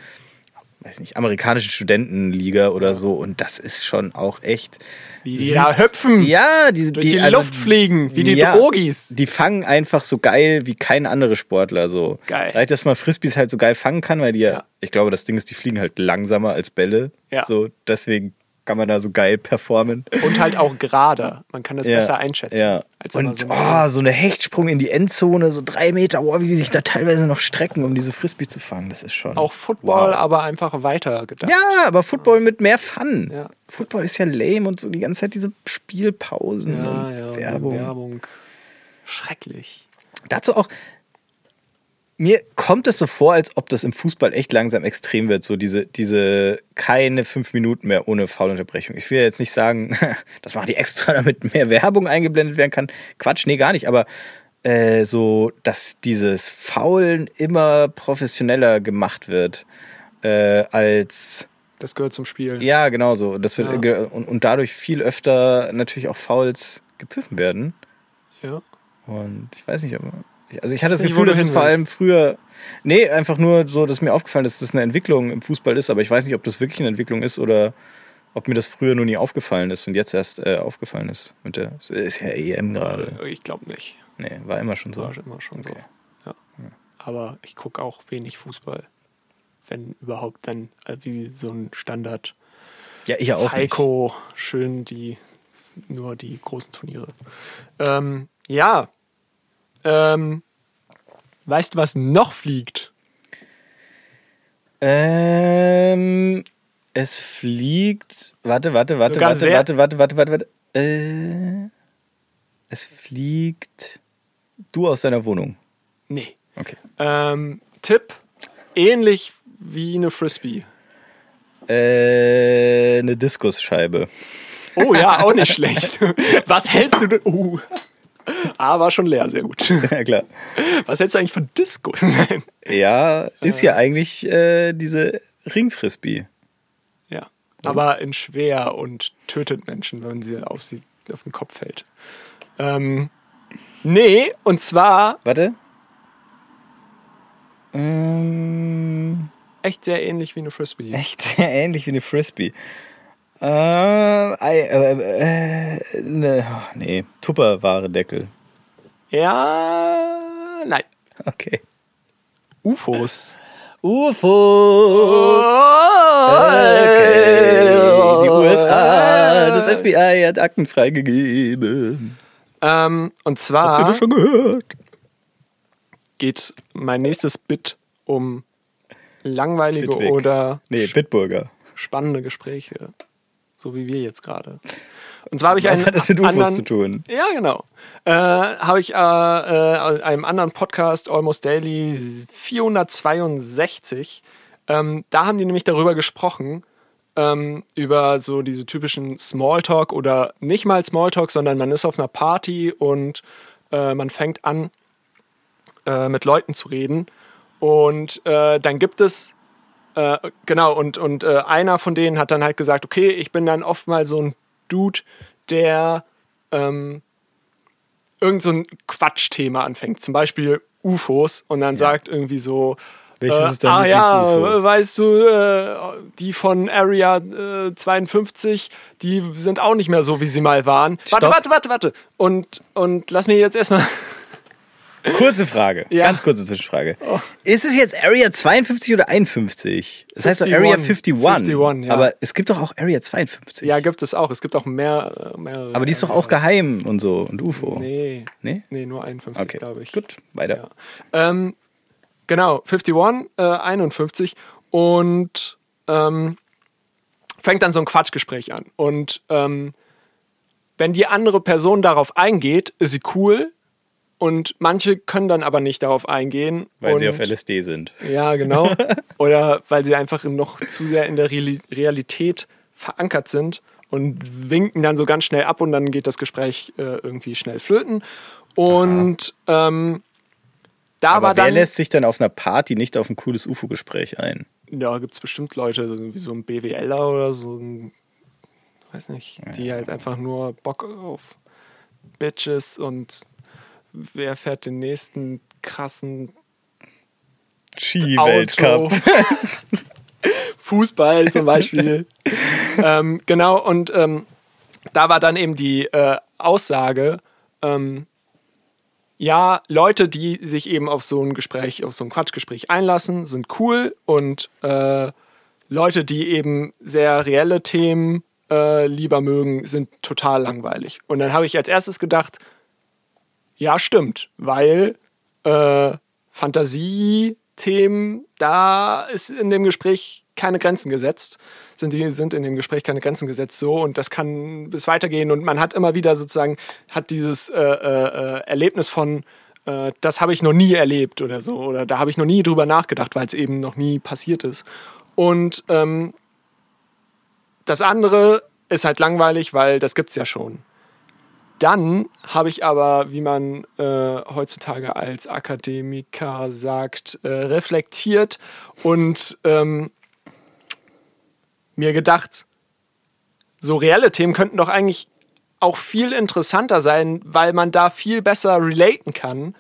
[SPEAKER 2] weiß nicht, amerikanischen Studentenliga oder so. Und das ist schon auch echt.
[SPEAKER 1] wie die da hüpfen.
[SPEAKER 2] Ja, die,
[SPEAKER 1] Durch die,
[SPEAKER 2] also-
[SPEAKER 1] Luft fliegen, wie die
[SPEAKER 2] ja,
[SPEAKER 1] Drogis.
[SPEAKER 2] Die fangen einfach so geil wie kein anderer Sportler. So.
[SPEAKER 1] Geil.
[SPEAKER 2] Vielleicht, dass man Frisbees halt so geil fangen kann, weil die ja,
[SPEAKER 1] Ja.
[SPEAKER 2] ich glaube, das Ding ist, die fliegen halt langsamer als Bälle.
[SPEAKER 1] Ja.
[SPEAKER 2] So, deswegen kann man da so geil performen.
[SPEAKER 1] Und halt auch gerade. Man kann das
[SPEAKER 2] Ja,
[SPEAKER 1] besser einschätzen.
[SPEAKER 2] Ja. Und
[SPEAKER 1] so
[SPEAKER 2] oh, so eine Hechtsprung in die Endzone, so drei Meter, oh, wie die sich da teilweise noch strecken, um diese Frisbee zu fangen. Das ist schon.
[SPEAKER 1] auch Football,
[SPEAKER 2] Wow.
[SPEAKER 1] aber einfach weiter gedacht.
[SPEAKER 2] Ja, aber Football mit mehr Fun.
[SPEAKER 1] Ja.
[SPEAKER 2] Football ist ja lame und so die ganze Zeit diese Spielpausen
[SPEAKER 1] ja,
[SPEAKER 2] und
[SPEAKER 1] ja, und
[SPEAKER 2] Werbung.
[SPEAKER 1] Werbung. Schrecklich.
[SPEAKER 2] Dazu auch, mir kommt es so vor, als ob das im Fußball echt langsam extrem wird. So diese, diese keine fünf Minuten mehr ohne Foulunterbrechung. Ich will jetzt nicht sagen, das machen die extra, damit mehr Werbung eingeblendet werden kann. Quatsch, nee, gar nicht. Aber äh, so, dass dieses Faulen immer professioneller gemacht wird äh, als
[SPEAKER 1] Das gehört zum Spiel.
[SPEAKER 2] ja, genau so. Das wird,
[SPEAKER 1] Ja.
[SPEAKER 2] und, und dadurch viel öfter natürlich auch Fouls gepfiffen werden.
[SPEAKER 1] Ja.
[SPEAKER 2] Und ich weiß nicht, aber. Also ich hatte das
[SPEAKER 1] nicht, wo
[SPEAKER 2] Gefühl, dass es vor allem früher. Nee, einfach nur so, dass mir aufgefallen ist, dass das eine Entwicklung im Fußball ist, aber ich weiß nicht, ob das wirklich eine Entwicklung ist oder ob mir das früher nur nie aufgefallen ist und jetzt erst äh, aufgefallen ist. Und der ist ja EM gerade.
[SPEAKER 1] Ich glaube nicht.
[SPEAKER 2] Nee, war immer schon so.
[SPEAKER 1] War immer schon
[SPEAKER 2] Okay.
[SPEAKER 1] so. Ja. Aber ich gucke auch wenig Fußball. Wenn überhaupt, dann äh, wie so ein Standard.
[SPEAKER 2] Ja, ich auch. Nicht.
[SPEAKER 1] Heiko, schön die, nur die großen Turniere. Ähm, ja. Ähm, weißt du, was noch fliegt?
[SPEAKER 2] Ähm, es fliegt. Warte, warte, warte,
[SPEAKER 1] Sogar
[SPEAKER 2] warte, warte, warte, warte, warte, warte. Äh, es fliegt. Du aus deiner Wohnung.
[SPEAKER 1] Nee.
[SPEAKER 2] Okay.
[SPEAKER 1] Ähm, Tipp: ähnlich wie eine Frisbee.
[SPEAKER 2] Äh, eine Diskusscheibe.
[SPEAKER 1] Oh ja, auch nicht schlecht. Was hältst du denn? Uh. Ah, war schon leer, sehr gut.
[SPEAKER 2] ja, klar.
[SPEAKER 1] Was hältst du eigentlich von Disco?
[SPEAKER 2] Ja, ist ja eigentlich äh, diese Ringfrisbee.
[SPEAKER 1] ja. aber in schwer und tötet Menschen, wenn sie auf sie auf den Kopf fällt. Ähm, nee, und zwar
[SPEAKER 2] Warte. Ähm,
[SPEAKER 1] echt sehr ähnlich wie eine Frisbee.
[SPEAKER 2] echt sehr ähnlich wie eine Frisbee. Äh, ei- äh, äh, ne, oh, nee, Tupperware-Deckel.
[SPEAKER 1] Ja, nein.
[SPEAKER 2] Okay.
[SPEAKER 1] UFOs.
[SPEAKER 2] UFOs. Okay. Die USA, das FBI hat Akten freigegeben.
[SPEAKER 1] Ähm, und
[SPEAKER 2] Habt ihr
[SPEAKER 1] zwar
[SPEAKER 2] das schon gehört?
[SPEAKER 1] geht mein nächstes Bit um langweilige
[SPEAKER 2] Bitwig.
[SPEAKER 1] oder
[SPEAKER 2] Nee, Bitburger.
[SPEAKER 1] spannende Gespräche, so wie wir jetzt gerade. Und zwar habe ich
[SPEAKER 2] Was
[SPEAKER 1] einen
[SPEAKER 2] hat das mit UFOs
[SPEAKER 1] anderen,
[SPEAKER 2] zu tun?
[SPEAKER 1] Ja, genau. Äh, habe ich äh, äh, einem anderen Podcast, Almost Daily 462, ähm, da haben die nämlich darüber gesprochen, ähm, über so diese typischen Smalltalk oder nicht mal Smalltalk, sondern man ist auf einer Party und äh, man fängt an, äh, mit Leuten zu reden. Und äh, dann gibt es, äh, genau, und, und äh, einer von denen hat dann halt gesagt, okay, ich bin dann oft mal so ein Dude, der ähm, irgend so ein Quatschthema anfängt, zum Beispiel UFOs, und dann sagt irgendwie so,
[SPEAKER 2] Welches
[SPEAKER 1] äh,
[SPEAKER 2] ist dein
[SPEAKER 1] ah ja,
[SPEAKER 2] Lieblings-UFO?
[SPEAKER 1] weißt du, äh, die von Area äh, 52, die sind auch nicht mehr so, wie sie mal waren. Warte,
[SPEAKER 2] Stopp.
[SPEAKER 1] warte, warte, warte. Und, und lass mir jetzt erstmal.
[SPEAKER 2] Kurze Frage,
[SPEAKER 1] Ja. Oh.
[SPEAKER 2] ganz kurze Zwischenfrage. Ist es jetzt Area 52 oder 51? Das heißt doch
[SPEAKER 1] 51.
[SPEAKER 2] Area 51.
[SPEAKER 1] 51, ja.
[SPEAKER 2] Aber es gibt doch auch Area 52.
[SPEAKER 1] Ja, gibt es auch. Es gibt auch mehr. äh, mehrere.
[SPEAKER 2] Aber die ist doch auch geheim und so und UFO.
[SPEAKER 1] Nee.
[SPEAKER 2] Nee?
[SPEAKER 1] Nee, nur 51,
[SPEAKER 2] Okay,
[SPEAKER 1] glaube ich.
[SPEAKER 2] gut, weiter.
[SPEAKER 1] Ja. Ähm, genau, 51, äh, 51 und ähm, fängt dann so ein Quatschgespräch an. Und ähm, wenn die andere Person darauf eingeht, ist sie cool. Und manche können dann aber nicht darauf eingehen.
[SPEAKER 2] Weil
[SPEAKER 1] und,
[SPEAKER 2] sie auf LSD sind.
[SPEAKER 1] Ja, genau. Oder weil sie einfach noch zu sehr in der Reali- Realität verankert sind und winken dann so ganz schnell ab und dann geht das Gespräch äh, irgendwie schnell flöten. Und ähm, da
[SPEAKER 2] Aber
[SPEAKER 1] war
[SPEAKER 2] wer
[SPEAKER 1] dann.
[SPEAKER 2] lässt sich dann auf einer Party nicht auf ein cooles UFO-Gespräch ein?
[SPEAKER 1] Ja, gibt es bestimmt Leute, so wie so ein BWLer oder so ein, weiß nicht, die halt einfach nur Bock auf Bitches und wer fährt den nächsten krassen
[SPEAKER 2] Ski-Weltcup.
[SPEAKER 1] Fußball zum Beispiel. ähm, genau, und ähm, da war dann eben die äh, Aussage, ähm, ja, Leute, die sich eben auf so ein Gespräch, auf so ein Quatschgespräch einlassen, sind cool und äh, Leute, die eben sehr reelle Themen äh, lieber mögen, sind total langweilig. Und dann habe ich als erstes gedacht, ja, stimmt, weil äh, Fantasiethemen, da ist in dem Gespräch keine Grenzen gesetzt. Sind, die, sind in dem Gespräch keine Grenzen gesetzt so und das kann bis weitergehen und man hat immer wieder sozusagen, hat dieses äh, äh, Erlebnis von, äh, das habe ich noch nie erlebt oder so oder da habe ich noch nie drüber nachgedacht, weil es eben noch nie passiert ist. Und ähm, das andere ist halt langweilig, weil das gibt's ja schon. Dann habe ich aber, wie man äh, heutzutage als Akademiker sagt, äh, reflektiert und ähm, mir gedacht, so reelle Themen könnten doch eigentlich auch viel interessanter sein, weil man da viel besser relaten kann,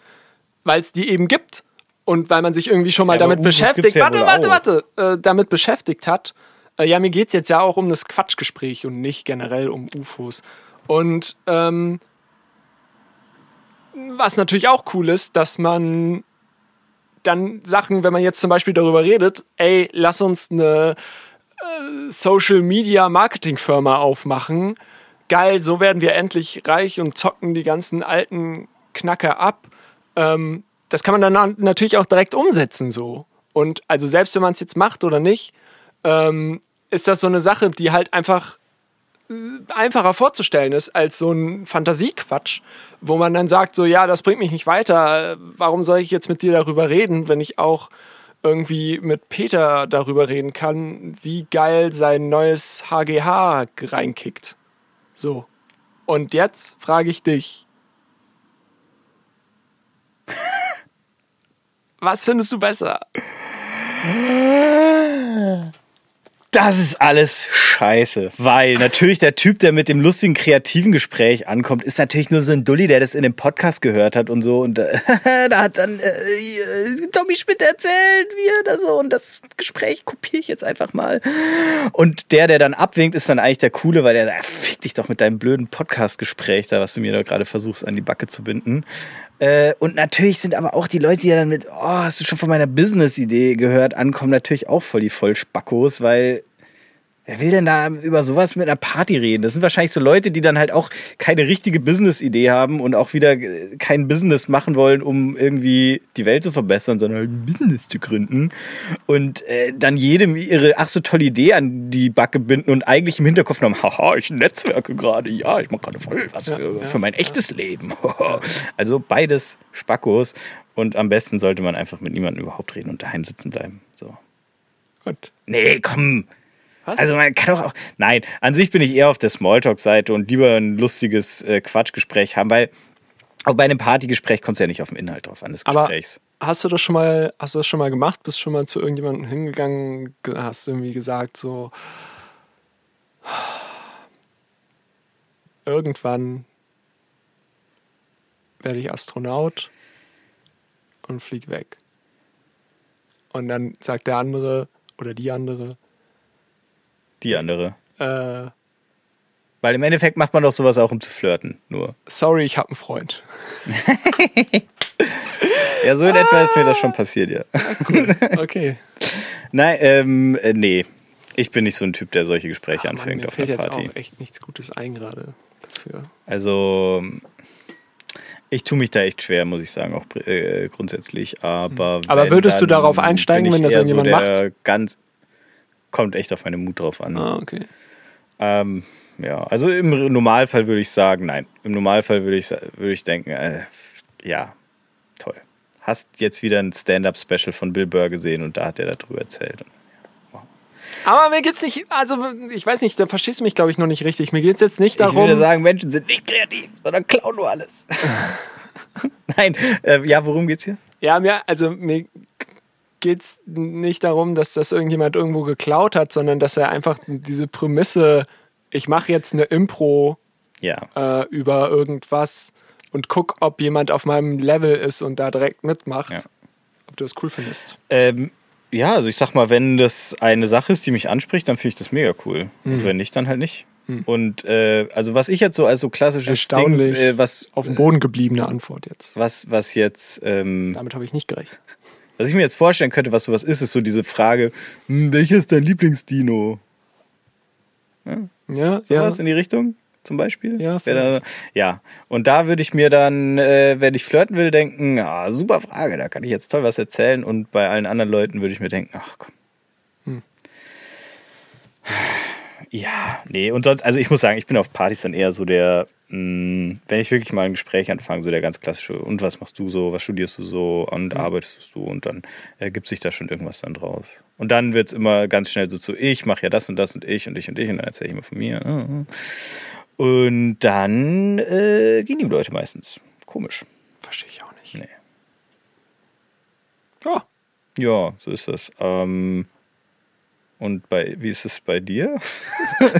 [SPEAKER 1] weil es die eben gibt und weil man sich irgendwie schon mal
[SPEAKER 2] Ja,
[SPEAKER 1] damit
[SPEAKER 2] gibt's
[SPEAKER 1] beschäftigt.
[SPEAKER 2] ja
[SPEAKER 1] warte, warte,
[SPEAKER 2] auch.
[SPEAKER 1] warte, äh, damit beschäftigt hat. Äh, ja, mir geht es jetzt ja auch um das Quatschgespräch und nicht generell um UFOs. Und ähm, was natürlich auch cool ist, dass man dann Sachen, wenn man jetzt zum Beispiel darüber redet, ey, lass uns eine äh, Social Media Marketing Firma aufmachen. Geil, so werden wir endlich reich und zocken die ganzen alten Knacker ab. Ähm, das kann man dann na- natürlich auch direkt umsetzen so. Und also selbst wenn man es jetzt macht oder nicht, ähm, ist das so eine Sache, die halt einfach einfacher vorzustellen ist als so ein Fantasiequatsch, wo man dann sagt, so ja, das bringt mich nicht weiter, warum soll ich jetzt mit dir darüber reden, wenn ich auch irgendwie mit Peter darüber reden kann, wie geil sein neues HGH reinkickt. So. Und jetzt frage ich dich. Was findest du besser?
[SPEAKER 2] Das ist alles scheiße, weil natürlich der Typ, der mit dem lustigen, kreativen Gespräch ankommt, ist natürlich nur so ein Dulli, der das in dem Podcast gehört hat und so. Und äh, da hat dann äh, Tommy Schmidt erzählt, wie er da so. Und das Gespräch kopiere ich jetzt einfach mal. Und der, der dann abwinkt, ist dann eigentlich der Coole, weil der sagt, fick dich doch mit deinem blöden Podcast-Gespräch da, was du mir da gerade versuchst, an die Backe zu binden. Äh, und natürlich sind aber auch die Leute, die dann mit, oh, hast du schon von meiner Business-Idee gehört, ankommen, natürlich auch voll die Vollspackos, weil Wer will denn da über sowas mit einer Party reden? Das sind wahrscheinlich so Leute, die dann halt auch keine richtige Business-Idee haben und auch wieder äh, kein Business machen wollen, um irgendwie die Welt zu verbessern, sondern halt ein Business zu gründen. Und äh, dann jedem ihre ach so tolle Idee an die Backe binden und eigentlich im Hinterkopf noch, haha, ich netzwerke gerade, ja, ich mache gerade voll was für, ja, für mein echtes. Leben. also beides Spackos. Und am besten sollte man einfach mit niemandem überhaupt reden und daheim sitzen bleiben. So.
[SPEAKER 1] Gut.
[SPEAKER 2] Nee, komm. Was? Also man kann doch auch. Nein, an sich bin ich eher auf der Smalltalk-Seite und lieber ein lustiges äh, Quatschgespräch haben, weil auch bei einem Partygespräch kommt es ja nicht auf den Inhalt drauf an des Gesprächs.
[SPEAKER 1] Aber hast du das schon mal, hast du das schon mal gemacht? Bist schon mal zu irgendjemandem hingegangen, hast irgendwie gesagt, so irgendwann werde ich Astronaut und flieg weg. Und dann sagt der andere oder die andere,
[SPEAKER 2] die andere.
[SPEAKER 1] Äh,
[SPEAKER 2] Weil im Endeffekt macht man doch sowas auch, um zu flirten. Nur.
[SPEAKER 1] Sorry, ich habe einen Freund.
[SPEAKER 2] ja, so in ah, etwa ist mir das schon passiert, ja.
[SPEAKER 1] Cool. Okay.
[SPEAKER 2] Nein, ähm, äh, nee. Ich bin nicht so ein Typ, der solche Gespräche Ach, anfängt Mann, mir auf fällt einer Party.
[SPEAKER 1] Jetzt auch echt nichts Gutes ein gerade dafür.
[SPEAKER 2] Also ich tue mich da echt schwer, muss ich sagen, auch äh, grundsätzlich. Aber,
[SPEAKER 1] hm. Aber würdest du darauf einsteigen, wenn das irgendjemand so macht?
[SPEAKER 2] Ganz, kommt echt auf meinen Mut drauf an.
[SPEAKER 1] Ah, okay.
[SPEAKER 2] Ähm, ja, also im Normalfall würde ich sagen, nein. Im Normalfall würde ich, würde ich denken, äh, ja, toll. Hast jetzt wieder ein Stand-up-Special von Bill Burr gesehen und da hat er darüber erzählt.
[SPEAKER 1] Aber mir geht's nicht, also ich weiß nicht, da verstehst du mich, glaube ich, noch nicht richtig. Mir geht's jetzt nicht darum. Ich
[SPEAKER 2] würde sagen, Menschen sind nicht kreativ, sondern klauen nur alles. Nein, äh, ja, worum geht's hier?
[SPEAKER 1] Ja, mir, also mir geht es nicht darum, dass das irgendjemand irgendwo geklaut hat, sondern dass er einfach diese Prämisse, ich mache jetzt eine Impro
[SPEAKER 2] ja.
[SPEAKER 1] äh, über irgendwas und guck, ob jemand auf meinem Level ist und da direkt mitmacht. Ja. Ob du das cool findest.
[SPEAKER 2] Ähm, ja, also ich sag mal, wenn das eine Sache ist, die mich anspricht, dann finde ich das mega cool. Mhm. Und wenn nicht, dann halt nicht. Mhm. Und äh, also was ich jetzt so als so klassisches Ding, äh, was
[SPEAKER 1] auf dem Boden gebliebene Antwort jetzt.
[SPEAKER 2] Was was jetzt ähm,
[SPEAKER 1] damit habe ich nicht gerechnet.
[SPEAKER 2] Was ich mir jetzt vorstellen könnte, was sowas ist, ist so diese Frage, hm, welcher ist dein Lieblingsdino? Ja,
[SPEAKER 1] ja
[SPEAKER 2] sowas
[SPEAKER 1] ja.
[SPEAKER 2] in die Richtung zum Beispiel?
[SPEAKER 1] Ja,
[SPEAKER 2] da, ja. Und da würde ich mir dann, äh, wenn ich flirten will, denken, ah, super Frage, da kann ich jetzt toll was erzählen. Und bei allen anderen Leuten würde ich mir denken, ach komm. Hm. Ja, nee, und sonst, also ich muss sagen, ich bin auf Partys dann eher so der, mh, hm, wenn ich wirklich mal ein Gespräch anfange, so der ganz klassische, und was machst du so, was studierst du so und mhm. arbeitest du und dann ergibt sich da schon irgendwas dann drauf. Und dann wird es immer ganz schnell so zu, ich mache ja das und das und ich und ich und ich und dann erzähle ich immer von mir. Und dann äh, gehen die Leute meistens. Komisch.
[SPEAKER 1] Verstehe ich auch nicht.
[SPEAKER 2] Nee.
[SPEAKER 1] Ja.
[SPEAKER 2] Ja, so ist das. Ähm, und bei, wie ist es bei dir?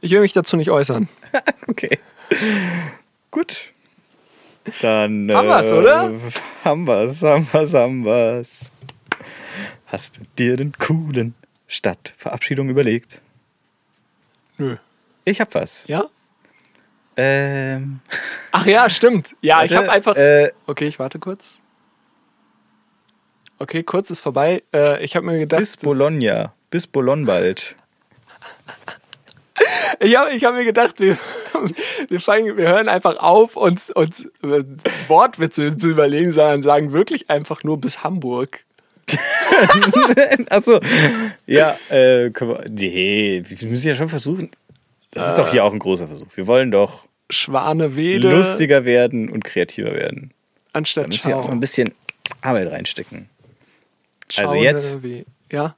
[SPEAKER 1] ich will mich dazu nicht äußern.
[SPEAKER 2] okay. Gut. Dann.
[SPEAKER 1] Haben wir's, äh, oder?
[SPEAKER 2] Haben wir's, haben wir's, haben wir's. Hast du dir den coolen Stadtverabschiedung überlegt?
[SPEAKER 1] Nö.
[SPEAKER 2] Ich hab was.
[SPEAKER 1] Ja?
[SPEAKER 2] Ähm.
[SPEAKER 1] Ach ja, stimmt. Ja, warte, ich hab einfach.
[SPEAKER 2] Äh,
[SPEAKER 1] okay, ich warte kurz. Okay, kurz ist vorbei. Äh, ich habe mir gedacht.
[SPEAKER 2] Bis Bologna. Bis Bologna bald.
[SPEAKER 1] ich habe ich hab mir gedacht, wir, wir, fangen, wir hören einfach auf, uns, uns Wortwitze zu überlegen, sondern sagen wirklich einfach nur bis Hamburg.
[SPEAKER 2] Achso. Ja, äh, können wir, nee, wir müssen ja schon versuchen. Das ist doch hier auch ein großer Versuch. Wir wollen doch
[SPEAKER 1] Schwanewede
[SPEAKER 2] lustiger werden und kreativer werden.
[SPEAKER 1] Anstatt
[SPEAKER 2] da müssen wir auch ein bisschen Arbeit reinstecken.
[SPEAKER 1] Also
[SPEAKER 2] jetzt.
[SPEAKER 1] Ja.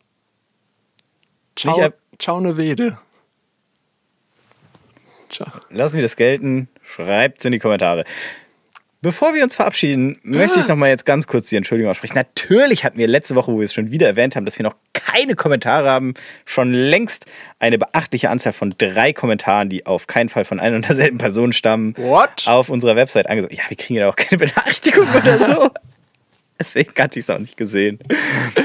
[SPEAKER 1] Ciao, Ciao ne Wede.
[SPEAKER 2] Ciao. Lassen wir das gelten. Schreibt es in die Kommentare. Bevor wir uns verabschieden, möchte ich noch mal jetzt ganz kurz die Entschuldigung aussprechen. Natürlich hatten wir letzte Woche, wo wir es schon wieder erwähnt haben, dass wir noch keine Kommentare haben, schon längst eine beachtliche Anzahl von drei Kommentaren, die auf keinen Fall von einer und derselben Person stammen,
[SPEAKER 1] What?
[SPEAKER 2] auf unserer Website angesagt. Ja, wir kriegen ja auch keine Benachrichtigung oder so. Deswegen hatte ich es auch nicht gesehen.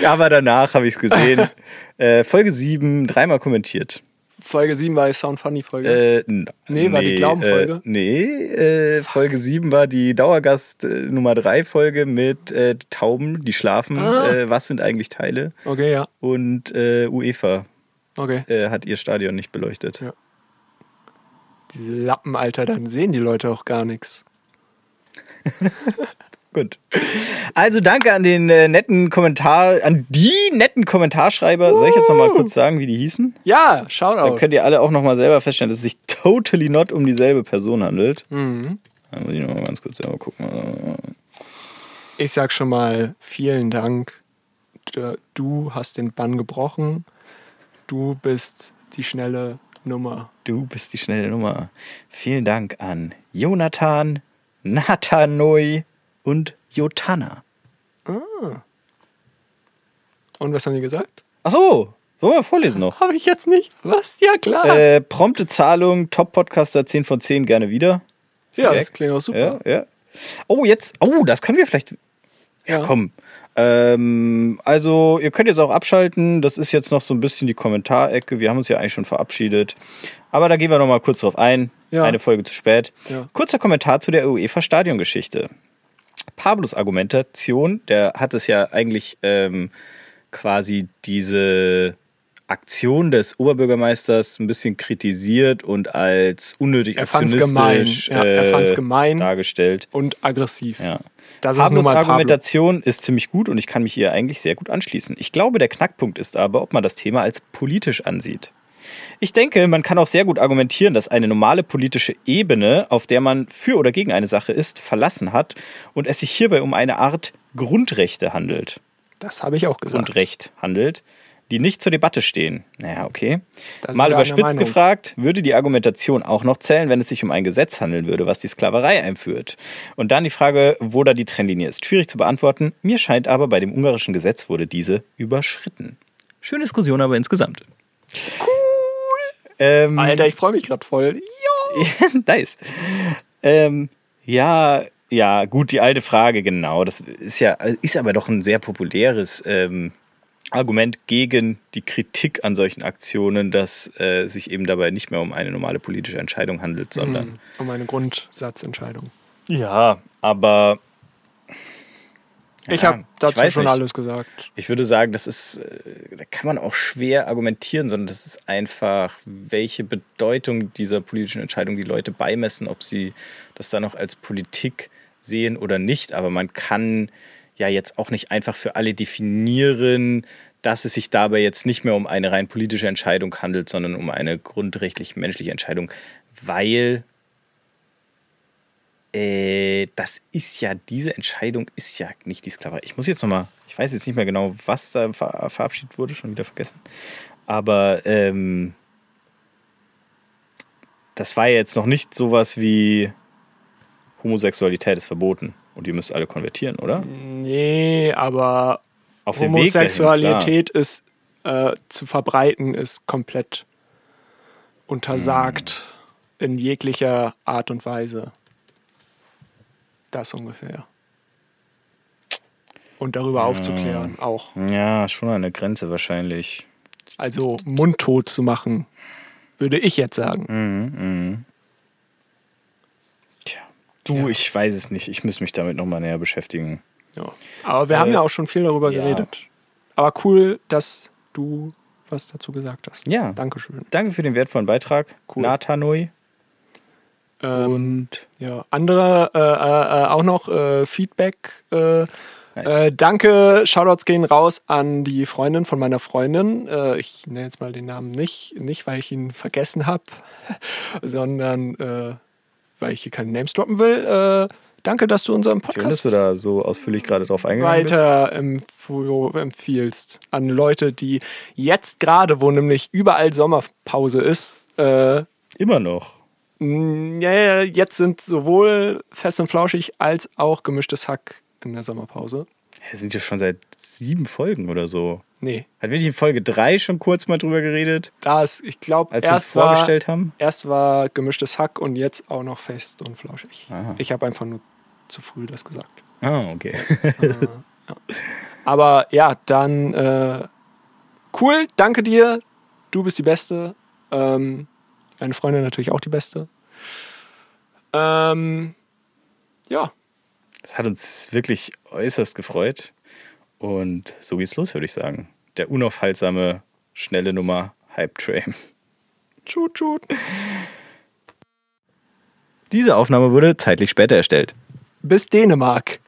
[SPEAKER 2] Aber danach habe ich es gesehen. Äh, Folge 7, dreimal kommentiert.
[SPEAKER 1] Folge 7 war die Sound Funny Folge.
[SPEAKER 2] Äh,
[SPEAKER 1] Nee, war die Glaubenfolge?
[SPEAKER 2] Äh, nee, äh, Folge 7 war die Dauergast äh, Nummer 3 Folge mit äh, Tauben, die schlafen.
[SPEAKER 1] Ah.
[SPEAKER 2] Äh, was sind eigentlich Teile?
[SPEAKER 1] okay, ja.
[SPEAKER 2] Und äh, UEFA
[SPEAKER 1] Okay.
[SPEAKER 2] hat ihr Stadion nicht beleuchtet.
[SPEAKER 1] Ja. Diese Lappen, Alter, dann sehen die Leute auch gar nichts.
[SPEAKER 2] Gut. Also danke an den äh, netten Kommentar, an die netten Kommentarschreiber. Soll ich jetzt noch mal kurz sagen, wie die hießen?
[SPEAKER 1] Ja,
[SPEAKER 2] Dann
[SPEAKER 1] Shoutout.
[SPEAKER 2] könnt ihr alle auch noch mal selber feststellen, dass es sich totally not um dieselbe Person handelt.
[SPEAKER 1] Mhm.
[SPEAKER 2] Da muss ich noch mal ganz kurz selber gucken.
[SPEAKER 1] Ich sag schon mal vielen Dank. Du hast den Bann gebrochen. Du bist die schnelle Nummer.
[SPEAKER 2] Du bist die schnelle Nummer. Vielen Dank an Jonathan, Nathanoi und Jotana.
[SPEAKER 1] Und was haben die gesagt?
[SPEAKER 2] Ach so, wollen wir vorlesen noch?
[SPEAKER 1] Habe ich jetzt nicht. Was? Ja, klar.
[SPEAKER 2] Äh, prompte Zahlung, Top-Podcaster 10 von 10, gerne wieder.
[SPEAKER 1] ja,
[SPEAKER 2] Weg.
[SPEAKER 1] das klingt auch super.
[SPEAKER 2] Ja, ja. Oh, jetzt, oh, das können wir vielleicht. Ja,
[SPEAKER 1] Ja.
[SPEAKER 2] komm. Ähm, also, ihr könnt jetzt auch abschalten. Das ist jetzt noch so ein bisschen die Kommentarecke. Wir haben uns ja eigentlich schon verabschiedet. Aber da gehen wir noch mal kurz drauf ein.
[SPEAKER 1] Ja.
[SPEAKER 2] Eine Folge zu spät.
[SPEAKER 1] Ja.
[SPEAKER 2] Kurzer Kommentar zu der UEFA-Stadiongeschichte. Pablos Argumentation, der hat es ja eigentlich ähm, quasi diese Aktion des Oberbürgermeisters ein bisschen kritisiert und als unnötig
[SPEAKER 1] Er
[SPEAKER 2] aktionistisch
[SPEAKER 1] gemein. Ja, er fand's
[SPEAKER 2] äh,
[SPEAKER 1] gemein.
[SPEAKER 2] dargestellt.
[SPEAKER 1] Und aggressiv.
[SPEAKER 2] Ja.
[SPEAKER 1] Das ist
[SPEAKER 2] Pablos
[SPEAKER 1] Pablo.
[SPEAKER 2] Argumentation ist ziemlich gut und ich kann mich ihr eigentlich sehr gut anschließen. Ich glaube, der Knackpunkt ist aber, ob man das Thema als politisch ansieht. Ich denke, man kann auch sehr gut argumentieren, dass eine normale politische Ebene, auf der man für oder gegen eine Sache ist, verlassen hat und es sich hierbei um eine Art Grundrechte handelt.
[SPEAKER 1] Das habe ich auch gesagt.
[SPEAKER 2] Grundrecht handelt, die nicht zur Debatte stehen. Naja, okay. Mal überspitzt gefragt, würde die Argumentation auch noch zählen, wenn es sich um ein Gesetz handeln würde, was die Sklaverei einführt? Und dann die Frage, wo da die Trennlinie ist. Schwierig zu beantworten. Mir scheint aber, bei dem ungarischen Gesetz wurde diese überschritten. Schöne Diskussion aber insgesamt. Cool. Ähm,
[SPEAKER 1] Alter, ich freue mich gerade voll.
[SPEAKER 2] Nice. Ähm, ja, ja, gut, die alte Frage, genau. Das ist ja, ist aber doch ein sehr populäres ähm, Argument gegen die Kritik an solchen Aktionen, dass äh, sich eben dabei nicht mehr um eine normale politische Entscheidung handelt, sondern.
[SPEAKER 1] Um eine Grundsatzentscheidung.
[SPEAKER 2] Ja, aber.
[SPEAKER 1] Ich
[SPEAKER 2] Ja,
[SPEAKER 1] habe dazu
[SPEAKER 2] weiß
[SPEAKER 1] schon
[SPEAKER 2] nicht.
[SPEAKER 1] alles gesagt.
[SPEAKER 2] Ich würde sagen, das ist, äh, da kann man auch schwer argumentieren, sondern das ist einfach, welche Bedeutung dieser politischen Entscheidung die Leute beimessen, ob sie das dann noch als Politik sehen oder nicht. Aber man kann ja jetzt auch nicht einfach für alle definieren, dass es sich dabei jetzt nicht mehr um eine rein politische Entscheidung handelt, sondern um eine grundrechtlich menschliche Entscheidung, weil äh, das ist ja, diese Entscheidung ist ja nicht die Sklaverei. Ich muss jetzt nochmal, ich weiß jetzt nicht mehr genau, was da ver verabschiedet wurde, schon wieder vergessen. Aber ähm, das war ja jetzt noch nicht sowas wie Homosexualität ist verboten und ihr müsst alle konvertieren, oder?
[SPEAKER 1] Nee, aber
[SPEAKER 2] Auf Weg dahin,
[SPEAKER 1] Homosexualität ist äh, zu verbreiten, ist komplett untersagt
[SPEAKER 2] Hm.
[SPEAKER 1] in jeglicher Art und Weise. Das ungefähr. Und darüber aufzuklären auch.
[SPEAKER 2] Ja, schon eine Grenze wahrscheinlich.
[SPEAKER 1] Also mundtot zu machen, würde ich jetzt sagen.
[SPEAKER 2] Mhm, Tja. Du, ich weiß es nicht. Ich muss mich damit nochmal näher beschäftigen.
[SPEAKER 1] Ja. Aber wir haben
[SPEAKER 2] Äh,
[SPEAKER 1] ja auch schon viel darüber
[SPEAKER 2] ja.
[SPEAKER 1] geredet. Aber cool, dass du was dazu gesagt hast.
[SPEAKER 2] Ja.
[SPEAKER 1] Dankeschön.
[SPEAKER 2] Danke für den wertvollen Beitrag,
[SPEAKER 1] Cool.
[SPEAKER 2] Nathanoi.
[SPEAKER 1] Ähm,
[SPEAKER 2] Und
[SPEAKER 1] Ja, andere äh, äh, äh, auch noch äh, Feedback. Äh,
[SPEAKER 2] Nice.
[SPEAKER 1] äh, danke, Shoutouts gehen raus an die Freundin von meiner Freundin. Ich nenne jetzt mal den Namen nicht, nicht weil ich ihn vergessen habe, sondern weil ich hier keine Names droppen will. Danke, dass du unseren
[SPEAKER 2] schön, dass
[SPEAKER 1] Podcast
[SPEAKER 2] du da so ausführlich gerade drauf eingegangen bist.
[SPEAKER 1] weiter empf empfiehlst an Leute, die jetzt gerade, wo nämlich überall Sommerpause ist,
[SPEAKER 2] Immer noch.
[SPEAKER 1] Mm, Ja, ja, jetzt sind sowohl Fest und Flauschig als auch gemischtes Hack in der Sommerpause.
[SPEAKER 2] Wir sind ja schon seit sieben Folgen oder so.
[SPEAKER 1] Nee,
[SPEAKER 2] Hat wir nicht in Folge drei schon kurz mal drüber geredet,
[SPEAKER 1] da ist, ich glaube,
[SPEAKER 2] als wir uns
[SPEAKER 1] erst war,
[SPEAKER 2] vorgestellt haben?
[SPEAKER 1] erst war gemischtes Hack und jetzt auch noch Fest und Flauschig.
[SPEAKER 2] Aha.
[SPEAKER 1] Ich habe einfach nur zu früh das gesagt.
[SPEAKER 2] Ah, okay.
[SPEAKER 1] Aber ja, dann äh, cool, danke dir. Du bist die Beste. Ähm, deine Freundin natürlich auch die Beste. Ähm, ja,
[SPEAKER 2] Das hat uns wirklich äußerst gefreut. Und so geht's los, würde ich sagen. Der unaufhaltsame, schnelle Nummer Hype Train.
[SPEAKER 1] tschut, tschut.
[SPEAKER 2] Diese Aufnahme wurde zeitlich später erstellt.
[SPEAKER 1] Bis Dänemark.